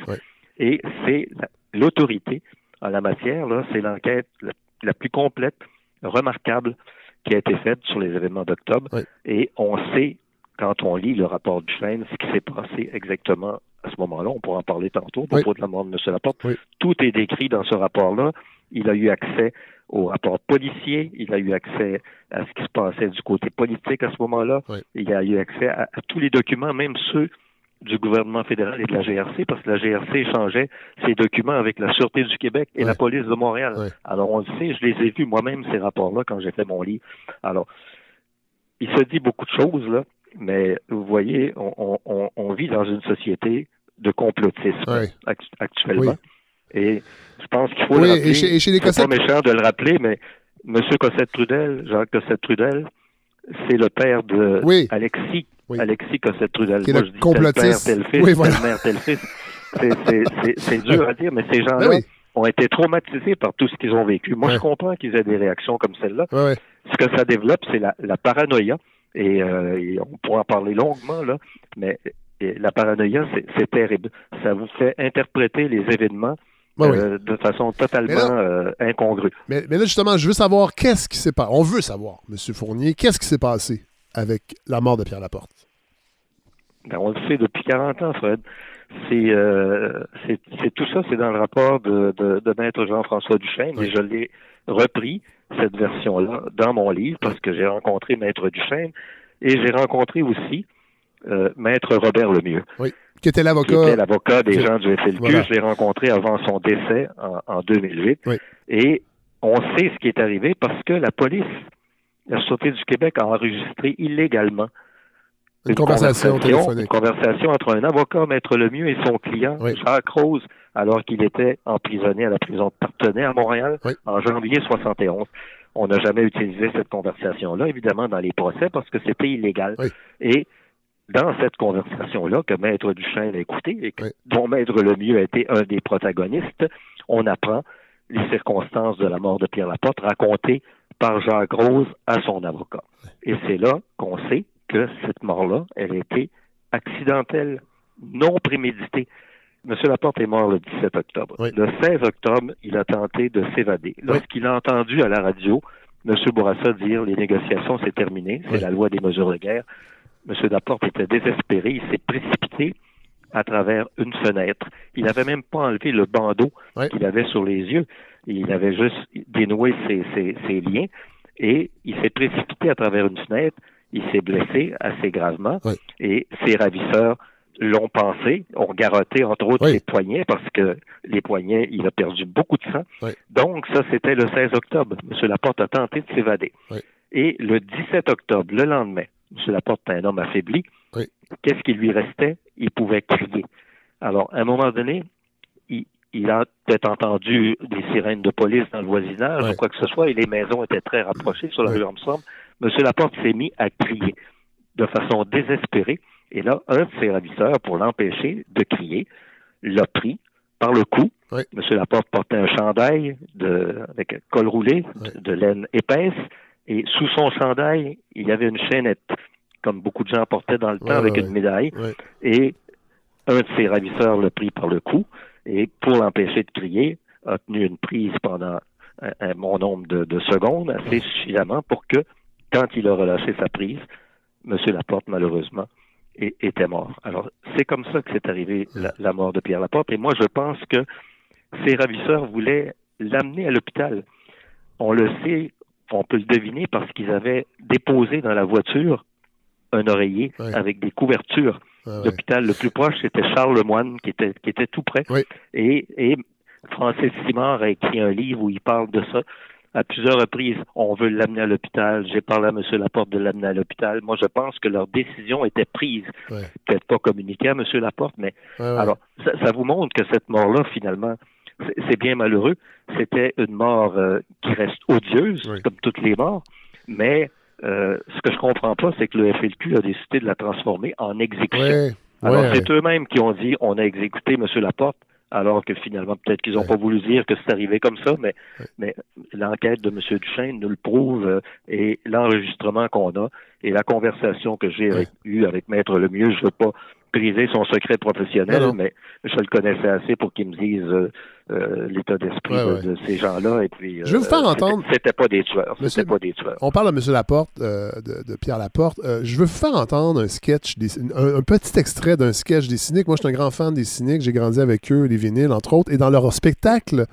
[SPEAKER 14] Et c'est la- l'autorité en la matière, là, c'est l'enquête la, la plus complète, remarquable qui a été faite sur les événements d'octobre. Et on sait, quand on lit le rapport du Chêne, ce qui s'est passé exactement à ce moment-là. On pourra en parler tantôt, à propos de la mort de M. Laporte. Tout est décrit dans ce rapport-là. Il a eu accès au rapport policier, il a eu accès à ce qui se passait du côté politique à ce moment-là, il a eu accès à, à tous les documents, même ceux du gouvernement fédéral et de la GRC, parce que la GRC échangeait ses documents avec la Sûreté du Québec et la police de Montréal. Alors, on le sait, je les ai vus moi-même, ces rapports-là, quand j'ai fait mon livre. Alors, il se dit beaucoup de choses, là, mais vous voyez, on, on, on vit dans une société de complotisme act- actuellement. Et je pense qu'il faut
[SPEAKER 1] Oui,
[SPEAKER 14] le
[SPEAKER 1] et
[SPEAKER 14] rappeler.
[SPEAKER 1] chez- et chez les
[SPEAKER 14] C'est pas
[SPEAKER 1] Cossette-
[SPEAKER 14] méchant de le rappeler, mais M. Cossette-Trudel, Jacques Cossette-Trudel, c'est le père de Alexis, Alexis Cossette-Trudel. Moi, je dis
[SPEAKER 1] complotiste.
[SPEAKER 14] tel père, tel fils,
[SPEAKER 1] Oui, voilà.
[SPEAKER 14] telle mère, tel fils. C'est- dur à dire, mais ces gens-là
[SPEAKER 1] Ben oui.
[SPEAKER 14] ont été traumatisés par tout ce qu'ils ont vécu. Moi, je comprends qu'ils aient des réactions comme celle-là. Ce que ça développe, c'est la, la paranoïa. Et, euh, et on pourra en parler longuement, là, mais la paranoïa, c'est- terrible. Ça vous fait interpréter les événements
[SPEAKER 1] oui.
[SPEAKER 14] euh, de façon totalement
[SPEAKER 1] Mais là-
[SPEAKER 14] euh, incongrue.
[SPEAKER 1] Mais, mais là, justement, je veux savoir qu'est-ce qui s'est passé. On veut savoir, M. Fournier, qu'est-ce qui s'est passé avec la mort de Pierre Laporte?
[SPEAKER 14] Ben, on le sait depuis 40 ans, Fred. C'est euh, tout ça, c'est dans le rapport de, de, de Maître Jean-François Duchesne, et je l'ai repris, cette version-là, dans mon livre, parce que j'ai rencontré Maître Duchesne, et j'ai rencontré aussi euh, Maître Robert Lemieux.
[SPEAKER 1] Oui. Qui était
[SPEAKER 14] qui
[SPEAKER 1] l'avocat.
[SPEAKER 14] était l'avocat des gens du FLQ.
[SPEAKER 1] Voilà.
[SPEAKER 14] Je l'ai rencontré avant son décès en, en 2008. Et on sait ce qui est arrivé parce que la police, la Sûreté du Québec a enregistré illégalement
[SPEAKER 1] Une conversation téléphonique.
[SPEAKER 14] une conversation entre un avocat, Maître Lemieux, et son client, Jacques Rose, alors qu'il était emprisonné à la prison de Partenay à Montréal en janvier 71. On n'a jamais utilisé cette conversation-là, évidemment, dans les procès parce que c'était illégal. Et dans cette conversation-là que Maître Duchesne a écoutée et que- dont Maître Lemieux a été un des protagonistes, on apprend les circonstances de la mort de Pierre Laporte racontées par Jacques Rose à son avocat. Et c'est là qu'on sait que cette mort-là, elle était accidentelle, non préméditée. M. Laporte est mort le 17 octobre. Le 16 octobre, il a tenté de s'évader. Lorsqu'il a entendu à la radio M. Bourassa dire les négociations, c'est terminé, c'est la loi des mesures de guerre, M. Laporte était désespéré, il s'est précipité à travers une fenêtre. Il n'avait même pas enlevé le bandeau qu'il avait sur les yeux. Il avait juste dénoué ses, ses- ses liens et il s'est précipité à travers une fenêtre. Il s'est blessé assez gravement et ses ravisseurs l'ont pensé, ont garrotté entre autres ses poignets parce que les poignets, il a perdu beaucoup de sang. Donc ça, c'était le 16 octobre. M. Laporte a tenté de s'évader. Et le 17 octobre, le lendemain, M. Laporte est un homme affaibli. Qu'est-ce qui lui restait? Il pouvait crier. Alors, à un moment donné, il, il a peut-être entendu des sirènes de police dans le voisinage ou quoi que ce soit, et les maisons étaient très rapprochées sur la rue Armstrong. M. Laporte s'est mis à crier de façon désespérée. Et là, un de ses ravisseurs, pour l'empêcher de crier, l'a pris par le cou. M. Laporte portait un chandail de, avec un col roulé de, de laine épaisse. Et sous son chandail, il y avait une chaînette, comme beaucoup de gens portaient dans le temps, avec une médaille. Et un de ses ravisseurs l'a pris par le cou. Et pour l'empêcher de crier, a tenu une prise pendant un, un bon nombre de, de secondes, assez suffisamment pour que, quand il a relâché sa prise, M. Laporte, malheureusement, é- était mort. Alors, c'est comme ça que c'est arrivé la, la mort de Pierre Laporte. Et moi, je pense que ses ravisseurs voulaient l'amener à l'hôpital. On le sait, on peut le deviner parce qu'ils avaient déposé dans la voiture un oreiller avec des couvertures. L'hôpital le plus proche, c'était Charles Lemoine, qui était, qui était tout près. Et, et Francis Simard a écrit un livre où il parle de ça à plusieurs reprises. On veut l'amener à l'hôpital. J'ai parlé à M. Laporte de l'amener à l'hôpital. Moi, je pense que leur décision était prise. Peut-être pas communiquée à M. Laporte, mais
[SPEAKER 1] ouais.
[SPEAKER 14] alors, ça, ça vous montre que cette mort-là, finalement, c'est- bien malheureux. C'était une mort euh, qui reste odieuse, comme toutes les morts, mais euh, ce que je comprends pas, c'est que le FLQ a décidé de la transformer en exécution. Alors, c'est eux-mêmes qui ont dit on a exécuté M. Laporte, alors que finalement, peut-être qu'ils n'ont pas voulu dire que c'est arrivé comme ça, mais, mais l'enquête de M. Duchesne nous le prouve euh, et l'enregistrement qu'on a et la conversation que j'ai eue avec Maître Lemieux, je veux pas briser son secret professionnel,
[SPEAKER 1] Non, non.
[SPEAKER 14] mais je le connaissais assez pour qu'il me dise euh, euh, l'état d'esprit
[SPEAKER 1] Ouais,
[SPEAKER 14] de,
[SPEAKER 1] ouais.
[SPEAKER 14] de ces gens-là. Et puis,
[SPEAKER 1] Je vais vous faire
[SPEAKER 14] c'était-
[SPEAKER 1] entendre-
[SPEAKER 14] C'était pas des tueurs.
[SPEAKER 1] Monsieur-
[SPEAKER 14] C'était pas des tueurs.
[SPEAKER 1] On parle de M. Laporte, euh, de, de Pierre Laporte. Euh, je veux vous faire entendre un sketch, des- un, un petit extrait d'un sketch des Cyniques. Moi, je suis un grand fan des Cyniques. J'ai grandi avec eux, les vinyles, entre autres. Et dans leur spectacle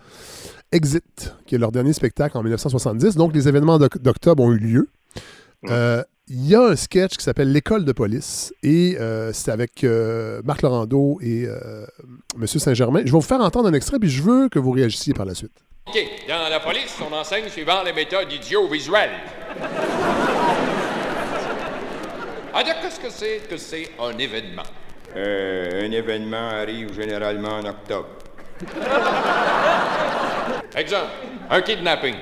[SPEAKER 1] Exit, qui est leur dernier spectacle en 1970, donc les événements d'oc- d'octobre ont eu lieu. Euh, Il y a un sketch qui s'appelle L'école de police et euh, c'est avec euh, Marc Laurando et euh, M. Saint-Germain. Je vais vous faire entendre un extrait puis je veux que vous réagissiez par la suite.
[SPEAKER 16] OK. Dans la police, on enseigne suivant les méthodes idiovisuelles. Alors, qu'est-ce que c'est que c'est un événement?
[SPEAKER 17] Euh, un événement arrive généralement en octobre.
[SPEAKER 16] Exemple, un kidnapping.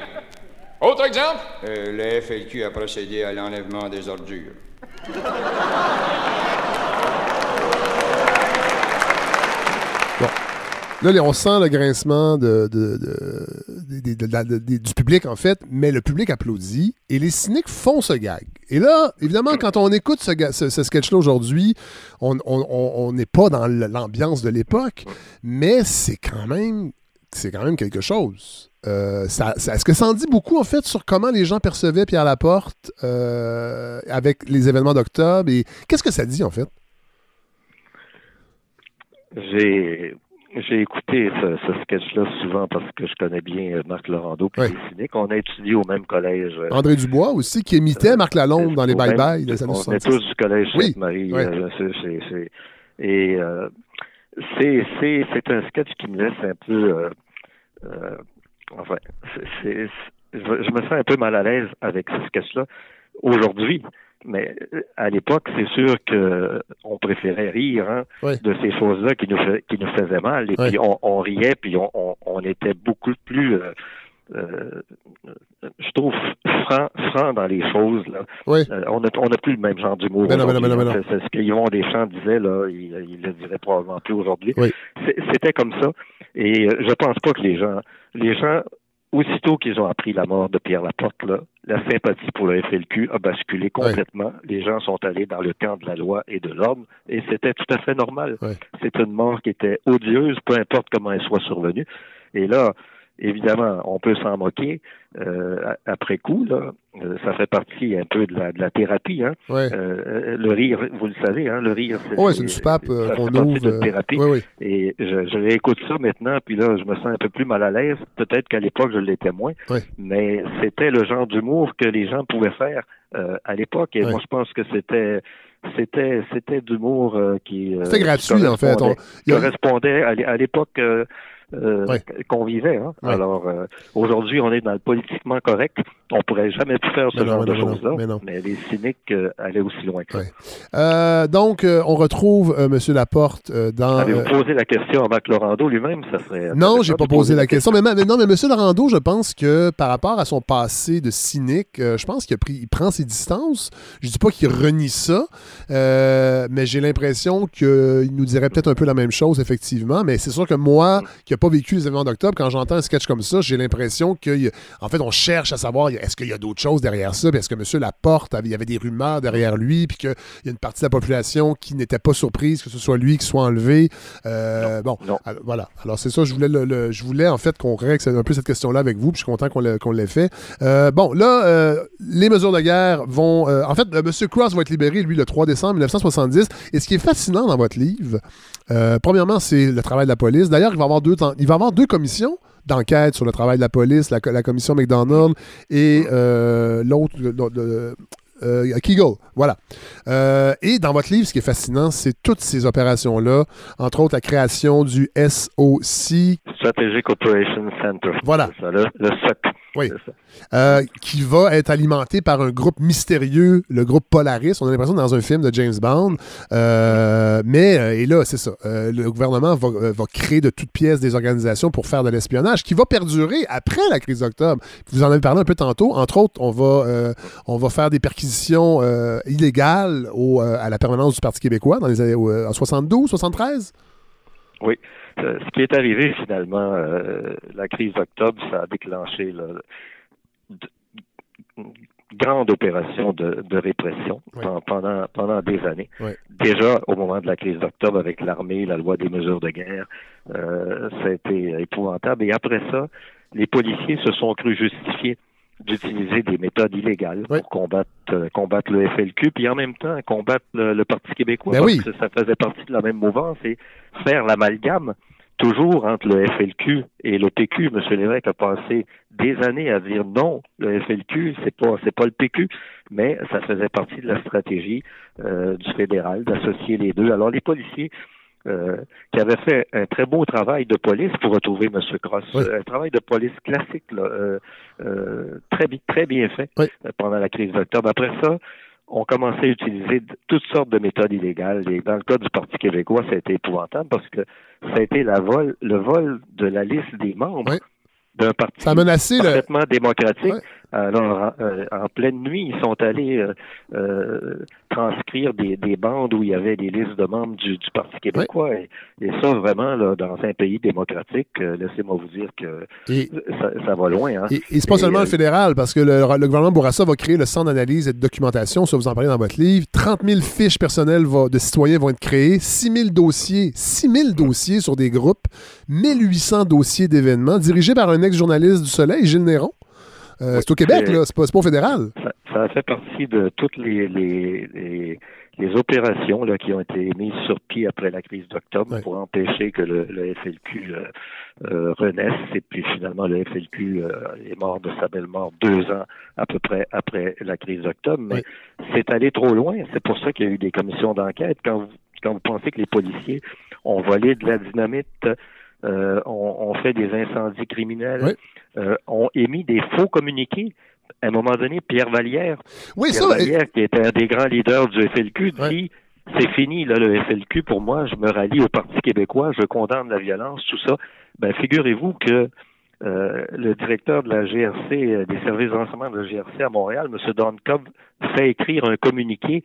[SPEAKER 16] Autre exemple?
[SPEAKER 17] Euh, le FLQ a procédé à l'enlèvement des ordures.
[SPEAKER 1] Là, les- on sent le grincement de, de- de- de- de- de- de- du public, en fait, mais le public applaudit et les cyniques font ce gag. Et là, évidemment, quand on écoute ce, ga- ce- ce sketch-là aujourd'hui, on on- on- on n'est pas dans l'ambiance de l'époque, mais c'est quand même c'est quand même quelque chose. Euh, ça- ça- Est-ce que ça en dit beaucoup, en fait, sur comment les gens percevaient Pierre Laporte euh, avec les événements d'octobre? Et qu'est-ce que ça dit, en fait?
[SPEAKER 14] J'ai j'ai écouté ce, ce sketch-là souvent parce que je connais bien Marc Laurando puis les cyniques. On a étudié au même collège. euh,
[SPEAKER 1] André Dubois aussi, qui imitait Marc Lalonde dans les
[SPEAKER 14] au même-
[SPEAKER 1] bye-bye des années
[SPEAKER 14] On est
[SPEAKER 1] 70.
[SPEAKER 14] tous du collège
[SPEAKER 1] Oui,
[SPEAKER 14] euh, c'est- c'est- et euh, c'est un sketch qui me laisse un peu... euh, enfin, c'est- je, je me sens un peu mal à l'aise avec ce sketch-là aujourd'hui. Mais à l'époque, c'est sûr que on préférait rire hein, de ces choses-là qui nous, qui nous faisaient mal. Et puis on, on riait, puis on, on, on était beaucoup plus, euh, euh, je trouve, franc, franc dans les choses. Là. Euh, on n'a on a plus le même genre d'humour.
[SPEAKER 1] Ben.
[SPEAKER 14] C'est ce qu'Yvon Deschamps disait, là, il, il le dirait probablement plus aujourd'hui.
[SPEAKER 1] Oui.
[SPEAKER 14] C'était comme ça. Et euh, je pense pas que les gens, les gens, aussitôt qu'ils ont appris la mort de Pierre Laporte, là, la sympathie pour le FLQ a basculé complètement. Les gens sont allés dans le camp de la loi et de l'ordre, et c'était tout à fait normal. C'est une mort qui était odieuse, peu importe comment elle soit survenue. Et là, évidemment, on peut s'en moquer euh, après coup. Là, Euh, ça fait partie un peu de la, de la thérapie. Hein.
[SPEAKER 1] Ouais.
[SPEAKER 14] Euh, le rire, vous le savez, hein, le rire, c'est
[SPEAKER 1] Ouais, c'est une soupape euh, qu'on ouvre. euh,
[SPEAKER 14] thérapie. Et je, je réécoute ça maintenant, puis là, je me sens un peu plus mal à l'aise. Peut-être qu'à l'époque, je l'étais moins. Mais c'était le genre d'humour que les gens pouvaient faire euh, à l'époque. Et moi, je pense que c'était c'était c'était d'humour euh, qui euh,
[SPEAKER 1] C'était
[SPEAKER 14] qui
[SPEAKER 1] gratuit, en fait. On-
[SPEAKER 14] correspondait à l'époque euh, euh,
[SPEAKER 1] Ouais.
[SPEAKER 14] qu'on vivait. Hein.
[SPEAKER 1] Ouais.
[SPEAKER 14] Alors euh, aujourd'hui, on est dans le politiquement correct. On pourrait jamais plus faire ce
[SPEAKER 1] Mais
[SPEAKER 14] genre de choses-là.
[SPEAKER 1] mais
[SPEAKER 14] les cyniques euh, allaient aussi loin que ça.
[SPEAKER 1] Euh, donc, euh, on retrouve M. Laporte dans.
[SPEAKER 14] Avez-vous
[SPEAKER 1] euh,
[SPEAKER 14] posé la question à Marc Laurando lui-même? Ça serait
[SPEAKER 1] Non, j'ai pas posé la question. Mais, ma- mais non, mais M. Laurando, je pense que par rapport à son passé de cynique, je pense qu'il a pris, il prend ses distances. Je dis pas qu'il renie ça, mais j'ai l'impression qu'il nous dirait peut-être un peu la même chose, effectivement. Mais c'est sûr que moi, qui n'ai pas vécu les événements d'octobre, quand j'entends un sketch comme ça, j'ai l'impression qu'en fait, on cherche à savoir est-ce qu'il y a d'autres choses derrière ça, est-ce que M. Laporte, avait- il y avait des rumeurs derrière lui, puis qu'il y a une partie de la population qui n'était pas surprise que ce soit lui qui soit enlevé? Euh, bon, alors, voilà. Alors c'est ça, je voulais, le- le- je voulais en fait qu'on règle un peu cette question-là avec vous, puis je suis content qu'on l'ait, fait. Euh, bon, là, euh, les mesures de guerre vont... euh, en fait, euh, M. Cross va être libéré, lui, le 3 décembre 1970. Et ce qui est fascinant dans votre livre, euh, premièrement, c'est le travail de la police. D'ailleurs, il va y avoir deux, temps- il va avoir deux commissions d'enquête sur le travail de la police, la, la commission McDonald et euh, l'autre, euh, Kegel, voilà. Euh, et dans votre livre, ce qui est fascinant, c'est toutes ces opérations-là, entre autres la création du SOC,
[SPEAKER 14] Strategic Operations Center.
[SPEAKER 1] Voilà.
[SPEAKER 14] Ça, le, le SOC.
[SPEAKER 1] Oui. Euh, qui va être alimenté par un groupe mystérieux, le groupe Polaris. On a l'impression dans un film de James Bond. Euh, mais, euh, et là, c'est ça. euh, le gouvernement va, va créer de toutes pièces des organisations pour faire de l'espionnage qui va perdurer après la crise d'octobre. Vous en avez parlé un peu tantôt. Entre autres, on va, on va faire des perquisitions illégales au, à la permanence du Parti québécois dans les années en 72, 73.
[SPEAKER 14] Oui. Euh, ce qui est arrivé finalement, euh, la crise d'octobre, ça a déclenché là, grande opération de, de répression
[SPEAKER 1] Oui.
[SPEAKER 14] pendant, pendant des années.
[SPEAKER 1] Oui.
[SPEAKER 14] Déjà, au moment de la crise d'octobre, avec l'armée, la loi des mesures de guerre, euh, ça a été épouvantable. Et après ça, les policiers se sont crus justifiés d'utiliser des méthodes illégales pour combattre, euh, combattre le FLQ, puis en même temps combattre le, le Parti québécois,
[SPEAKER 1] Ben
[SPEAKER 14] parce
[SPEAKER 1] oui.
[SPEAKER 14] que ça faisait partie de la même mouvance, et faire l'amalgame toujours entre le FLQ et le PQ. M. Lévesque a passé des années à dire non, le FLQ, c'est pas c'est pas le PQ, mais ça faisait partie de la stratégie euh, du fédéral d'associer les deux. Alors les policiers euh, qui avaient fait un très beau travail de police pour retrouver M. Cross, un travail de police classique, là, euh, euh, très, très bien fait euh, pendant la crise d'octobre. Après ça, on commençait à utiliser toutes sortes de méthodes illégales. Et dans le cas du Parti québécois, ça a été épouvantable parce que ça a été la vol, le vol de la liste des membres d'un parti
[SPEAKER 1] Ça a menacé le-
[SPEAKER 14] parfaitement démocratique. Alors, en, euh, en pleine nuit, ils sont allés euh, euh, transcrire des, des bandes où il y avait des listes de membres du, du Parti québécois. Et, et ça, vraiment, là, dans un pays démocratique, laissez-moi vous dire que
[SPEAKER 1] Et-
[SPEAKER 14] ça, ça va loin. Hein.
[SPEAKER 1] Et, et c'est pas seulement le fédéral, parce que le, le gouvernement Bourassa va créer le centre d'analyse et de documentation, ça vous en parlez dans votre livre. 30 000 fiches personnelles va- de citoyens vont être créées, 6 000 dossiers, 6 000 dossiers sur des groupes, 1800 dossiers d'événements, dirigés par un ex-journaliste du Soleil, Gilles Néron. Euh, c'est au Québec, là, c'est pas, pas au fédéral.
[SPEAKER 14] ça, ça a fait partie de toutes les, les, les, les opérations là, qui ont été mises sur pied après la crise d'octobre pour empêcher que le, le FLQ euh, euh, renaisse. Et puis finalement, le FLQ euh, est mort de sa belle mort deux ans à peu près après la crise d'octobre. Mais c'est allé trop loin. C'est pour ça qu'il y a eu des commissions d'enquête. Quand vous, quand vous pensez que les policiers ont volé de la dynamite, euh, ont, ont fait des incendies criminels, euh, ont émis des faux communiqués. À un moment donné, Pierre Vallière,
[SPEAKER 1] Oui,
[SPEAKER 14] Pierre
[SPEAKER 1] ça,
[SPEAKER 14] Vallière, qui était un des grands leaders du FLQ, dit c'est fini, là, le FLQ, pour moi, je me rallie au Parti québécois, je condamne la violence, tout ça. Ben, figurez-vous que euh, le directeur de la GRC, euh, des services de renseignement de la GRC à Montréal, M. Don Cobb, fait écrire un communiqué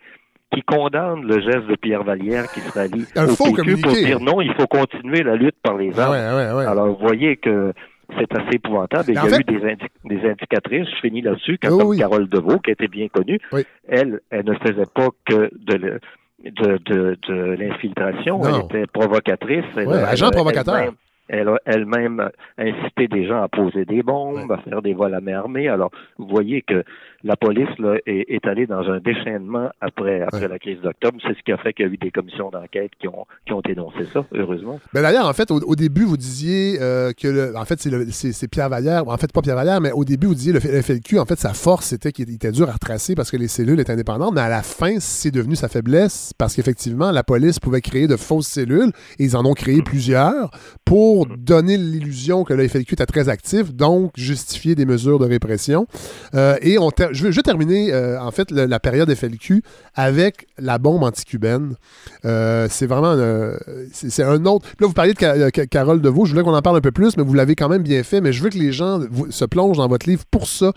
[SPEAKER 14] qui condamne le geste de Pierre Vallière qui se rallie
[SPEAKER 1] Un
[SPEAKER 14] au
[SPEAKER 1] faux
[SPEAKER 14] PQ pour dire non, il faut continuer la lutte par les armes.
[SPEAKER 1] Ouais, ouais, ouais.
[SPEAKER 14] Alors, vous voyez que c'est assez épouvantable. Et il y a
[SPEAKER 1] fait-
[SPEAKER 14] eu des, indi- des indicatrices, je finis là-dessus,
[SPEAKER 1] Oui,
[SPEAKER 14] comme
[SPEAKER 1] oui.
[SPEAKER 14] Carole Deveau, qui était bien connue, elle, elle ne faisait pas que de, le- de, de, de l'infiltration, elle était provocatrice. Elle,
[SPEAKER 1] Ouais,
[SPEAKER 14] elle-
[SPEAKER 1] agent provocateur.
[SPEAKER 14] Elle a elle-même incité des gens à poser des bombes, à faire des vols à main armée. Alors, vous voyez que la police là, est, est allée dans un déchaînement après, après la crise d'octobre. C'est ce qui a fait qu'il y a eu des commissions d'enquête qui ont, qui ont dénoncé ça, heureusement.
[SPEAKER 1] Ben d'ailleurs, en fait, au, au début, vous disiez euh, que, le- en fait, c'est le- c'est c'est Pierre Vallière. En fait, pas Pierre Vallière, mais au début, vous disiez le FLQ, en fait, sa force, c'était qu'il était dur à retracer parce que les cellules étaient indépendantes. Mais à la fin, c'est devenu sa faiblesse parce qu'effectivement, la police pouvait créer de fausses cellules et ils en ont créé plusieurs pour donner l'illusion que le FLQ était très actif, donc justifier des mesures de répression. Euh, et on je juste terminer, euh, en fait, la période FLQ avec la bombe anticubaine. Euh, c'est vraiment c'est un autre. Là, vous parliez de Ca- Ca- Carole Deveau. Je voulais qu'on en parle un peu plus, mais vous l'avez quand même bien fait. Mais je veux que les gens se plongent dans votre livre pour ça.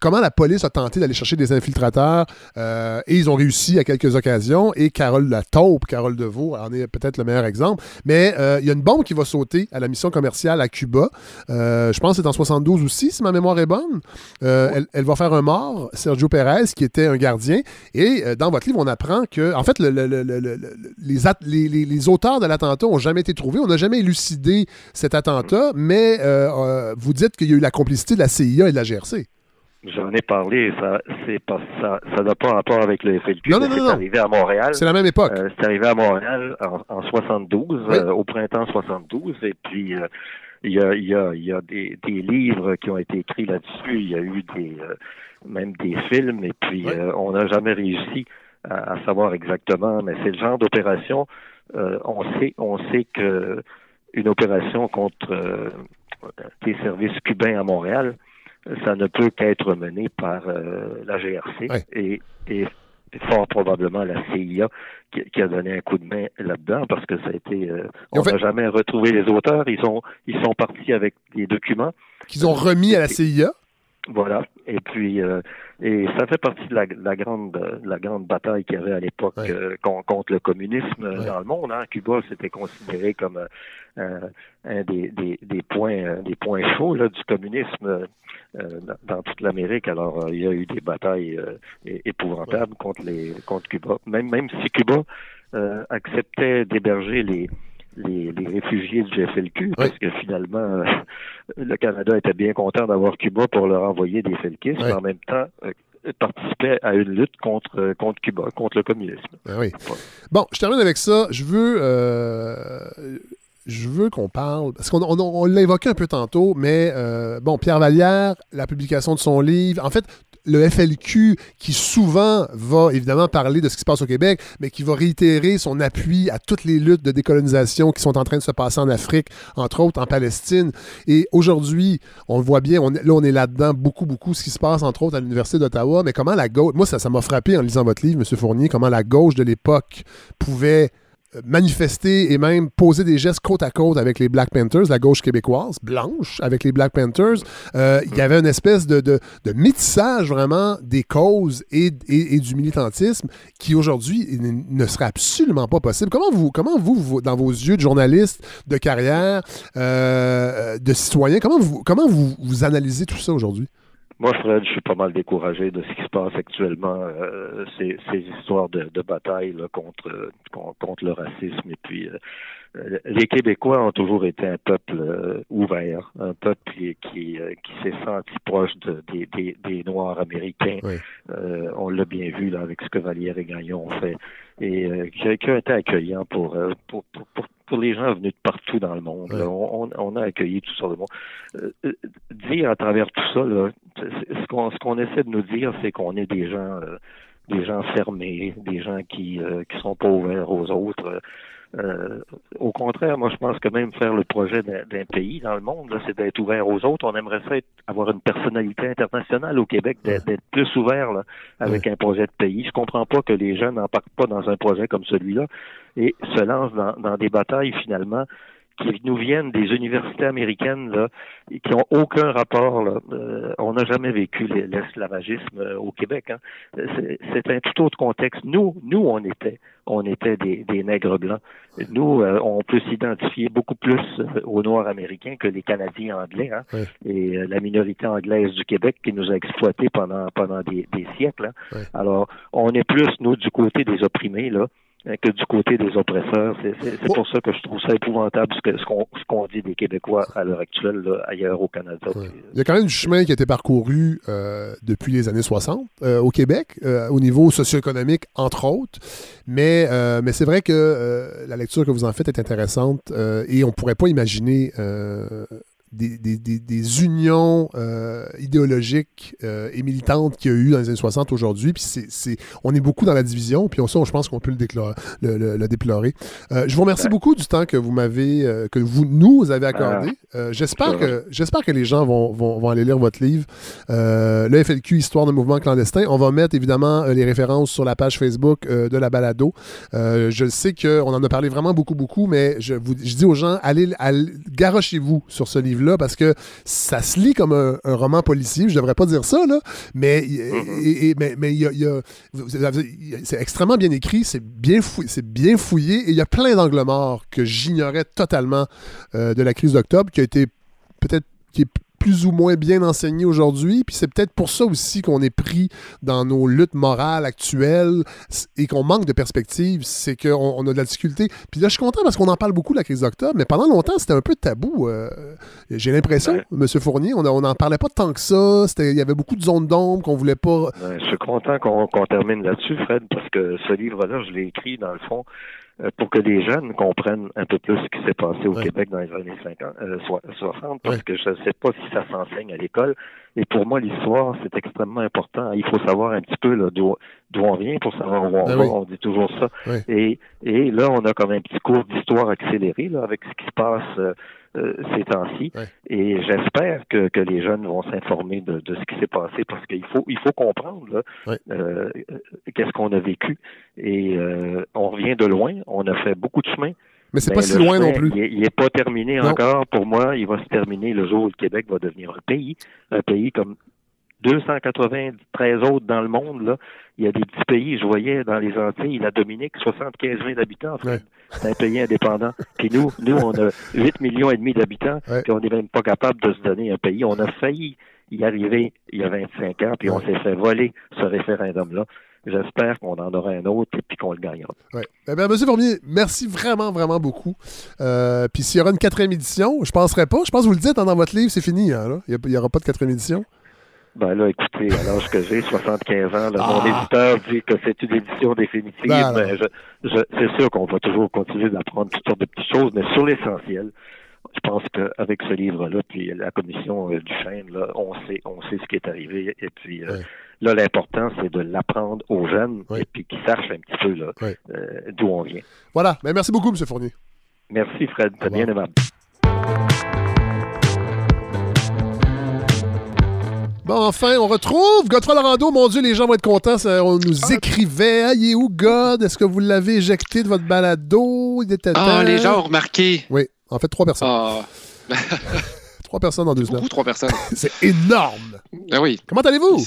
[SPEAKER 1] Comment la police a tenté d'aller chercher des infiltrateurs et ils ont réussi à quelques occasions. Et Carole la taupe, Carole Deveau, en est peut-être le meilleur exemple. Mais il y a une bombe qui va sauter à la mission commerciale à Cuba. Euh, je pense que c'est en 72 aussi, si ma mémoire est bonne. Euh, elle, elle va faire un mort, Sergio Pérez, qui était un gardien. Et euh, dans votre livre, on apprend que, en fait, le- le- le- le- le- les, at- les- les- les auteurs de l'attentat n'ont jamais été trouvés. On n'a jamais élucidé cet attentat, mais euh, euh, vous dites qu'il y a eu la complicité de la CIA et de la GRC.
[SPEAKER 14] J'en ai parlé, ça c'est pas ça ça n'a pas rapport avec le FLQ.
[SPEAKER 1] Non, non,
[SPEAKER 14] c'est
[SPEAKER 1] non, non.
[SPEAKER 14] arrivé à Montréal.
[SPEAKER 1] C'est la même époque.
[SPEAKER 14] Euh, c'est arrivé à Montréal en, en 72,
[SPEAKER 1] Oui.
[SPEAKER 14] euh, au printemps 72, et puis euh, il y a, y a, y a des, des livres qui ont été écrits là-dessus. Il y a eu des même des films, et puis on n'a jamais réussi à, à savoir exactement. Mais c'est le genre d'opération. on sait, on sait que une opération contre des services cubains à Montréal, ça ne peut qu'être mené par euh, la GRC et, et fort probablement la CIA qui, qui a donné un coup de main là-dedans parce que ça a été euh, on n'a jamais retrouvé les auteurs. Ils sont ils sont partis avec des documents.
[SPEAKER 1] Qu'ils ont remis à la CIA.
[SPEAKER 14] voilà. Et puis euh, Et ça fait partie de la, de la grande de la grande bataille qu'il y avait à l'époque euh, con- contre le communisme euh, dans le monde. Hein. Cuba, c'était considéré comme euh, un des, des, des points des points chauds là, du communisme euh, dans, toute l'Amérique. Alors, il y a eu des batailles épouvantables contre les contre Cuba. Même même si Cuba acceptait d'héberger les les, les réfugiés du FLQ, parce que finalement, euh, le Canada était bien content d'avoir Cuba pour leur envoyer des felkistes, mais en même temps, euh, participait à une lutte contre, euh, contre Cuba, contre le communisme.
[SPEAKER 1] Ben oui. Bon, je termine avec ça. Je veux, euh, je veux qu'on parle, parce qu'on on, on l'a évoqué un peu tantôt, mais euh, bon, Pierre Vallière, la publication de son livre, en fait, le FLQ qui souvent va évidemment parler de ce qui se passe au Québec, mais qui va réitérer son appui à toutes les luttes de décolonisation qui sont en train de se passer en Afrique, entre autres en Palestine. Et aujourd'hui, on le voit bien, là on est là-dedans beaucoup, beaucoup, ce qui se passe entre autres à l'Université d'Ottawa, mais comment la gauche, moi ça ça m'a frappé en lisant votre livre, M. Fournier, comment la gauche de l'époque pouvait manifester et même poser des gestes côte à côte avec les Black Panthers, la gauche québécoise, blanche, avec les Black Panthers. Euh, il y avait une espèce de, de, de métissage vraiment des causes et, et- et du militantisme qui aujourd'hui ne serait absolument pas possible. Comment vous, comment vous, vous, dans vos yeux de journaliste, de carrière, euh, de citoyen, comment vous, comment vous, vous analysez tout ça aujourd'hui?
[SPEAKER 14] Moi, Fred, je suis pas mal découragé de ce qui se passe actuellement, euh, ces, ces histoires de, de bataille là, contre, con- contre le racisme. Et puis, euh, les Québécois ont toujours été un peuple euh, ouvert, un peuple qui, qui, qui s'est senti proche de- des, des, des Noirs américains. Euh, on l'a bien vu là avec ce que Vallière et Gagnon ont fait, et euh, qui, qui a été accueillant pour, euh, pour, pour, pour, pour les gens venus de partout dans le monde. là. On, on- on a accueilli tout ça. monde. Euh, euh, dire à travers tout ça, là, ce qu'on ce qu'on essaie de nous dire, c'est qu'on est des gens euh, des gens fermés, des gens qui euh, qui sont pas ouverts aux autres. Euh, au contraire, moi je pense que même faire le projet d'un pays dans le monde, c'est d'être ouvert aux autres. On aimerait ça être- avoir une personnalité internationale au Québec, d'être plus ouvert là, avec un projet de pays. Je comprends pas que les jeunes n'embarquent pas dans un projet comme celui-là et se lancent dans, dans des batailles finalement qui nous viennent des universités américaines là, et qui ont aucun rapport. Là. Euh, on n'a jamais vécu l'es- l'esclavagisme euh, au Québec. Hein. C'est c'est un tout autre contexte. Nous, nous, on était, on était des, des nègres blancs. Nous, euh, on peut s'identifier beaucoup plus euh, aux Noirs américains que les Canadiens anglais. Hein. Et euh, la minorité anglaise du Québec qui nous a exploités pendant pendant des, des siècles. hein. Alors, on est plus nous du côté des opprimés là que du côté des oppresseurs. C'est pour ça que je trouve ça épouvantable ce qu'on dit des Québécois à l'heure actuelle là, ailleurs au Canada.
[SPEAKER 1] Il y a quand même du chemin qui a été parcouru euh, depuis les années 60 euh, au Québec, euh, au niveau socio-économique, entre autres. Mais, euh, mais c'est vrai que euh, la lecture que vous en faites est intéressante euh, et on ne pourrait pas imaginer euh, des, des- des- des unions euh, idéologiques euh, et militantes qu'il y a eu dans les années 60 aujourd'hui. Puis c'est, on est beaucoup dans la division, puis ça, je pense qu'on peut le, déclarer- le, le- le déplorer. Euh, je vous remercie beaucoup du temps que vous m'avez, que vous nous avez accordé. Euh, j'espère que j'espère que les gens vont, vont- vont aller lire votre livre, le FLQ Histoire de mouvement clandestin. On va mettre évidemment les références sur la page Facebook de la balado. Je sais qu'on en a parlé vraiment beaucoup, beaucoup, mais je, vous, je dis aux gens, allez, allez garochez-vous sur ce parce que ça se lit comme un, un roman policier. Je devrais pas dire ça, là, mais, et- et- mais, mais il y a- il y a- vous avez- il y a- c'est extrêmement bien écrit, c'est bien, fouillé, c'est bien fouillé et il y a plein d'angles morts que j'ignorais totalement euh, de la crise d'octobre qui a été peut-être qui est plus ou moins bien enseigné aujourd'hui. Puis c'est peut-être pour ça aussi qu'on est pris dans nos luttes morales actuelles et qu'on manque de perspective. C'est qu'on on a de la difficulté. Puis là, je suis content parce qu'on en parle beaucoup de la crise d'octobre, mais pendant longtemps, c'était un peu tabou. euh, J'ai l'impression, M. Fournier, on n'en parlait pas tant que ça. Il y avait beaucoup de zones d'ombre qu'on voulait pas.
[SPEAKER 14] Ouais, je suis content qu'on termine là-dessus, Fred, parce que ce livre-là, je l'ai écrit, dans le fond, pour que les jeunes comprennent un peu plus ce qui s'est passé au Québec dans les années 50, euh, so- 60, parce que je ne sais pas si ça s'enseigne à l'école. Et pour moi, l'histoire, c'est extrêmement important. Il faut savoir un petit peu d'où on vient pour savoir où on
[SPEAKER 1] Ah
[SPEAKER 14] va.
[SPEAKER 1] oui.
[SPEAKER 14] On dit toujours ça.
[SPEAKER 1] Oui.
[SPEAKER 14] Et, et là, on a comme un petit cours d'histoire accéléré là, avec ce qui se passe euh, euh, ces temps-ci. Et j'espère que, que les jeunes vont s'informer de, de ce qui s'est passé parce qu'il faut il faut comprendre là, euh, euh, qu'est-ce qu'on a vécu. Et euh, on revient de loin. On a fait beaucoup de chemin.
[SPEAKER 1] Mais c'est
[SPEAKER 14] Ben,
[SPEAKER 1] pas si loin non plus.
[SPEAKER 14] Il est- Il n'est pas terminé
[SPEAKER 1] Non.
[SPEAKER 14] encore. Pour moi, il va se terminer le jour où le Québec va devenir un pays. Un pays comme 293 autres dans le monde, là. Il y a des petits pays, je voyais dans les Antilles, la Dominique, 75 000 habitants. C'est un pays indépendant. Puis nous, nous, on a 8 millions et demi d'habitants, puis on n'est même pas capable de se donner un pays. On a failli y arriver il y a 25 ans, puis on s'est fait voler ce référendum-là. J'espère qu'on en aura un autre et puis qu'on le gagnera.
[SPEAKER 1] Ouais. Eh bien, Monsieur Fournier, merci vraiment, vraiment beaucoup. Euh, puis s'il y aura une quatrième édition, je ne penserais pas. Je pense que vous le dites hein, dans votre livre, c'est fini. hein, là. Il n'y aura pas de quatrième édition.
[SPEAKER 14] Ben là, écoutez, à l'âge que j'ai, 75 ans, là,
[SPEAKER 1] Ah.
[SPEAKER 14] mon éditeur dit que c'est une édition définitive,
[SPEAKER 1] Ben,
[SPEAKER 14] mais je, je, c'est sûr qu'on va toujours continuer d'apprendre toutes sortes de petites choses, mais sur l'essentiel, je pense qu'avec ce livre-là, puis la commission euh, du Chêne, là, on sait, on sait ce qui est arrivé, et puis euh, là, l'important, c'est de l'apprendre aux jeunes, et puis qu'ils sachent un petit peu là, euh, d'où on vient.
[SPEAKER 1] Voilà. Ben, merci beaucoup, Monsieur Fournier.
[SPEAKER 14] Merci, Fred, t'es bien aimable.
[SPEAKER 1] Bon, enfin, on retrouve Godfrey Lorando. Mon Dieu, les gens vont être contents. Ça, on nous écrivait. Ah, il est où, God? Est-ce que vous l'avez éjecté de votre balado? Il était
[SPEAKER 18] Ah, les gens ont remarqué.
[SPEAKER 1] Oui, en fait, trois personnes.
[SPEAKER 18] Ah. [laughs]
[SPEAKER 1] Trois personnes en deux semaines.
[SPEAKER 18] Beaucoup, trois personnes. [laughs]
[SPEAKER 1] C'est énorme.
[SPEAKER 18] Ben oui.
[SPEAKER 1] Comment allez-vous?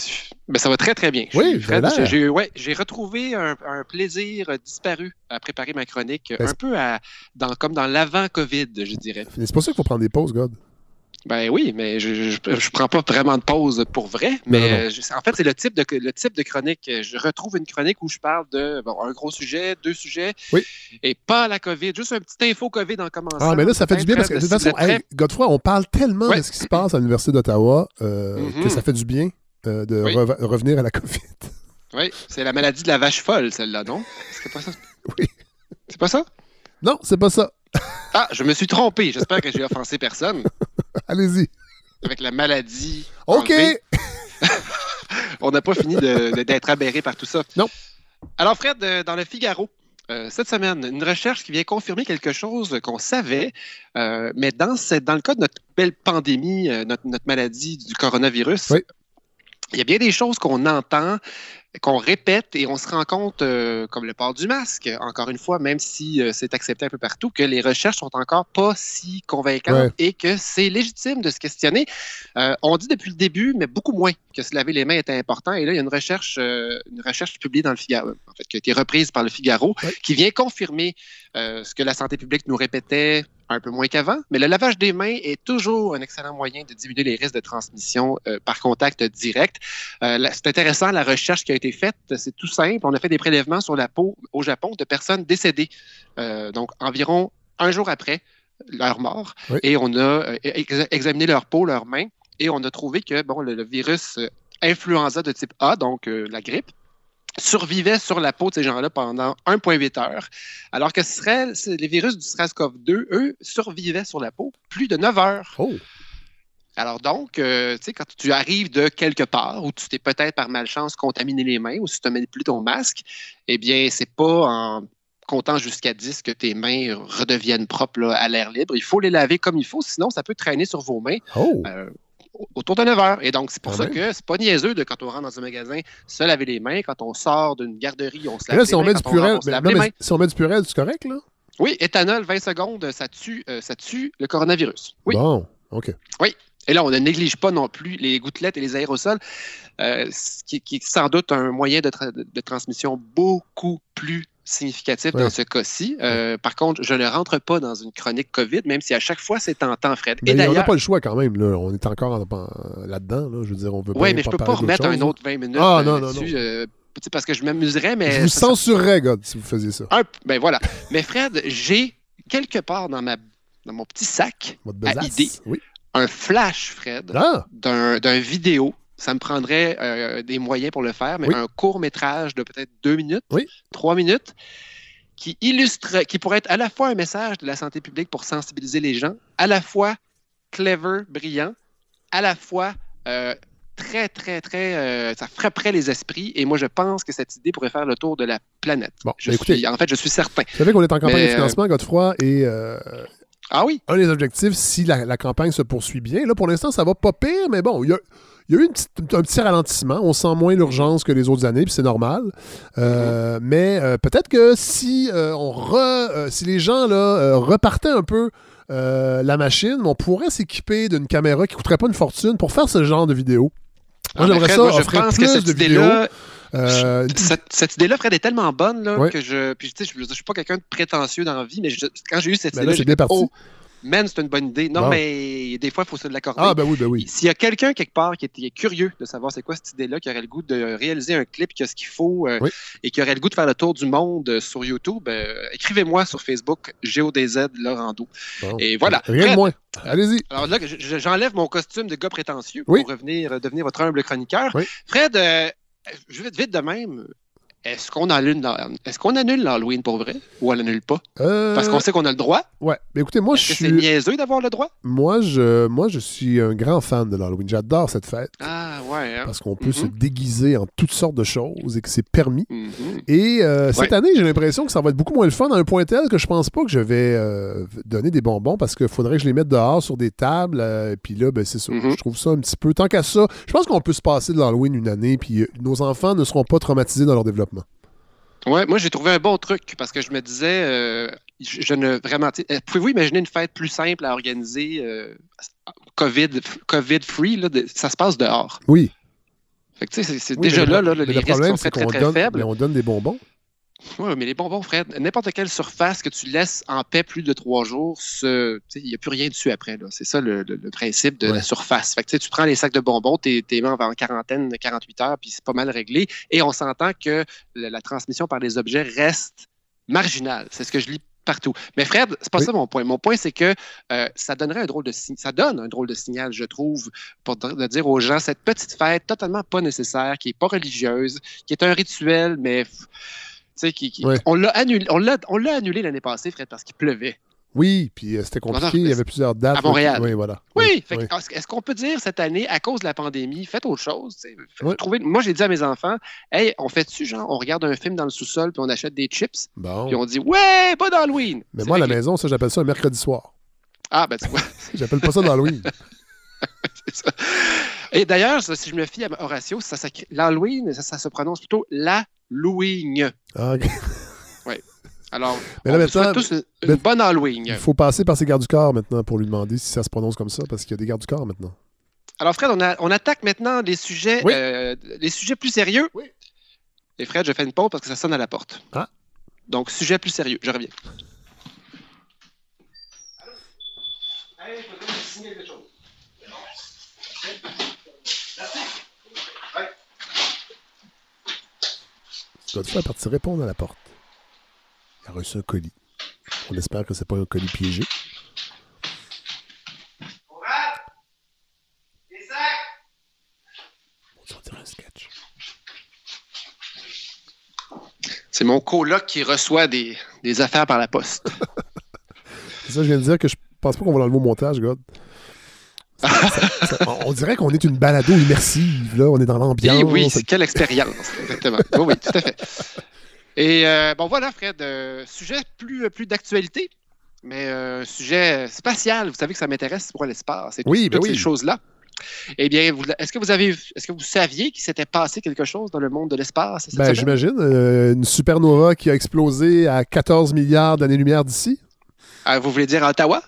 [SPEAKER 18] Ben, ça va très, très bien.
[SPEAKER 1] Oui,
[SPEAKER 18] j'ai ouais, retrouvé un, un plaisir disparu à préparer ma chronique,
[SPEAKER 1] Ben,
[SPEAKER 18] un peu à, dans, comme dans l'avant-COVID, je dirais.
[SPEAKER 1] C'est pour ça qu'il faut prendre des pauses, God.
[SPEAKER 18] Ben oui, mais je, je prends pas vraiment de pause pour vrai. Mais
[SPEAKER 1] Non, non.
[SPEAKER 18] euh, je- en fait, c'est le type de le type de chronique. Je retrouve une chronique où je parle de bon, un gros sujet, deux sujets, et pas la COVID. Juste un petit info COVID en commençant.
[SPEAKER 1] Ah, mais là, ça fait du bien parce que de toute façon, hey, Godefroy, on parle tellement
[SPEAKER 18] Ouais.
[SPEAKER 1] de ce qui se passe à l'Université d'Ottawa euh,
[SPEAKER 18] Mhm.
[SPEAKER 1] que ça fait du bien euh, de
[SPEAKER 18] Oui.
[SPEAKER 1] revenir à la COVID.
[SPEAKER 18] Oui, c'est la maladie de la vache folle, celle-là, non? C'est pas ça? [laughs]
[SPEAKER 1] Oui.
[SPEAKER 18] C'est pas ça?
[SPEAKER 1] Non, c'est pas ça.
[SPEAKER 18] Ah, je me suis trompé. J'espère que j'ai offensé personne [laughs]
[SPEAKER 1] Allez-y.
[SPEAKER 18] avec la maladie.
[SPEAKER 1] OK. [laughs]
[SPEAKER 18] On n'a pas fini d'être aberré par tout ça.
[SPEAKER 1] Non.
[SPEAKER 18] Alors, Fred, euh, dans le Figaro, euh, cette semaine, une recherche qui vient confirmer quelque chose qu'on savait, euh, mais dans, cette- dans le cas de notre belle pandémie, euh, notre, notre maladie du coronavirus, il y a bien des choses qu'on entend, qu'on répète et on se rend compte, euh, comme le port du masque, encore une fois, même si euh, c'est accepté un peu partout, que les recherches sont encore pas si convaincantes
[SPEAKER 1] Ouais.
[SPEAKER 18] et que c'est légitime de se questionner. Euh, on dit depuis le début, mais beaucoup moins, que se laver les mains était important. Et là, il y a une recherche, une recherche publiée dans le Figaro, en fait, qui a été reprise par le Figaro, qui vient confirmer ce que la santé publique nous répétait un peu moins qu'avant. Mais le lavage des mains est toujours un excellent moyen de diminuer les risques de transmission euh, par contact direct. Euh, c'est intéressant, la recherche qui a été faite, c'est tout simple. On a fait des prélèvements sur la peau au Japon de personnes décédées. Euh, donc, environ un jour après leur mort. Et on a ex- examiné leur peau, leurs mains, et on a trouvé que bon, le, le virus influenza de type A, donc la grippe, survivait sur la peau de ces gens-là pendant 1,8 heures, alors que serait, les virus du SARS-CoV-2, eux, survivaient sur la peau plus de 9 heures. Alors donc, euh, tu sais, quand tu arrives de quelque part où tu t'es peut-être par malchance contaminé les mains ou si tu as manipulé ton masque, eh bien, c'est pas en comptant jusqu'à 10 que tes mains redeviennent propres là, à l'air libre. Il faut les laver comme il faut, sinon ça peut traîner sur vos mains. euh, autour de 9 heures. Et donc, c'est pour
[SPEAKER 1] Quand
[SPEAKER 18] ça
[SPEAKER 1] même.
[SPEAKER 18] que c'est pas niaiseux de quand on rentre dans un magasin, se laver les mains. Quand on sort d'une garderie, on se lave
[SPEAKER 1] là,
[SPEAKER 18] les
[SPEAKER 1] si on
[SPEAKER 18] mains.
[SPEAKER 1] met du
[SPEAKER 18] Quand on rentre,
[SPEAKER 1] non,
[SPEAKER 18] les mains.
[SPEAKER 1] si on met du purel, c'est correct, là?
[SPEAKER 18] Oui, éthanol, 20 secondes, ça tue, euh, ça tue le coronavirus. Oui.
[SPEAKER 1] Bon, OK.
[SPEAKER 18] Oui. Et là, on ne néglige pas non plus les gouttelettes et les aérosols, euh, ce qui, qui est sans doute un moyen de, tra- de transmission beaucoup plus significatif
[SPEAKER 1] Ouais.
[SPEAKER 18] dans ce cas-ci. Euh, par contre, je ne rentre pas dans une chronique COVID, même si à chaque fois c'est tentant, Fred.
[SPEAKER 1] Mais
[SPEAKER 18] et
[SPEAKER 1] on n'a pas le choix quand même, là. On est encore en- en- là-dedans, là. Je veux dire, on veut
[SPEAKER 18] oui,
[SPEAKER 1] bien
[SPEAKER 18] mais je peux pas remettre un autre 20 minutes
[SPEAKER 1] Ah,
[SPEAKER 18] euh,
[SPEAKER 1] non, non,
[SPEAKER 18] là-dessus,
[SPEAKER 1] non.
[SPEAKER 18] euh, parce que je m'amuserais, mais...
[SPEAKER 1] Je vous
[SPEAKER 18] ça-
[SPEAKER 1] censurerais, God, si vous faisiez ça.
[SPEAKER 18] un- ben voilà. Mais Fred, j'ai quelque part dans, ma, dans mon petit sac à idée
[SPEAKER 1] Oui.
[SPEAKER 18] un flash, Fred,
[SPEAKER 1] Ah!
[SPEAKER 18] d'un d'un vidéo. Ça me prendrait euh, des moyens pour le faire, mais
[SPEAKER 1] Oui.
[SPEAKER 18] un court métrage de peut-être deux minutes,
[SPEAKER 1] Oui.
[SPEAKER 18] trois minutes, qui illustre, qui pourrait être à la fois un message de la santé publique pour sensibiliser les gens, à la fois clever, brillant, à la fois euh, très, très, très. euh, ça frapperait les esprits. Et moi, je pense que cette idée pourrait faire le tour de la planète.
[SPEAKER 1] Bon,
[SPEAKER 18] je
[SPEAKER 1] ben, écoutez,
[SPEAKER 18] suis, en fait, je suis certain.
[SPEAKER 1] Vous savez qu'on est en campagne
[SPEAKER 18] Mais,
[SPEAKER 1] de financement, Godefroy, et
[SPEAKER 18] Ah oui?
[SPEAKER 1] un des objectifs, si la, la campagne se poursuit bien, là, pour l'instant, ça va pas pire, mais bon, il y a, il y a eu une petite- un petit ralentissement. On sent moins l'urgence que les autres années, puis c'est normal. Euh, Mais euh, peut-être que si, euh, on re, si les gens là, repartaient un peu la machine, on pourrait s'équiper d'une caméra qui coûterait pas une fortune pour faire ce genre de vidéo. Moi,
[SPEAKER 18] Ah,
[SPEAKER 1] j'aimerais ça
[SPEAKER 18] moi, je
[SPEAKER 1] offrir
[SPEAKER 18] pense que cette
[SPEAKER 1] de
[SPEAKER 18] idée-là-
[SPEAKER 1] vidéos. Euh,
[SPEAKER 18] Cette, cette idée-là, Fred, est tellement bonne là,
[SPEAKER 1] Ouais.
[SPEAKER 18] que je. Puis, tu sais, je, je suis pas quelqu'un de prétentieux dans la vie, mais je- quand j'ai eu cette
[SPEAKER 1] Ben
[SPEAKER 18] idée-là, j'ai. Oh, man, c'est une bonne idée. Non,
[SPEAKER 1] Bon.
[SPEAKER 18] mais des fois, il faut se l'accorder.
[SPEAKER 1] Ah, ben oui, ben oui.
[SPEAKER 18] S'il y a quelqu'un quelque part qui est, curieux de savoir c'est quoi cette idée-là, qui aurait le goût de réaliser un clip qui a ce qu'il faut euh,
[SPEAKER 1] Oui.
[SPEAKER 18] et qui aurait le goût de faire le tour du monde euh, sur YouTube, euh, écrivez-moi sur Facebook, GeoDZ Laurando.
[SPEAKER 1] Bon.
[SPEAKER 18] Et voilà.
[SPEAKER 1] Rien de
[SPEAKER 18] Fred,
[SPEAKER 1] moins. Allez-y.
[SPEAKER 18] alors là, je- je- j'enlève mon costume de gars prétentieux
[SPEAKER 1] Oui.
[SPEAKER 18] pour revenir devenir votre humble chroniqueur.
[SPEAKER 1] Oui.
[SPEAKER 18] Fred, euh, je vais vite de même. Est-ce qu'on annule, la- est-ce qu'on annule l'Halloween pour vrai ou on l'annule pas?
[SPEAKER 1] Euh,
[SPEAKER 18] Parce qu'on sait qu'on a le droit.
[SPEAKER 1] Ouais. Mais écoutez, moi, je
[SPEAKER 18] Est-ce que c'est
[SPEAKER 1] suis.
[SPEAKER 18] niaiseux d'avoir le droit?
[SPEAKER 1] Moi je, moi, je suis un grand fan de l'Halloween. J'adore cette fête.
[SPEAKER 18] Ah, ouais. hein?
[SPEAKER 1] Parce qu'on peut se
[SPEAKER 18] Mhm.
[SPEAKER 1] déguiser en toutes sortes de choses et que c'est permis.
[SPEAKER 18] Mhm.
[SPEAKER 1] Et euh, cette
[SPEAKER 18] Ouais.
[SPEAKER 1] année, j'ai l'impression que ça va être beaucoup moins le fun à un point tel que je pense pas que je vais euh, donner des bonbons parce qu'il faudrait que je les mette dehors sur des tables. euh, puis là, ben, c'est ça.
[SPEAKER 18] Mhm.
[SPEAKER 1] Je trouve ça un petit peu. Tant qu'à ça, je pense qu'on peut se passer de l'Halloween une année puis euh, nos enfants ne seront pas traumatisés dans leur développement.
[SPEAKER 18] Ouais, moi j'ai trouvé un bon truc parce que je me disais, euh, je, je ne vraiment. euh, Pouvez-vous imaginer une fête plus simple à organiser, euh, COVID, COVID free, là, de- ça se passe dehors.
[SPEAKER 1] Oui.
[SPEAKER 18] Fait que, tu sais, c'est-
[SPEAKER 1] Oui,
[SPEAKER 18] déjà là, là, les
[SPEAKER 1] le
[SPEAKER 18] risques
[SPEAKER 1] problème,
[SPEAKER 18] sont très, très, très
[SPEAKER 1] donne,
[SPEAKER 18] faibles.
[SPEAKER 1] mais on donne des bonbons.
[SPEAKER 18] Oui, mais les bonbons, Fred, n'importe quelle surface que tu laisses en paix plus de trois jours, il n'y a plus rien dessus après. C'est ça le, le- le principe de
[SPEAKER 1] Ouais.
[SPEAKER 18] la surface. Fait que, tu prends les sacs de bonbons, les mets en quarantaine, 48 heures, puis c'est pas mal réglé. Et on s'entend que la, la transmission par les objets reste marginale. C'est ce que je lis partout. Mais Fred, c'est pas
[SPEAKER 1] Oui.
[SPEAKER 18] ça mon point. Mon point, c'est que euh, ça donnerait un drôle de. Ça donne un drôle de signal, je trouve, pour de, dire aux gens cette petite fête totalement pas nécessaire, qui est pas religieuse, qui est un rituel, mais qui, qui-
[SPEAKER 1] Ouais.
[SPEAKER 18] on l'a annulé, l'année passée, Fred, parce qu'il pleuvait.
[SPEAKER 1] Oui, puis euh, c'était compliqué. Il y avait plusieurs dates.
[SPEAKER 18] À Montréal.
[SPEAKER 1] Oui, voilà.
[SPEAKER 18] Oui, est-ce- qu'on peut dire cette année, à cause de la pandémie, faites autre chose? tu sais, f-
[SPEAKER 1] Ouais.
[SPEAKER 18] trouvez- moi, j'ai dit à mes enfants, hey, on fait-tu, genre, on regarde un film dans le sous-sol, puis on achète des chips,
[SPEAKER 1] Bon.
[SPEAKER 18] puis on dit, ouais, pas d'Halloween.
[SPEAKER 1] Mais moi, à la maison, ça, j'appelle ça un mercredi soir.
[SPEAKER 18] Ah, ben tu vois. [laughs]
[SPEAKER 1] J'appelle pas ça l'Halloween. [laughs]
[SPEAKER 18] C'est ça. Et d'ailleurs, si je me fie à Horatio, ça, s'écrit- l'Halloween, ça, ça se prononce plutôt l'Halloween.
[SPEAKER 1] Ah, ok. [laughs]
[SPEAKER 18] Oui. Alors,
[SPEAKER 1] Mais là,
[SPEAKER 18] on vous souhaite
[SPEAKER 1] maintenant,
[SPEAKER 18] tous une,
[SPEAKER 1] mais-
[SPEAKER 18] bonne Halloween.
[SPEAKER 1] Il faut passer par ses gardes du corps maintenant pour lui demander si ça se prononce comme ça, parce qu'il y a des gardes du corps maintenant.
[SPEAKER 18] Alors, Fred, on, a- on attaque maintenant les sujets,
[SPEAKER 1] Oui.
[SPEAKER 18] euh, les sujets plus sérieux.
[SPEAKER 1] Oui.
[SPEAKER 18] Et Fred, je fais une pause parce que ça sonne à la porte.
[SPEAKER 1] Ah.
[SPEAKER 18] Donc, sujet plus sérieux. Je reviens.
[SPEAKER 1] Godfrey est parti répondre à la porte. Il a reçu un colis. On espère que c'est pas un colis piégé.
[SPEAKER 18] C'est mon coloc qui reçoit des, des affaires par la poste. [laughs]
[SPEAKER 1] C'est ça, je viens de dire que je pense pas qu'on va l'enlever au montage, God. Ça- ça- ça- on- dirait qu'on est une balado immersive, là. On est dans l'ambiance.
[SPEAKER 18] Eh oui, c'est quelle expérience. Exactement. Oui, oui, tout à fait. Et euh, bon, voilà, Fred, euh, sujet plus, plus d'actualité, mais euh, sujet spatial. Vous savez que ça m'intéresse pour l'espace et tout-
[SPEAKER 1] Oui, ben
[SPEAKER 18] toutes
[SPEAKER 1] oui.
[SPEAKER 18] ces choses-là. Eh bien, est-ce que vous avez, est-ce que vous saviez qu'il s'était passé quelque chose dans le monde de l'espace
[SPEAKER 1] Ben, j'imagine. euh, une supernova qui a explosé à 14 milliards d'années-lumière d'ici.
[SPEAKER 18] Ah, vous voulez dire à Ottawa?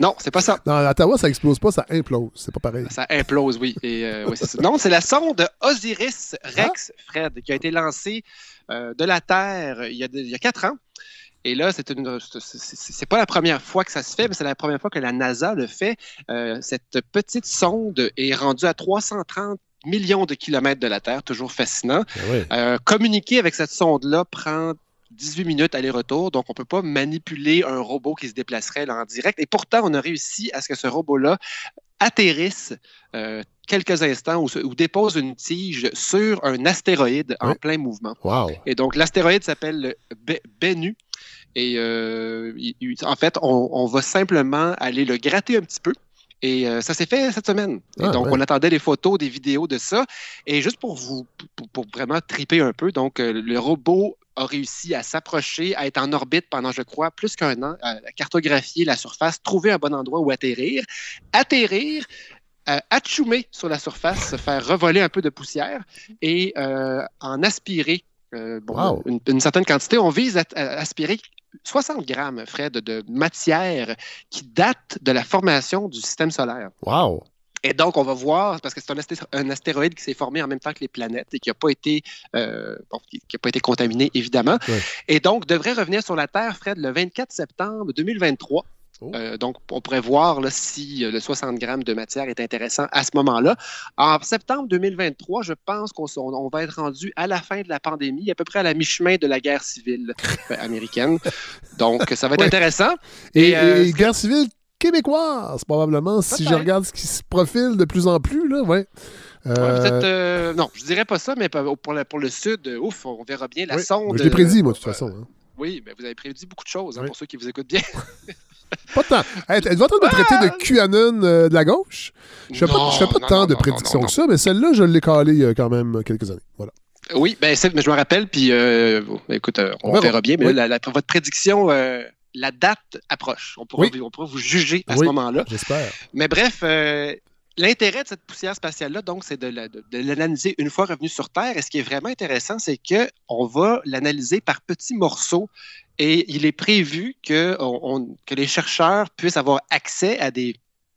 [SPEAKER 18] Non, c'est pas ça.
[SPEAKER 1] Non, à Ottawa, ça explose pas, ça implose. C'est pas pareil.
[SPEAKER 18] Ça implose, oui. Et, euh, oui, c'est ça. Non, c'est la sonde Osiris Rex, Fred, qui a été lancée euh, de la Terre il y, a, il y a quatre ans. Et là, c'est une, c'est- pas la première fois que ça se fait, mais c'est la première fois que la NASA le fait. Euh, cette petite sonde est rendue à 330 millions de kilomètres de la Terre, toujours fascinant.
[SPEAKER 1] Ben oui.
[SPEAKER 18] Euh, communiquer avec cette sonde-là prend 18 minutes aller-retour, donc on ne peut pas manipuler un robot qui se déplacerait là, en direct. Et pourtant, on a réussi à ce que ce robot-là atterrisse euh, quelques instants ou, se- ou dépose une tige sur un astéroïde en
[SPEAKER 1] Oui.
[SPEAKER 18] plein mouvement.
[SPEAKER 1] Wow.
[SPEAKER 18] Et donc, l'astéroïde s'appelle le Be- Bennu. Et euh, il- il- en fait, on, on va simplement aller le gratter un petit peu. Et euh, ça s'est fait cette semaine. Et
[SPEAKER 1] Ah,
[SPEAKER 18] donc,
[SPEAKER 1] ouais.
[SPEAKER 18] on attendait des photos, des vidéos de ça. Et juste pour vous, pour, pour vraiment triper un peu, donc, euh, le robot a réussi à s'approcher, à être en orbite pendant, je crois, plus qu'un an, à cartographier la surface, trouver un bon endroit où atterrir, atterrir, euh, achoumer sur la surface, se faire revoler un peu de poussière et euh, en aspirer euh, bon,
[SPEAKER 1] Wow.
[SPEAKER 18] une, une certaine quantité. On vise à, à aspirer 60 grammes, Fred, de matière qui date de la formation du système solaire.
[SPEAKER 1] Wow.
[SPEAKER 18] Et donc, on va voir, parce que c'est un, asté- un astéroïde qui s'est formé en même temps que les planètes et qui n'a pas été, euh, bon, qui qui a pas été contaminé, évidemment. Et donc, devrait revenir sur la Terre, Fred, le 24 septembre 2023.
[SPEAKER 1] Oh.
[SPEAKER 18] Euh, donc, on pourrait voir là, si euh, le 60 grammes de matière est intéressant à ce moment-là. En septembre 2023, je pense qu'on va être rendu à la fin de la pandémie, à peu près à la mi-chemin de la guerre civile euh, américaine. [laughs] Donc, ça va être
[SPEAKER 1] Ouais.
[SPEAKER 18] intéressant.
[SPEAKER 1] Et, et guerre civile québécoise, probablement, si je regarde ce qui se profile de plus en plus, là, ouais. Euh,
[SPEAKER 18] euh, non, je dirais pas ça, mais pour pour le, pour le Sud, euh, ouf, on verra bien la
[SPEAKER 1] oui.
[SPEAKER 18] sonde.
[SPEAKER 1] Je l'ai prédit, moi, de toute façon. hein.
[SPEAKER 18] Oui, mais vous avez prédit beaucoup de choses, hein,
[SPEAKER 1] Oui.
[SPEAKER 18] pour ceux qui vous écoutent bien. [laughs]
[SPEAKER 1] Pas tant. Hey, Êtes-vous en train de me traiter de QAnon euh, de la gauche? Je fais pas, pas
[SPEAKER 18] non,
[SPEAKER 1] tant
[SPEAKER 18] non,
[SPEAKER 1] de prédictions que ça, mais celle-là, je l'ai calée il y a quand même quelques années. Voilà.
[SPEAKER 18] oui, ben, mais je me rappelle, puis écoute, on,
[SPEAKER 1] On verra.
[SPEAKER 18] verra bien, mais
[SPEAKER 1] Oui.
[SPEAKER 18] là, la- la- votre prédiction, euh, la date approche. On pourra,
[SPEAKER 1] Oui.
[SPEAKER 18] vous- on pourra vous juger à
[SPEAKER 1] Oui.
[SPEAKER 18] ce moment-là.
[SPEAKER 1] J'espère.
[SPEAKER 18] Mais bref, euh, l'intérêt de cette poussière spatiale-là, donc, c'est de, la- de- de l'analyser une fois revenu sur Terre. Et ce qui est vraiment intéressant, c'est qu'on va l'analyser par petits morceaux. Et il est prévu que, on- on- que les chercheurs puissent avoir accès à des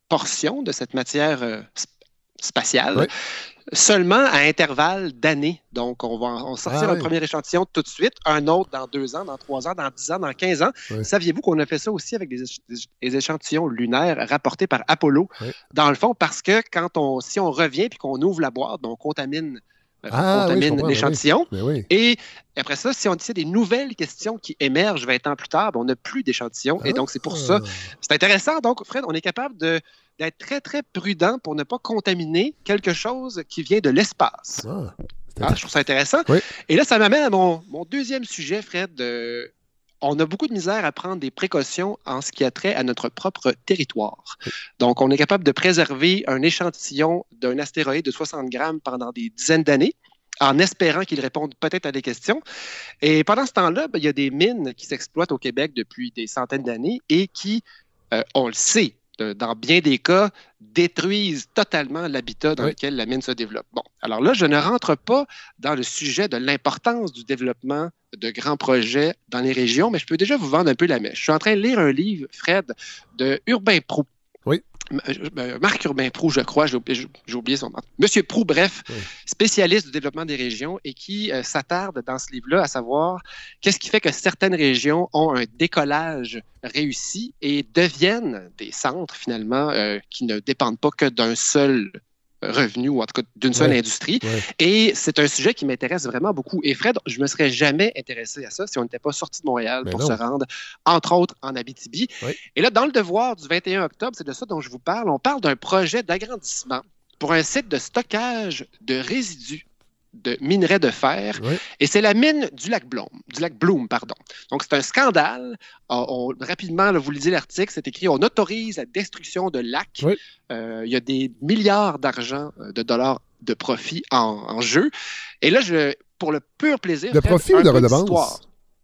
[SPEAKER 18] portions de cette matière euh, spatiale.
[SPEAKER 1] Oui.
[SPEAKER 18] Seulement à intervalles d'années. Donc, on va on sortir
[SPEAKER 1] Ah
[SPEAKER 18] un
[SPEAKER 1] oui.
[SPEAKER 18] premier échantillon tout de suite, un autre dans deux ans, dans trois ans, dans dix ans, dans quinze ans.
[SPEAKER 1] Oui.
[SPEAKER 18] Saviez-vous qu'on a fait ça aussi avec des, éch- des- des échantillons lunaires rapportés par Apollo? Dans le fond, parce que quand on, si on revient puis qu'on ouvre la boîte, on contamine, euh,
[SPEAKER 1] Ah,
[SPEAKER 18] contamine
[SPEAKER 1] ben
[SPEAKER 18] l'échantillon.
[SPEAKER 1] Oui.
[SPEAKER 18] Et après ça, si on dit des nouvelles questions qui émergent 20 ans plus tard, ben, on n'a plus d'échantillons. Et donc, c'est pour ça.
[SPEAKER 1] Ah.
[SPEAKER 18] C'est intéressant. Donc, Fred, on est capable de- d'être très, très prudent pour ne pas contaminer quelque chose qui vient de l'espace.
[SPEAKER 1] Ah,
[SPEAKER 18] Ah, je trouve ça intéressant.
[SPEAKER 1] Oui.
[SPEAKER 18] Et là, ça m'amène à mon, mon deuxième sujet, Fred. Euh, on a beaucoup de misère à prendre des précautions en ce qui a trait à notre propre territoire. Donc, on est capable de préserver un échantillon d'un astéroïde de 60 grammes pendant des dizaines d'années en espérant qu'il réponde peut-être à des questions. Et pendant ce temps-là, ben, il y a des mines qui s'exploitent au Québec depuis des centaines d'années et qui, euh, on le sait, de- dans bien des cas, détruisent totalement l'habitat dans
[SPEAKER 1] Oui.
[SPEAKER 18] lequel la mine se développe. Bon, alors là, je ne rentre pas dans le sujet de l'importance du développement de grands projets dans les régions, mais je peux déjà vous vendre un peu la mèche. Je suis en train de lire un livre, Fred, de Urbain Prou.
[SPEAKER 1] Oui.
[SPEAKER 18] Euh, Marc Urbain Prou, je crois, j'ai oublié, j'ai oublié son nom. Monsieur Prou, bref,
[SPEAKER 1] Oui.
[SPEAKER 18] spécialiste du développement des régions et qui euh, s'attarde dans ce livre-là à savoir qu'est-ce qui fait que certaines régions ont un décollage réussi et deviennent des centres finalement euh, qui ne dépendent pas que d'un seul revenu ou en tout cas d'une seule
[SPEAKER 1] Ouais.
[SPEAKER 18] industrie.
[SPEAKER 1] Ouais.
[SPEAKER 18] Et c'est un sujet qui m'intéresse vraiment beaucoup. Et Fred, je me serais jamais intéressé à ça si on n'était pas sorti de Montréal
[SPEAKER 1] Ben
[SPEAKER 18] pour
[SPEAKER 1] non.
[SPEAKER 18] se rendre, entre autres, en Abitibi. Et là, dans le devoir du 21 octobre, c'est de ça dont je vous parle. On parle d'un projet d'agrandissement pour un site de stockage de résidus de minerais de fer.
[SPEAKER 1] Oui.
[SPEAKER 18] Et c'est la mine du lac Bloom, du lac Bloom, pardon. Donc, c'est un scandale. On- on- rapidement, là, vous lisez l'article, c'est écrit on autorise la destruction de lacs.
[SPEAKER 1] Oui.
[SPEAKER 18] Euh, il y a des milliards d'argent, euh, de dollars de profit en, en jeu. Et là, je, pour le pur plaisir.
[SPEAKER 1] De profit ou de redevance?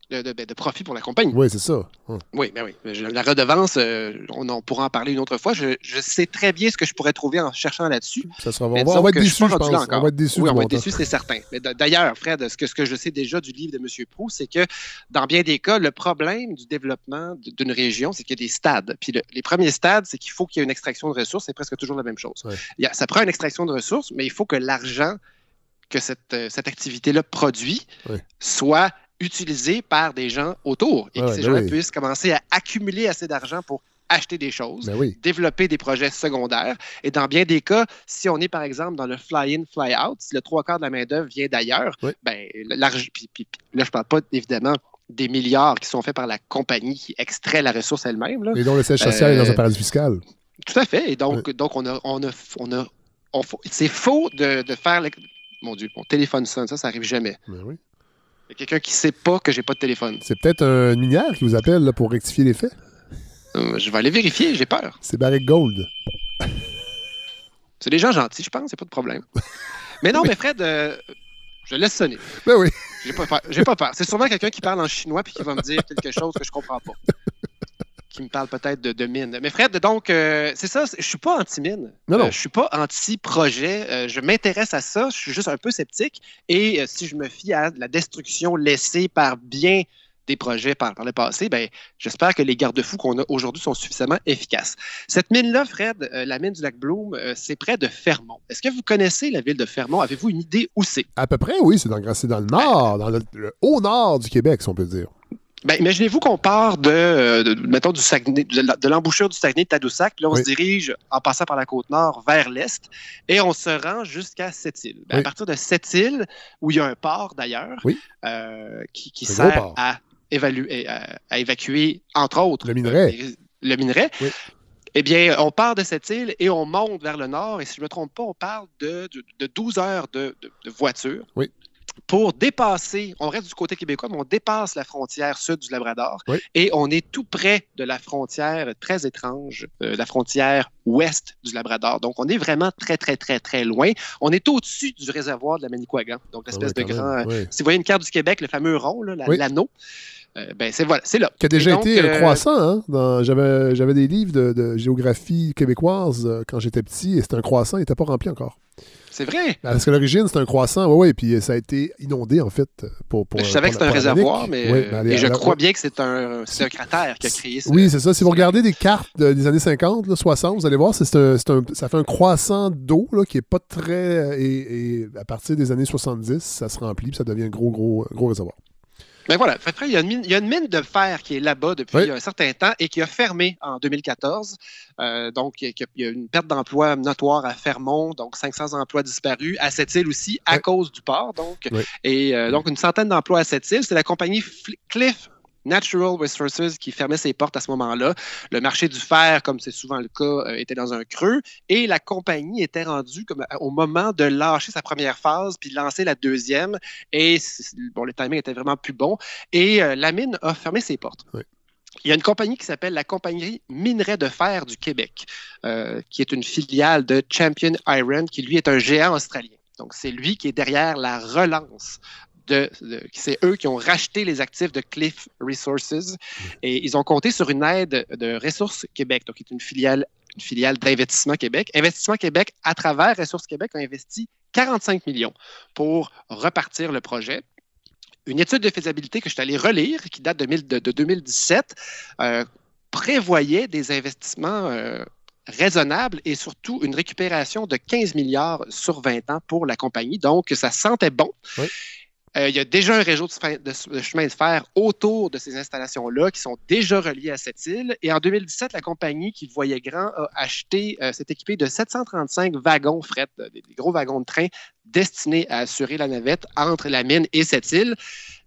[SPEAKER 18] D'histoire. De, de- ben, de profit pour la compagnie.
[SPEAKER 1] Oui, c'est ça. Hum.
[SPEAKER 18] Oui, ben oui. Je- La redevance, euh, on, pourra en parler une autre fois. Je, je sais très bien ce que je pourrais trouver en cherchant là-dessus.
[SPEAKER 1] Ça sera, on, va, on va être
[SPEAKER 18] que je
[SPEAKER 1] pense. On va être déçus.
[SPEAKER 18] Oui, on va être déçus, c'est certain. Mais d'ailleurs, Fred, ce que, ce que je sais déjà du livre de M. Proux, c'est que dans bien des cas, le problème du développement d'une région, c'est qu'il y a des stades. Puis le- les premiers stades, c'est qu'il faut qu'il y ait une extraction de ressources. C'est presque toujours la même chose.
[SPEAKER 1] Ouais.
[SPEAKER 18] Il y a- ça prend une extraction de ressources, mais il faut que l'argent que cette, euh, cette activité-là produit soit utilisé par des gens autour et que ces
[SPEAKER 1] ben
[SPEAKER 18] gens
[SPEAKER 1] oui.
[SPEAKER 18] puissent commencer à accumuler assez d'argent pour acheter des choses
[SPEAKER 1] Ben oui.
[SPEAKER 18] développer des projets secondaires. Et dans bien des cas, si on est par exemple dans le fly-in, fly-out, si le trois quarts de la main-d'œuvre vient d'ailleurs,
[SPEAKER 1] Oui.
[SPEAKER 18] ben, puis- puis- là, je parle pas évidemment des milliards qui sont faits par la compagnie qui extrait la ressource elle-même.
[SPEAKER 1] Et dont le siège social est dans
[SPEAKER 18] Euh,
[SPEAKER 1] un paradis fiscal.
[SPEAKER 18] Tout à fait. Et donc, donc on a. On a, on a on c'est faux de, de faire. le- Mon Dieu, mon téléphone sonne, ça, ça arrive jamais.
[SPEAKER 1] Ben oui.
[SPEAKER 18] Il y a quelqu'un qui sait pas que j'ai pas de téléphone.
[SPEAKER 1] C'est peut-être un minière qui vous appelle là, pour rectifier les faits.
[SPEAKER 18] Euh, je vais aller vérifier, j'ai peur.
[SPEAKER 1] C'est Barrick Gold.
[SPEAKER 18] C'est des gens gentils, je pense, c'est pas de problème. Mais non, mais Fred, euh, je laisse sonner.
[SPEAKER 1] Ben oui.
[SPEAKER 18] J'ai pas peur. J'ai pas peur. C'est sûrement quelqu'un qui parle en chinois puis qui va me dire quelque chose que je comprends pas. Qui me parle peut-être de, de mine. Mais Fred, donc, euh, c'est ça, je suis pas anti-mine.
[SPEAKER 1] Non, non.
[SPEAKER 18] Euh, je suis pas anti-projet. Euh, je m'intéresse à ça. Je suis juste un peu sceptique. Et euh, si je me fie à la destruction laissée par bien des projets par, par le passé, ben, j'espère que les garde-fous qu'on a aujourd'hui sont suffisamment efficaces. Cette mine-là, Fred, euh, la mine du lac Bloom, euh, c'est près de Fermont. Est-ce que vous connaissez la ville de Fermont? Avez-vous une idée où c'est?
[SPEAKER 1] À peu près, oui, c'est dans, dans le nord, dans le, le haut nord du Québec, si on peut dire.
[SPEAKER 18] Ben, imaginez-vous qu'on part de, euh, de, mettons, du Saguenay, de, la- de l'embouchure du Saguenay de Tadoussac, là, on
[SPEAKER 1] Oui.
[SPEAKER 18] se dirige en passant par la côte nord vers l'est, et on se rend jusqu'à Sept-Îles. Ben, À
[SPEAKER 1] Oui.
[SPEAKER 18] partir de Sept-Îles, où il y a un port d'ailleurs,
[SPEAKER 1] Oui.
[SPEAKER 18] euh, qui, sert à, évaluer, à, à évacuer, entre autres,
[SPEAKER 1] Le minerai.
[SPEAKER 18] les- le minerai. Eh bien, on part de cette île et on monte vers le nord. Et si je ne me trompe pas, on parle de, de, de 12 heures de, de- de voiture
[SPEAKER 1] Oui.
[SPEAKER 18] Pour dépasser, on reste du côté québécois, mais on dépasse la frontière sud du Labrador
[SPEAKER 1] Oui.
[SPEAKER 18] et on est tout près de la frontière très étrange, euh, la frontière ouest du Labrador. Donc, on est vraiment très, très, très, très loin. On est au-dessus du réservoir de la Manicouagan, donc l'espèce
[SPEAKER 1] Ah ouais,
[SPEAKER 18] de grand...
[SPEAKER 1] même, oui.
[SPEAKER 18] Si vous voyez une carte du Québec, le fameux rond, la- l'anneau, euh, ben c'est voilà, c'est là.
[SPEAKER 1] Qui a déjà
[SPEAKER 18] donc,
[SPEAKER 1] été un
[SPEAKER 18] euh,
[SPEAKER 1] croissant, hein? j'avais des livres de, de géographie québécoise euh, quand j'étais petit et c'était un croissant, il n'était pas rempli encore.
[SPEAKER 18] C'est vrai.
[SPEAKER 1] Parce que l'origine, c'était un croissant, oui, oui, puis ça a été inondé, en fait. Pour, pour,
[SPEAKER 18] je savais
[SPEAKER 1] pour
[SPEAKER 18] que c'était un réservoir, mais,
[SPEAKER 1] Oui,
[SPEAKER 18] euh,
[SPEAKER 1] allez,
[SPEAKER 18] et je crois bien que c'est un, c'est un cratère qui a créé ça.
[SPEAKER 1] Oui, c'est ça. Si vous regardez des cartes de- des années 50, là, 60, vous allez voir, c'est, c'est un- c'est un- ça fait un croissant d'eau qui est pas très. euh, Et, et à partir des années 70, ça se remplit, puis ça devient un gros, gros, gros réservoir.
[SPEAKER 18] Mais voilà, fait que après, il y, a une mine, il y a une mine de fer qui est là-bas depuis
[SPEAKER 1] Oui.
[SPEAKER 18] un certain temps et qui a fermé en 2014. Euh, donc, il y a- une perte d'emploi notoire à Fermont, donc 500 emplois disparus. À cette île aussi, à
[SPEAKER 1] Oui.
[SPEAKER 18] cause du port. Donc,
[SPEAKER 1] Oui.
[SPEAKER 18] et euh, donc une centaine d'emplois à cette île. C'est la compagnie Cliff Natural Resources qui fermait ses portes à ce moment-là. Le marché du fer, comme c'est souvent le cas, euh, était dans un creux et la compagnie était rendue comme à- au moment de lâcher sa première phase puis lancer la deuxième. Et bon, le timing était vraiment plus bon. Et euh, la mine a fermé ses portes.
[SPEAKER 1] Oui.
[SPEAKER 18] Il y a une compagnie qui s'appelle la Compagnie Minerai de fer du Québec, euh, qui est une filiale de Champion Iron, qui lui est un géant australien. Donc, c'est lui qui est derrière la relance c'est eux qui ont racheté les actifs de Cliff Resources et ils ont compté sur une aide de Ressources Québec, donc qui est une filiale, d'Investissement Québec. Investissement Québec, à travers Ressources Québec, a investi 45 millions pour repartir le projet. Une étude de faisabilité que je suis allé relire, qui date de 2017, euh, prévoyait des investissements euh, raisonnables et surtout une récupération de 15 milliards sur 20 ans pour la compagnie. Donc, ça sentait bon.
[SPEAKER 1] Oui.
[SPEAKER 18] Euh, il y a déjà un réseau de, de- de chemin de fer autour de ces installations-là qui sont déjà reliées à cette île. Et en 2017, la compagnie qui voyait grand a acheté, euh, s'est équipée de 735 wagons fret, euh, des, des gros wagons de train destinés à assurer la navette entre la mine et cette île.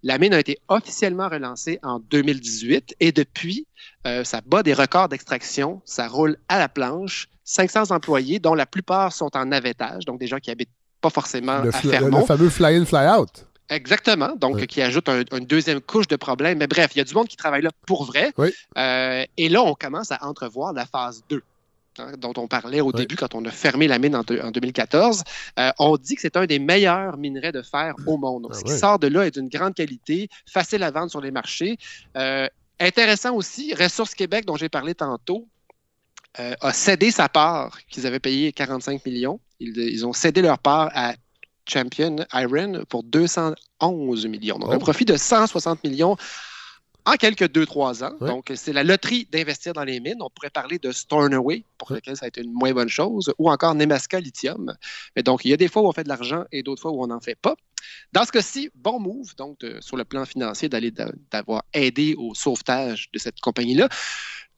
[SPEAKER 18] La mine a été officiellement relancée en 2018 et depuis, euh, ça bat des records d'extraction, ça roule à la planche. 500 employés, dont la plupart sont en navettage, donc des gens qui habitent pas forcément
[SPEAKER 1] Le,
[SPEAKER 18] à Fermont.
[SPEAKER 1] le fameux fly-in, fly-out.
[SPEAKER 18] Exactement, donc
[SPEAKER 1] Ouais.
[SPEAKER 18] qui ajoute un- une deuxième couche de problèmes. Mais bref, il y a du monde qui travaille là pour vrai.
[SPEAKER 1] Oui.
[SPEAKER 18] Euh, et là, on commence à entrevoir la phase 2. hein, dont on parlait au
[SPEAKER 1] Oui.
[SPEAKER 18] début quand on a fermé la mine en, deux- en 2014. Euh, on dit que c'est un des meilleurs minerais de fer au monde. Donc,
[SPEAKER 1] Ah
[SPEAKER 18] ce qui sort de là est d'une grande qualité, facile à vendre sur les marchés. Euh, intéressant aussi, Ressources Québec, dont j'ai parlé tantôt, a cédé sa part, qu'ils avaient payé 45 millions. Ils, ils ont cédé leur part à Champion Iron pour 211 millions. Donc,
[SPEAKER 1] Oh.
[SPEAKER 18] un profit de 160 millions en quelques 2-3 ans.
[SPEAKER 1] Ouais.
[SPEAKER 18] Donc, c'est la loterie d'investir dans les mines. On pourrait parler de Stornoway, pour
[SPEAKER 1] Ouais.
[SPEAKER 18] lequel ça a été une moins bonne chose, ou encore Nemaska Lithium. Mais donc, il y a des fois où on fait de l'argent et d'autres fois où on n'en fait pas. Dans ce cas-ci, bon move, donc, de- sur le plan financier, d'aller d'a- d'avoir aidé au sauvetage de cette compagnie-là.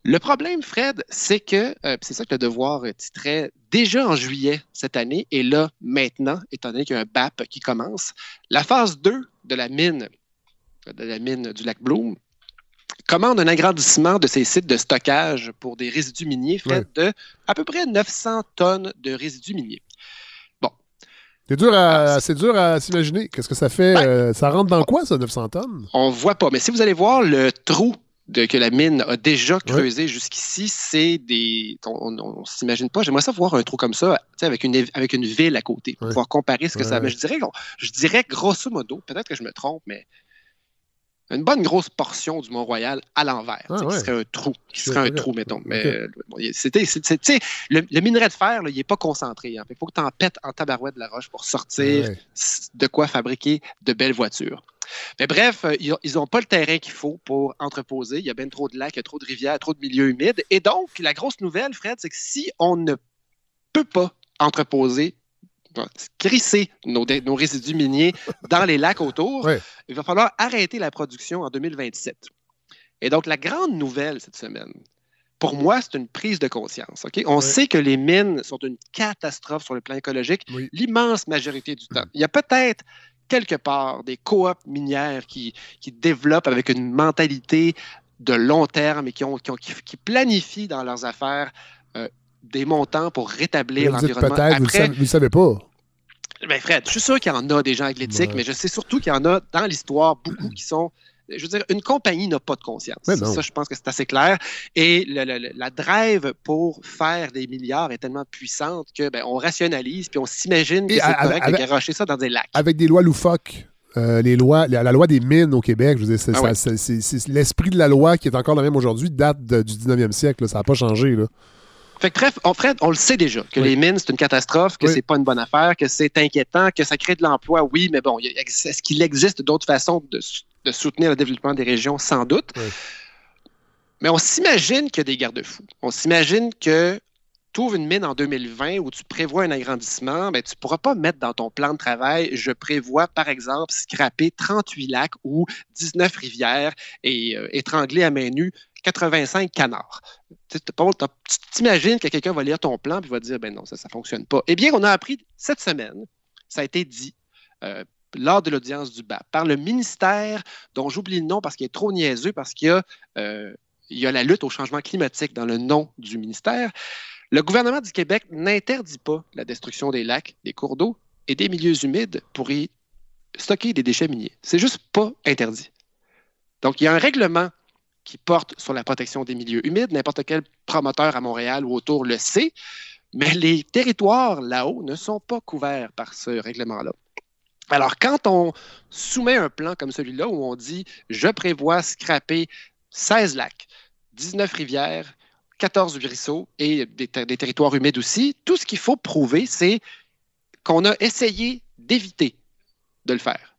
[SPEAKER 18] Le problème, Fred, c'est que, euh, c'est ça que le devoir titrait déjà en juillet cette année, et là, maintenant, étant donné qu'il y a un BAP qui commence, la phase 2 de la mine, de la mine du lac Bloom, commande un agrandissement de ses sites de stockage pour des résidus miniers, Fred, de à peu près 900 tonnes de résidus miniers.
[SPEAKER 1] C'est dur
[SPEAKER 18] Ah,
[SPEAKER 1] à, c'est dur à s'imaginer. Qu'est-ce que ça fait?
[SPEAKER 18] Ben,
[SPEAKER 1] euh, ça rentre dans quoi, ça, 900 tonnes?
[SPEAKER 18] On voit pas. Mais si vous allez voir le trou de, que la mine a déjà creusé jusqu'ici, c'est des. On, on, on s'imagine pas. J'aimerais ça voir un trou comme ça, tu sais, avec une, avec une ville à côté, pour
[SPEAKER 1] Ouais.
[SPEAKER 18] pouvoir comparer ce que ça. Mais je dirais, je dirais grosso modo, peut-être que je me trompe, mais une bonne grosse portion du Mont-Royal à l'envers,
[SPEAKER 1] Ah, ouais.
[SPEAKER 18] qui serait un trou, qui serait un trou, mettons. Mais bon, c'était, le, le minerai de fer, là, il n'est pas concentré. Il faut que tu en pètes en tabarouette de la roche pour sortir
[SPEAKER 1] Ouais.
[SPEAKER 18] s- de quoi fabriquer de belles voitures. Mais bref, euh, ils n'ont pas le terrain qu'il faut pour entreposer. Il y a bien trop de lacs, il y a trop de rivières, trop de milieux humides. Et donc, la grosse nouvelle, Fred, c'est que si on ne peut pas entreposer, crisser nos, nos résidus miniers dans les lacs autour, il va falloir arrêter la production en 2027. Et donc, la grande nouvelle cette semaine, pour moi, c'est une prise de conscience. On sait que les mines sont une catastrophe sur le plan écologique
[SPEAKER 1] Oui.
[SPEAKER 18] l'immense majorité du temps. Il y a peut-être quelque part des coops minières qui, qui développent avec une mentalité de long terme et qui, ont, qui, ont- qui- qui planifient dans leurs affaires euh, des montants pour rétablir l'environnement.
[SPEAKER 1] peut-être, vous ne le savez pas.
[SPEAKER 18] ben Fred, je suis sûr qu'il y en a des gens avec l'éthique,
[SPEAKER 1] Ouais.
[SPEAKER 18] mais je sais surtout qu'il y en a dans l'histoire beaucoup qui sont. Je veux dire, une compagnie n'a pas de conscience. Ça, je pense que c'est assez clair. Et le- le- le- la drive pour faire des milliards est tellement puissante que ben, on rationalise puis on s'imagine que c'est correct
[SPEAKER 1] avec-
[SPEAKER 18] de garocher ça dans des lacs.
[SPEAKER 1] Avec des lois loufoques. euh, les lois, la, la loi des mines au Québec, je c'est,
[SPEAKER 18] Ah ouais.
[SPEAKER 1] l'esprit de la loi qui est encore le même aujourd'hui, date de- du 19e siècle. là. ça n'a pas changé. Là.
[SPEAKER 18] Fait que bref, on, le sait déjà, que
[SPEAKER 1] Oui.
[SPEAKER 18] les mines, c'est une catastrophe, que
[SPEAKER 1] Oui.
[SPEAKER 18] c'est pas une bonne affaire, que c'est inquiétant, que ça crée de l'emploi, oui, mais bon, est-ce qu'il existe d'autres façons de, soutenir le développement des régions? Sans doute.
[SPEAKER 1] Oui.
[SPEAKER 18] Mais on s'imagine qu'il y a des garde-fous. On s'imagine que tu ouvres une mine en 2020 où tu prévois un agrandissement, mais tu ne pourras pas mettre dans ton plan de travail, je prévois par exemple scraper 38 lacs ou 19 rivières et euh, étrangler à main nue 85 canards. Tu t'imagines que quelqu'un va lire ton plan et va dire, ben non, ça ne fonctionne pas. Eh bien, on a appris cette semaine, ça a été dit euh, lors de l'audience du BAP par le ministère dont j'oublie le nom parce qu'il est trop niaiseux, parce qu'il y a, euh, y a la lutte au changement climatique dans le nom du ministère. Le gouvernement du Québec n'interdit pas la destruction des lacs, des cours d'eau et des milieux humides pour y stocker des déchets miniers. C'est juste pas interdit. Donc, il y a un règlement qui porte sur la protection des milieux humides. N'importe quel promoteur à Montréal ou autour le sait. Mais les territoires là-haut ne sont pas couverts par ce règlement-là. Alors, quand on soumet un plan comme celui-là où on dit je prévois scraper 16 lacs, 19 rivières, 14 ruisseaux et des, des territoires humides aussi, tout ce qu'il faut prouver, c'est qu'on a essayé d'éviter de le faire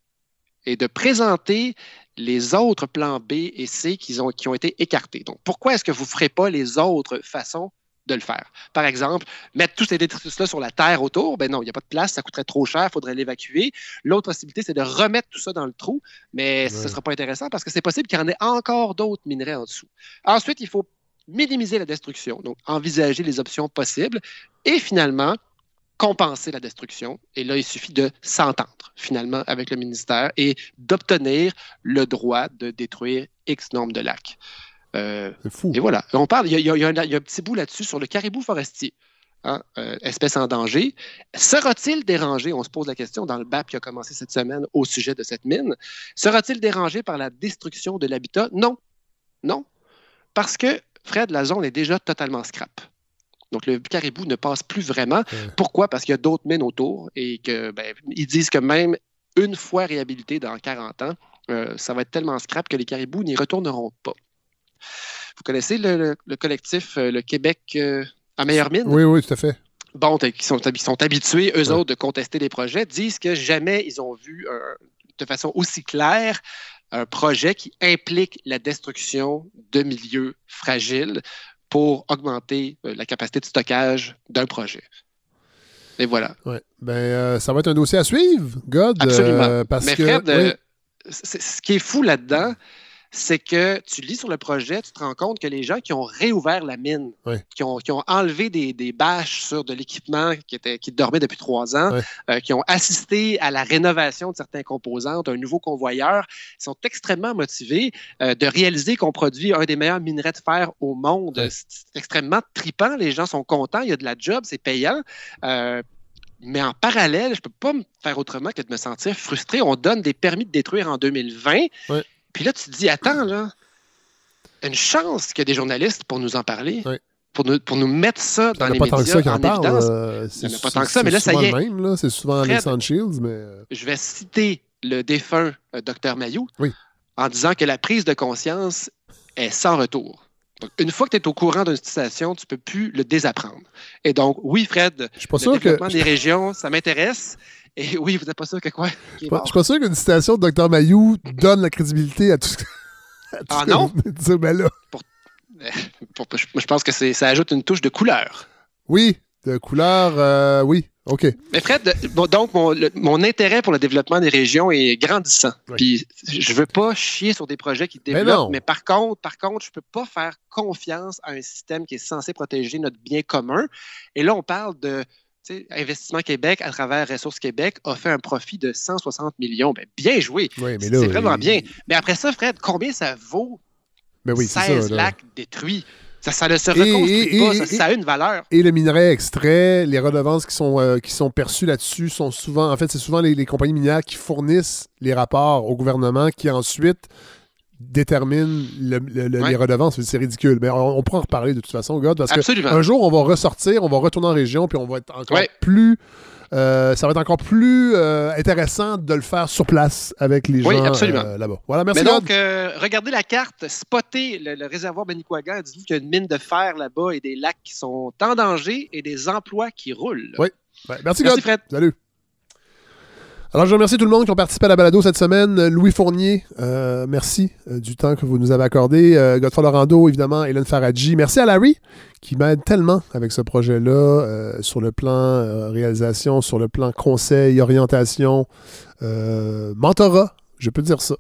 [SPEAKER 18] et de présenter les autres plans B et C qui ont, qui ont été écartés. Donc, pourquoi est-ce que vous ne ferez pas les autres façons de le faire? Par exemple, mettre tous ces détritus-là sur la terre autour, ben non, il n'y a pas de place, ça coûterait trop cher, il faudrait l'évacuer. L'autre possibilité, c'est de remettre tout ça dans le trou, mais ce ne sera pas intéressant parce que c'est possible qu'il y en ait encore d'autres minerais en dessous. Ensuite, il faut minimiser la destruction, donc envisager les options possibles et finalement compenser la destruction. Et là, il suffit de s'entendre finalement avec le ministère et d'obtenir le droit de détruire X nombre de lacs. Euh,
[SPEAKER 1] C'est fou.
[SPEAKER 18] et voilà. On parle, il y a, y y y un petit bout là-dessus sur le caribou forestier. hein, euh, espèce en danger. Sera-t-il dérangé, on se pose la question dans le BAP qui a commencé cette semaine au sujet de cette mine, sera-t-il dérangé par la destruction de l'habitat? Non. Non. Parce que, Fred, la zone est déjà totalement scrap. Donc, le caribou ne passe plus vraiment. Pourquoi? Parce qu'il y a d'autres mines autour et que ben, ils disent que même une fois réhabilité dans 40 ans, euh, ça va être tellement scrap que les caribous n'y retourneront pas. Vous connaissez le, le- le collectif euh, Le Québec euh, à meilleure mine?
[SPEAKER 1] Oui, oui, tout à fait.
[SPEAKER 18] bon, qui sont, habitués, eux autres, de contester des projets, disent que jamais ils ont vu euh, de façon aussi claire un projet qui implique la destruction de milieux fragiles pour augmenter euh, la capacité de stockage d'un projet. Et voilà.
[SPEAKER 1] Ouais. Ben, euh, ça va être un dossier à suivre, God.
[SPEAKER 18] Absolument.
[SPEAKER 1] euh, parce
[SPEAKER 18] Mais
[SPEAKER 1] que,
[SPEAKER 18] Fred,
[SPEAKER 1] oui.
[SPEAKER 18] c'est- ce qui est fou là-dedans, c'est que tu lis sur le projet, tu te rends compte que les gens qui ont réouvert la mine, qui, ont, qui ont enlevé des, des bâches sur de l'équipement qui, était, qui dormait depuis trois ans, euh, qui ont assisté à la rénovation de certains composants, d'un nouveau convoyeur, sont extrêmement motivés euh, de réaliser qu'on produit un des meilleurs minerais de fer au monde. C'est c'est extrêmement tripant, les gens sont contents, il y a de la job, c'est payant. Euh, mais en parallèle, je peux pas me faire autrement que de me sentir frustré. On donne des permis de détruire en 2020.
[SPEAKER 1] Ouais.
[SPEAKER 18] Puis là, tu te dis, attends, là, une chance qu'il y a des journalistes pour nous en parler, pour, nous, pour nous mettre ça dans
[SPEAKER 1] Il n'y
[SPEAKER 18] les
[SPEAKER 1] en a pas tant que
[SPEAKER 18] médias
[SPEAKER 1] ça en
[SPEAKER 18] en évidence.
[SPEAKER 1] euh,
[SPEAKER 18] Il n'y en a
[SPEAKER 1] c'est-
[SPEAKER 18] pas tant que ça, mais là, ça y est.
[SPEAKER 1] C'est souvent
[SPEAKER 18] Fred.
[SPEAKER 1] Shields, mais. euh,
[SPEAKER 18] Je vais citer le défunt euh, Dr Mayou.
[SPEAKER 1] Oui.
[SPEAKER 18] en disant que la prise de conscience est sans retour. Donc, une fois que tu es au courant d'une situation, tu ne peux plus le désapprendre. Et donc, oui, Fred,
[SPEAKER 1] Je suis pas
[SPEAKER 18] le
[SPEAKER 1] sûr que-
[SPEAKER 18] développement des régions, ça m'intéresse. [laughs] Et oui, vous n'êtes pas sûr que quoi?
[SPEAKER 1] Je suis pas sûr qu'une citation de Dr. Mayou donne la crédibilité à tout ce que. [laughs]
[SPEAKER 18] Ah non?
[SPEAKER 1] dire. Ben là, [laughs]
[SPEAKER 18] Pour- je, je pense que ça ajoute une touche de couleur.
[SPEAKER 1] oui, de couleur, euh, oui, OK.
[SPEAKER 18] Mais Fred, bon, donc mon, le- mon intérêt pour le développement des régions est grandissant. Puis je veux pas chier sur des projets qui
[SPEAKER 1] Mais non.
[SPEAKER 18] développent, mais, par contre, par contre, je peux pas faire confiance à un système qui est censé protéger notre bien commun. Et là, on parle de Investissement Québec à travers Ressources Québec a fait un profit de 160 millions. Ben, bien joué.
[SPEAKER 1] Oui,
[SPEAKER 18] c'est vraiment
[SPEAKER 1] il-
[SPEAKER 18] bien. Mais après ça, Fred, combien ça vaut
[SPEAKER 1] Ben oui, c'est
[SPEAKER 18] 16
[SPEAKER 1] ça.
[SPEAKER 18] lacs détruits? Ça, ça ne se reconstruit
[SPEAKER 1] et-
[SPEAKER 18] pas.
[SPEAKER 1] et-
[SPEAKER 18] ça, a une valeur.
[SPEAKER 1] Et le minerai extrait, les redevances qui sont, euh, qui sont perçues là-dessus sont souvent, en fait, c'est souvent les, les compagnies minières qui fournissent les rapports au gouvernement qui ensuite déterminent le- le- le- les redevances. C'est ridicule. Mais on, on pourra en reparler de toute façon, God, parce
[SPEAKER 18] Absolument.
[SPEAKER 1] qu'un jour, on va ressortir, on va retourner en région, puis on va être encore
[SPEAKER 18] Ouais.
[SPEAKER 1] plus. euh, ça va être encore plus euh, intéressant de le faire sur place avec les
[SPEAKER 18] Oui,
[SPEAKER 1] gens euh, là-bas. Voilà, merci
[SPEAKER 18] Mais donc, regardez la carte, spottez le, le réservoir Manicouagan, dites-vous qu'il y a une mine de fer là-bas et des lacs qui sont en danger et des emplois qui roulent.
[SPEAKER 1] Oui. Ouais, merci,
[SPEAKER 18] Merci,
[SPEAKER 1] God.
[SPEAKER 18] Fred.
[SPEAKER 1] Salut. Alors, je remercie tout le monde qui ont participé à la balado cette semaine. Euh, Louis Fournier, euh, merci euh, du temps que vous nous avez accordé. Euh, Godfrey Lorando, évidemment, Hélène Faradji. Merci à Larry, qui m'aide tellement avec ce projet-là, euh, sur le plan euh, réalisation, sur le plan conseil, orientation, mentorat, je peux dire ça.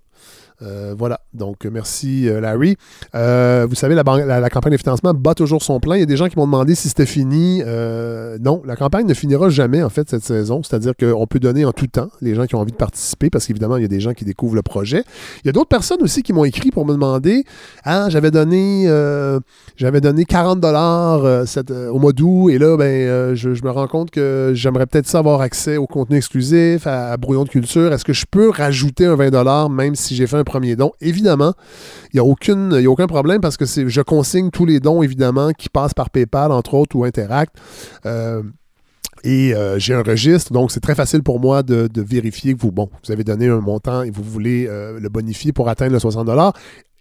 [SPEAKER 1] Euh, voilà, donc merci euh, Larry. Euh, vous savez, la, campagne de financement bat toujours son plein. Il y a des gens qui m'ont demandé si c'était fini. Non, la campagne ne finira jamais en fait cette saison. C'est-à-dire qu'on peut donner en tout temps les gens qui ont envie de participer parce qu'évidemment, il y a des gens qui découvrent le projet. Il y a d'autres personnes aussi qui m'ont écrit pour me demander Ah, j'avais donné, j'avais donné 40 dollars au mois d'août et là, ben, je, me rends compte que j'aimerais peut-être ça avoir accès au contenu exclusif, à, Brouillon de culture. Est-ce que je peux rajouter un 20 dollars même si j'ai fait un premier don? Évidemment, il n'y a, a aucun problème parce que je consigne tous les dons, évidemment, qui passent par PayPal, entre autres, ou Interact. Euh, et euh, j'ai un registre, donc c'est très facile pour moi de, vérifier que vous, bon, vous avez donné un montant et vous voulez euh, le bonifier pour atteindre le 60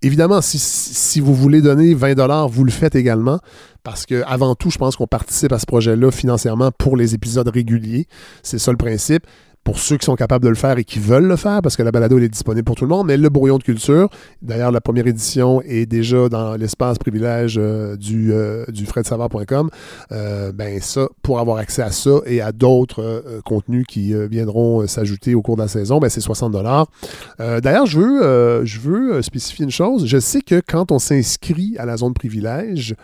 [SPEAKER 1] Évidemment, si, si vous voulez donner 20 vous le faites également, parce que avant tout, je pense qu'on participe à ce projet-là financièrement pour les épisodes réguliers. C'est ça le principe. Pour ceux qui sont capables de le faire et qui veulent le faire, parce que la balado elle est disponible pour tout le monde, mais le brouillon de culture, d'ailleurs, la première édition est déjà dans l'espace privilège euh, du, euh, du fredsavard.com. Euh, ben ça, pour avoir accès à ça et à d'autres euh, contenus qui viendront s'ajouter au cours de la saison, ben c'est 60 dollars. D'ailleurs, je veux, je veux spécifier une chose. Je sais que quand on s'inscrit à la zone privilège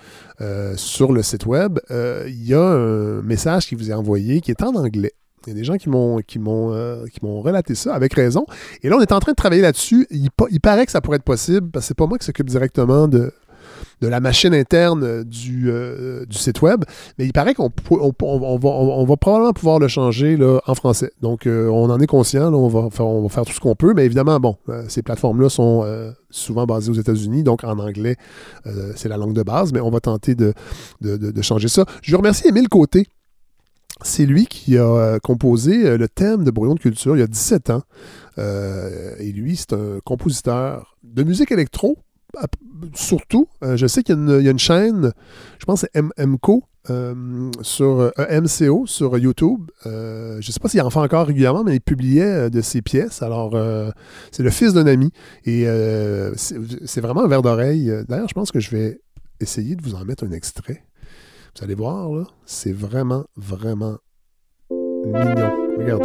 [SPEAKER 1] sur le site web, il y a un message qui vous est envoyé qui est en anglais. Il y a des gens qui m'ont qui m'ont euh, qui m'ont relaté ça avec raison. Et là, on est en train de travailler là-dessus. Il, pa- il paraît que ça pourrait être possible parce que c'est pas moi qui s'occupe directement de, de la machine interne euh, du, euh, du site web, mais il paraît qu'on va, probablement pouvoir le changer en français. Donc, on en est conscient, on, va faire, tout ce qu'on peut, mais évidemment, bon, ces plateformes-là sont souvent basées aux États-Unis, donc en anglais, c'est la langue de base, mais on va tenter de, de- de- de changer ça. Je remercie Émile Côté. C'est lui qui a euh, composé euh, le thème de Brouillon de culture il y a 17 ans. Euh, et lui, c'est un compositeur de musique électro, surtout. Je sais qu'il y, a une- chaîne, je pense c'est MMCO, sur EMCO sur YouTube. Je ne sais pas s'il en fait encore régulièrement, mais il publiait de ses pièces. Alors, c'est le fils d'un ami. Et c'est vraiment un verre d'oreille. D'ailleurs, je pense que je vais essayer de vous en mettre un extrait. Vous allez voir, là, c'est vraiment, vraiment mignon. Regardez.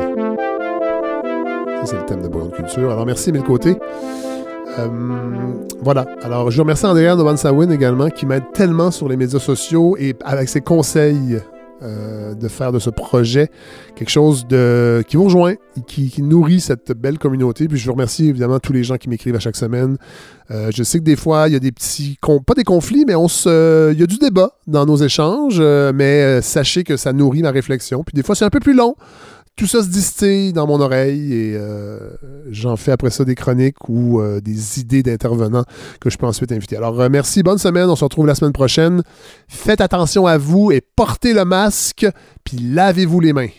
[SPEAKER 1] Ça, c'est le thème de Bouillon de Culture. Alors, merci, mille côtés. Euh, voilà. Alors, je remercie Andrea de Sawin également, qui m'aide tellement sur les médias sociaux et avec ses conseils euh, de faire de ce projet quelque chose de, qui vous rejoint qui, nourrit cette belle communauté. Puis je vous remercie évidemment tous les gens qui m'écrivent à chaque semaine. Euh, je sais que des fois, il y a des petits, pas des conflits, mais on se, il y a du débat dans nos échanges, euh, mais sachez que ça nourrit ma réflexion. Puis des fois, c'est un peu plus long. Tout ça se distille dans mon oreille et euh, j'en fais après ça des chroniques ou euh, des idées d'intervenants que je peux ensuite inviter. Alors euh, merci, bonne semaine, on se retrouve la semaine prochaine. Faites attention à vous et portez le masque, puis lavez-vous les mains.